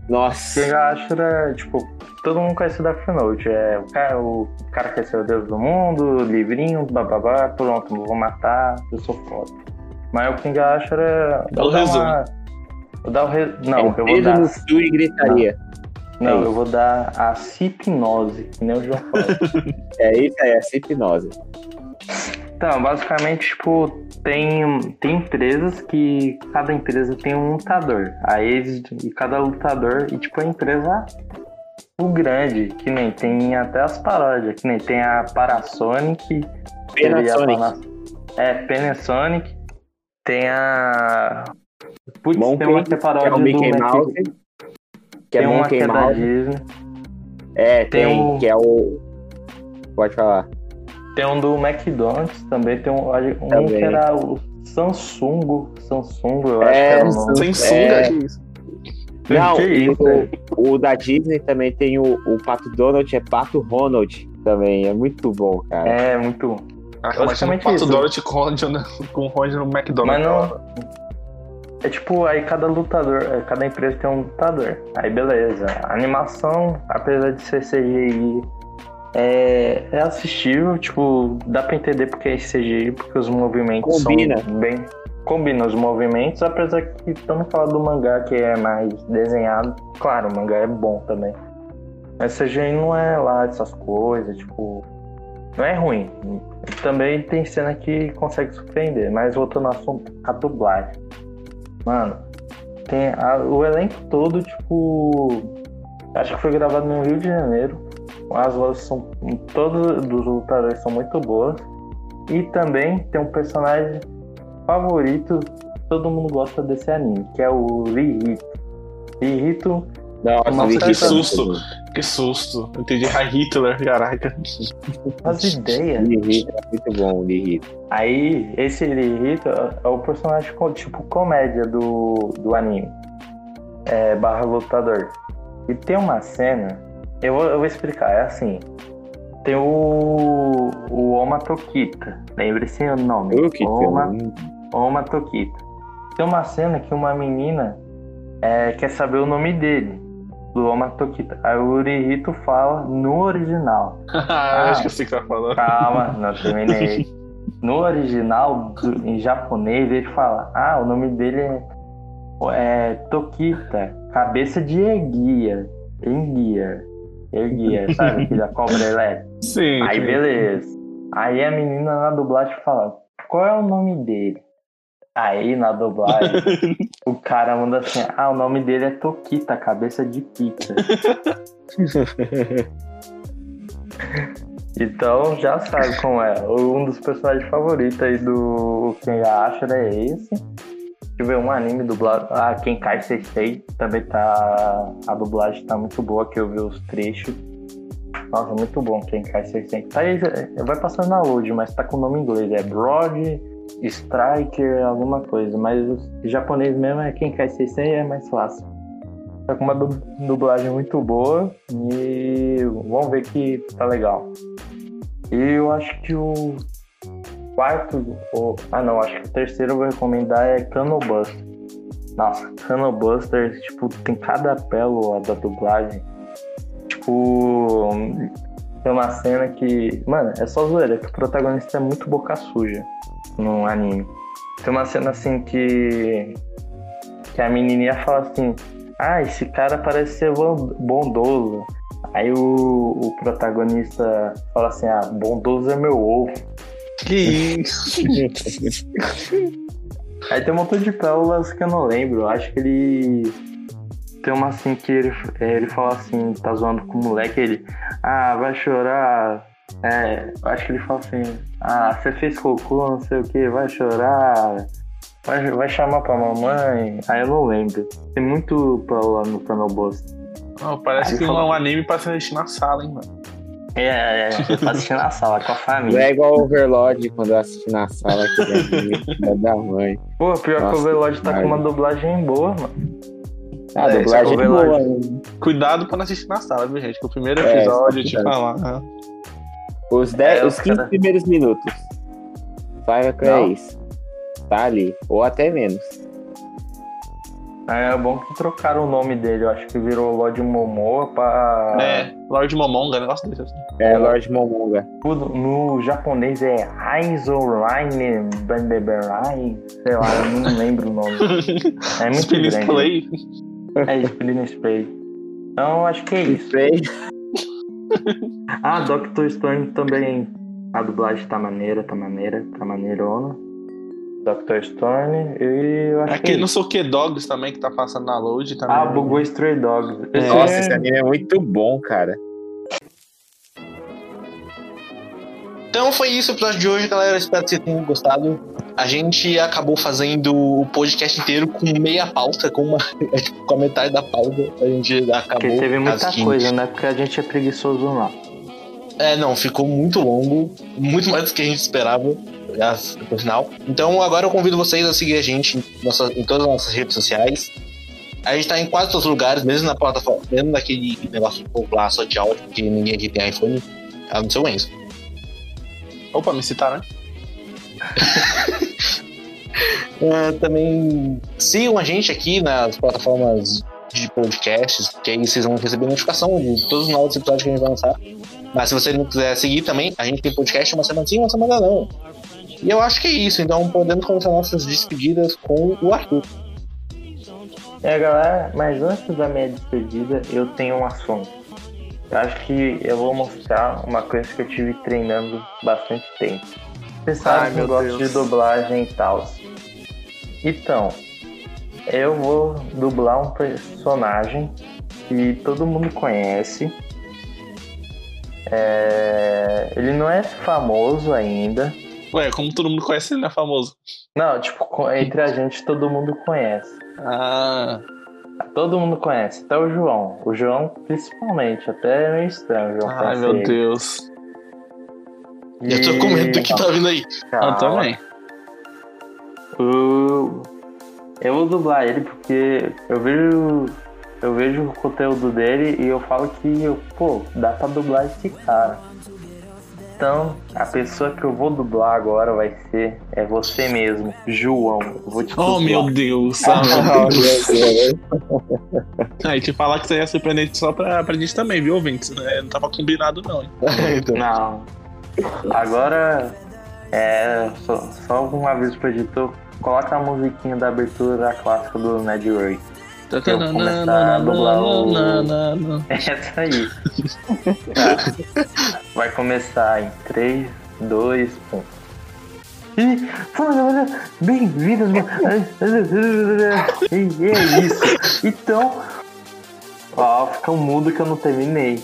S10: Nossa.
S8: Kenga Ashura, tipo, todo mundo conhece o Death Note. É o cara, o cara quer ser o deus do mundo, livrinho, bababá, pronto, vou matar, eu sou foda. Mas o Kenga Ashura.
S9: Dá o
S8: vou dar
S9: resumo.
S8: uma- Vou dar o re... Não,
S10: é
S8: eu vou dar.
S10: no fio e gritaria.
S8: Não,
S10: É
S8: eu vou dar a hipnose, que nem o João falou. [LAUGHS]
S10: É isso aí, essa hipnose.
S8: Então, basicamente, tipo, tem, tem empresas que cada empresa tem um lutador. Aí eles, e cada lutador, e tipo, a empresa o grande, que nem tem até as paródias, que nem tem a Parasonic,
S10: Panasonic.
S8: Pana- é, Panasonic, tem a. Putz,
S10: Monkey,
S8: tem uma que é
S10: Que
S8: paródia
S10: é o
S8: do
S10: Mickey
S8: Mac-
S10: Mouse. Que é
S8: tem uma que
S10: Monkey
S8: é da
S10: Mouse.
S8: Disney.
S10: É,
S8: tem
S10: tem,
S8: o-
S10: que é o. Pode falar.
S8: Tem um do McDonald's também, tem um, um
S10: Também.
S8: que era o Samsung, Samsung, eu acho
S10: É,
S8: que era o nome.
S9: Sem sunga,
S10: É.
S9: isso.
S10: Não,
S8: Que isso, velho?
S10: o, o da Disney também tem o, o Pato Donald, é Pato Ronald também. É muito bom, cara.
S8: É, muito.
S9: Ah, imagina o Pato
S8: isso.
S9: Donald com o Ronald no- com o Ronald no McDonald's.
S8: Mas não. É tipo, aí cada lutador, é, cada empresa tem um lutador. Aí beleza. A animação, apesar de ser CGI, é, é assistível, tipo, dá pra entender porque é CGI, porque os movimentos
S10: Combina.
S8: são bem. Combina os movimentos, apesar que estamos falando do mangá que é mais desenhado. Claro, o mangá é bom também. Mas CGI não é lá essas coisas, tipo. Não é ruim. Também tem cena que consegue surpreender, mas voltando ao assunto, a dublagem. Mano, tem a- o elenco todo, tipo. Acho que foi gravado no Rio de Janeiro. As vozes são. Todos dos lutadores são muito boas. E também tem um personagem favorito. Todo mundo gosta desse anime, que é o Rihito. Rihito
S10: Nossa,
S8: Nossa, que
S9: susto. Que susto. Eu entendi High [LAUGHS] Hitler, caraca.
S8: faz ideia.
S10: Me irrita, é muito bom, irrita.
S8: Aí, esse Rihito é o personagem tipo comédia do, do anime. É, barra lutador. E tem uma cena, eu vou, eu vou explicar, é assim. Tem o. O Oma Tokita. Lembre-se o nome. Oma, Oma Tokita. Tem uma cena que uma menina é, quer saber o nome dele. Do Oma Tokita. Aí o Rihito fala no original. [LAUGHS]
S9: Ah, acho que eu sei o que tá falando.
S8: Calma, não terminei. [LAUGHS] No original, do- em japonês, ele fala: Ah, o nome dele é, é Tokita, cabeça de Eguia. Enguia. Eguia, sabe? Que da cobra elétrica. [LAUGHS]
S9: Sim.
S8: Aí
S9: sim.
S8: beleza. Aí a menina na dublagem fala: Qual é o nome dele? Aí na dublagem, [LAUGHS] o cara manda assim: Ah, o nome dele é Tokita, cabeça de pizza. [LAUGHS] Então já sabe como é. Um dos personagens favoritos aí do Quem acha é esse. Deixa eu ver um anime dublado. Ah, Quem Cai Sensei também tá. A dublagem tá muito boa, que eu vi os trechos. Nossa, muito bom Quem Cai Sensei. Tá aí, vai passando na load, mas tá com o nome em inglês. É Broad Striker, alguma coisa. Mas o japonês mesmo é Quem Cai Sensei é mais fácil. Tá com uma du- dublagem muito boa e vamos ver que tá legal. E eu acho que o quarto, ou, ah não, acho que o terceiro eu vou recomendar é Canobuster. Nossa, Canobuster, tipo, tem cada pérola da dublagem. Tipo, tem uma cena que, mano, é só zoeira, que o protagonista é muito boca suja no anime. Tem uma cena assim que que a menininha fala assim: Ah, esse cara parece ser bon- bondoso. Aí o, o protagonista fala assim: Ah, bondoso é meu ovo.
S9: Que isso? [LAUGHS]
S8: Aí tem um montão de pérolas que eu não lembro. Eu acho que ele. Tem uma assim que ele, é, ele fala assim, tá zoando com o moleque, ele. Ah, vai chorar. É, eu acho que ele fala assim, ah, você fez cocô, não sei o que, vai chorar. Vai, vai chamar pra mamãe. Aí eu não lembro. Tem muito pérola no Canoboss.
S9: Não, parece
S8: Aí
S9: que
S8: fala-
S9: um anime pra se assistir na sala, hein, mano.
S8: É, é, eu tô assistindo na sala com a
S10: Não
S8: família.
S10: é igual o Overlord quando eu assisti na sala aqui da da mãe.
S8: Pô, pior que
S10: Nossa,
S8: o Overlord tá com uma dublagem boa, mano.
S10: Ah, a
S9: É,
S10: dublagem é
S8: é
S10: boa.
S9: Cuidado pra não assistir na sala, viu, gente? Que o primeiro
S10: É,
S9: episódio,
S10: só
S9: te
S10: cuidado.
S9: falar. né?
S10: Os, 10,
S8: É,
S10: os
S8: os
S10: 15
S8: cara-
S10: primeiros minutos. Que é isso. Tá ali. Ou até menos.
S8: É bom que trocaram o nome dele. Eu acho que virou Lord Momoa pra.
S9: É, Lord Momonga, negócio desse assim.
S10: É Lord Momonga.
S8: No japonês é Aizoraine Bandeberai. Sei lá, eu não lembro o nome. [LAUGHS] É muito
S9: Spinning
S8: grande.
S9: Play.
S8: É Spinning Spray. Então acho que é isso.
S10: Spray.
S8: Ah, Doctor Stone também. A dublagem tá maneira, tá maneira, tá maneirona. Doctor Stone e eu acho que. é
S9: Aquele não
S8: isso.
S9: sei o que Dogs também, que tá passando na load também.
S8: Ah, bugou Stray Dogs. Esse
S10: Nossa,
S8: é-
S10: esse anime é muito bom, cara.
S7: Então foi isso o episódio de hoje, galera. Espero que vocês tenham gostado. A gente acabou fazendo o podcast inteiro com meia pauta, com uma é, [LAUGHS] com a metade da pauta. A gente acabou.
S8: Porque teve muita
S7: que-
S8: coisa, né? Porque a gente é preguiçoso lá.
S7: É, não, ficou muito longo, muito mais do que a gente esperava no final. Então agora eu convido vocês a seguir a gente em, nossa- em todas as nossas redes sociais. A gente tá em quase todos os lugares, mesmo na plataforma, mesmo naquele negócio do povo lá só de áudio, porque ninguém aqui tem iPhone, a não ser o Enzo.
S9: Opa, me citaram, né? [LAUGHS]
S7: É, também sigam a gente aqui nas plataformas de podcasts, que aí vocês vão receber notificação de todos os novos episódios que a gente vai lançar. Mas se você não quiser seguir também, a gente tem podcast uma semana sim, uma semana não. E eu acho que é isso, então podemos começar nossas despedidas com o Arthur.
S8: É, galera, mas antes da minha despedida, eu tenho um assunto. Eu acho que eu vou mostrar uma coisa que eu tive treinando bastante tempo. Você sabe que eu gosto de dublagem e tal. Então, eu vou dublar um personagem que todo mundo conhece. É, Ele não é famoso ainda.
S9: Ué, como todo mundo conhece, ele não é famoso.
S8: Não, tipo, entre a gente todo mundo conhece.
S9: Ah,
S8: Todo mundo conhece, até o João. O João, principalmente, até é meio estranho. o João
S9: ai meu
S8: ele.
S9: Deus.
S7: E eu tô com medo do que tá vindo aí.
S9: Eu
S8: Calma.
S9: também.
S8: O- Eu vou dublar ele porque eu vejo. Eu vejo o conteúdo dele e eu falo que, eu, pô, dá pra dublar esse cara. Então, a pessoa que eu vou dublar agora vai ser é você mesmo, João. Eu vou te
S9: Oh,
S8: dublar. [LAUGHS]
S9: meu Deus. [LAUGHS]
S10: Ah,
S9: Ah,
S10: meu Deus.
S9: Aí te falar que aí é surpreendente só pra, pra gente também, viu, ouvintes? É, Não tava combinado, não. [LAUGHS]
S7: Então,
S8: Não. Agora, é. Só, só uma vez pro editor, coloca a musiquinha da abertura clássica do Ned Work. Eu vou começar a dublar o- Essa aí. Tá. Vai começar em 3, 2, 1. E fala galera, bem-vindos. [LAUGHS] E é isso. Então, ó, fica um mudo que eu não terminei.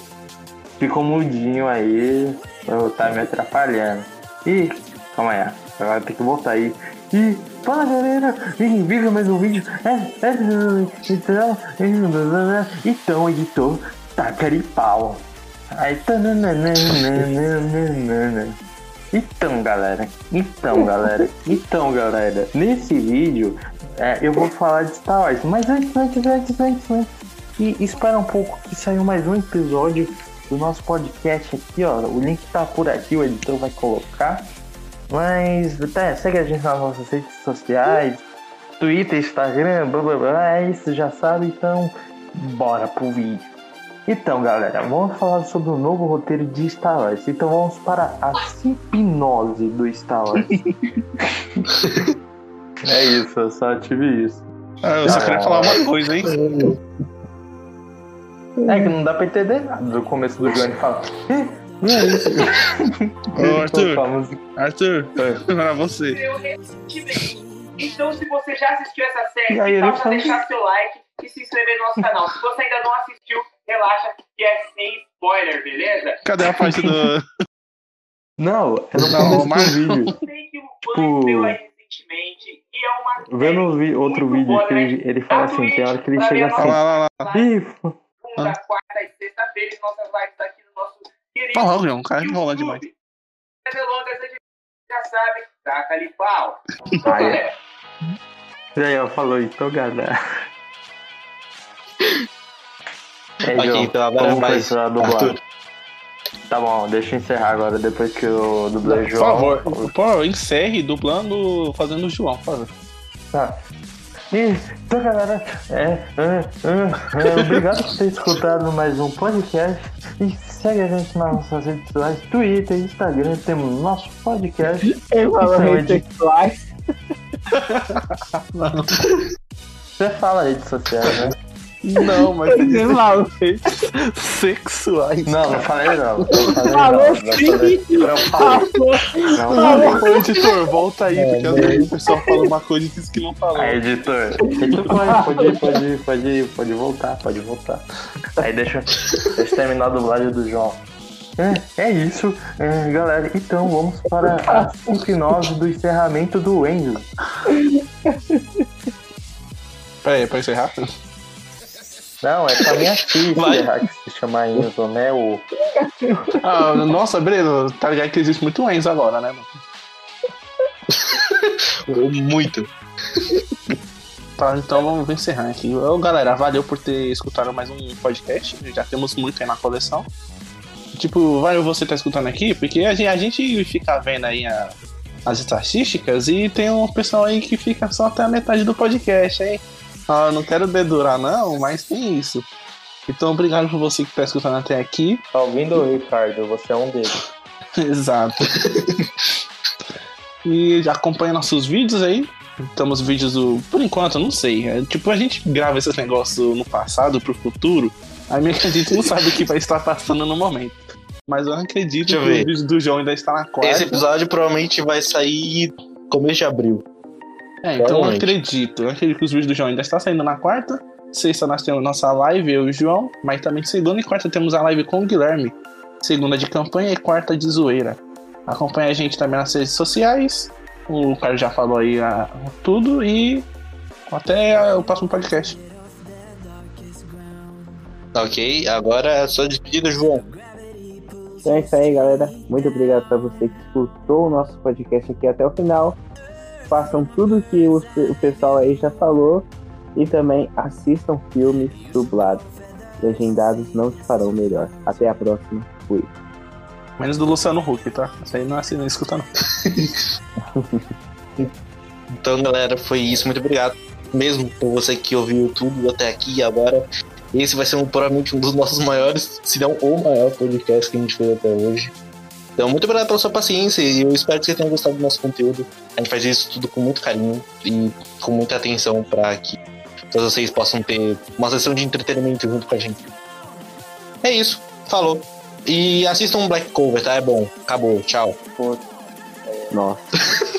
S8: Ficou mudinho aí, eu- tá me atrapalhando. Ih, calma aí, agora tem que voltar aí. E fala galera, bem-vindo a mais um vídeo. É, é, então, então, editor, taca de pau. Aí. Então, galera, então, galera, [LAUGHS] então, galera, nesse vídeo é, eu vou falar de Star Wars, mas antes, antes, antes, antes, antes, e espera um pouco que saiu mais um episódio do nosso podcast aqui, ó, o link tá por aqui, o editor vai colocar, mas tá, segue a gente nas nossas redes sociais, Twitter, Instagram, blá blá blá, é isso, já sabe, então, bora pro vídeo. Então, galera, vamos falar sobre o novo roteiro de Star Wars. Então vamos para a hipnose do Star Wars. [LAUGHS] é isso, eu só tive isso.
S9: Ah, eu só
S8: Ah.
S9: queria falar uma coisa, hein?
S8: É que não dá pra entender nada do começo do Johnny fala. "Eh, não é isso.
S9: Ô, Arthur. Arthur,
S8: É.
S9: pra você.
S5: Eu recentemente. Então, se você já assistiu essa série,
S8: aí, fala-
S5: deixar seu like e se inscrever no nosso canal. Se você ainda não assistiu, relaxa, que é sem spoiler, beleza?
S9: Cadê a parte do. [LAUGHS]
S8: Não, é no
S9: Não,
S8: começo do vídeo. [LAUGHS]
S5: Eu sei que o Bunny
S8: Tipo-
S5: veio aí recentemente e é uma
S8: Vendo o vi- outro vídeo
S5: boa,
S8: que
S5: né?
S8: ele, ele fala assim, tem hora que ele chega assim.
S9: lá, lá, lá.
S8: F-
S5: segunda, quarta e sexta-feira nossas lives tá aqui no nosso querido
S9: Porra, Leon, cara enrola demais.
S5: Já sabe, taca ali pau.
S8: Aí. E aí, eu falou, então, galera. [LAUGHS] É,
S7: Ok,
S8: João,
S7: então agora
S8: dublagem?
S7: Arthur.
S8: Tá bom, deixa eu encerrar agora, depois que o dublei
S9: Por
S8: João.
S9: favor, pô, encerre dublando, fazendo o João, por favor.
S8: Tá. E, então, galera, é, é, é, é, obrigado por ter escutado mais um podcast. E segue a gente nas nossas redes sociais, Twitter, Instagram, temos nosso podcast.
S11: Falou
S8: Então,
S11: redes sexuais.
S8: Você fala redes sociais, né?
S9: Não, mas
S11: Ele falou.
S9: sexuais.
S8: Não, não falei não. Não falei
S11: Falou
S8: não. Não falei.
S11: sim.
S8: Não falei. Não
S9: editor, volta aí, porque às vezes o pessoal fala uma coisa e diz que não falou.
S8: Aí, editor, editor pode, pode, pode, pode, pode voltar, pode voltar. Aí deixa, deixa eu terminar a dublagem do João. É, é isso, é, galera. Então vamos para a hipnose do encerramento do Enzo.
S9: Peraí, é pra encerrar?
S8: Não, é pra minha [LAUGHS] filha que se chama Enzo, né? O...
S9: Ah, nossa, Breno, tá ligado que existe muito Enzo agora, né, mano? [LAUGHS]
S7: Muito.
S9: Tá, então vamos encerrar aqui. Ô, galera, valeu por ter escutado mais um podcast. Já temos muito aí na coleção. Tipo, valeu você tá escutando aqui, porque a gente, a gente fica vendo aí a- as estatísticas e tem um pessoal aí que fica só até a metade do podcast, hein? Ah, não quero dedurar não, mas tem isso. Então, obrigado por você que tá escutando até aqui.
S8: Tá ouvindo, Ricardo? Você é um deles. [LAUGHS]
S9: Exato. e acompanha nossos vídeos aí. Estamos vídeos do. Por enquanto, eu não sei. É, tipo, a gente grava esses negócios no passado pro futuro. Aí meio que a gente não sabe o que vai estar passando no momento. Mas eu acredito
S7: Deixa
S9: que
S7: ver.
S9: o vídeo do João ainda está na quarta.
S7: Esse episódio provavelmente vai sair começo de abril.
S9: É, então eu acredito. Eu acredito que os vídeos do João ainda estão saindo na quarta. Sexta nós temos nossa live, eu e o João. Mas também segunda e quarta temos a live com o Guilherme. Segunda de campanha e quarta de zoeira. Acompanha a gente também nas redes sociais. O Carlos já falou aí ah, tudo. E até o próximo podcast.
S7: Ok, agora é a sua despedida, João.
S11: Então é isso aí, galera. Muito obrigado pra você que escutou o nosso podcast aqui até o final. Façam tudo que o, o pessoal aí já falou e também assistam filmes dublados. Legendados não te farão melhor. Até a próxima. Fui.
S9: Menos do Luciano Huck, tá? Isso aí não é assim, não escuta não. [LAUGHS]
S7: Então, galera, foi isso. Muito obrigado. Mesmo por você que ouviu tudo até aqui e agora. Esse vai ser um, provavelmente um dos nossos maiores, se não o maior podcast que a gente fez até hoje. Então, muito obrigado pela sua paciência e eu espero que você tenha gostado do nosso conteúdo. A gente faz isso tudo com muito carinho e com muita atenção para que todos vocês possam ter uma sessão de entretenimento junto com a gente. É isso. Falou. E assistam um Black Cover, tá? É bom. Acabou. Tchau.
S11: Nossa. [LAUGHS]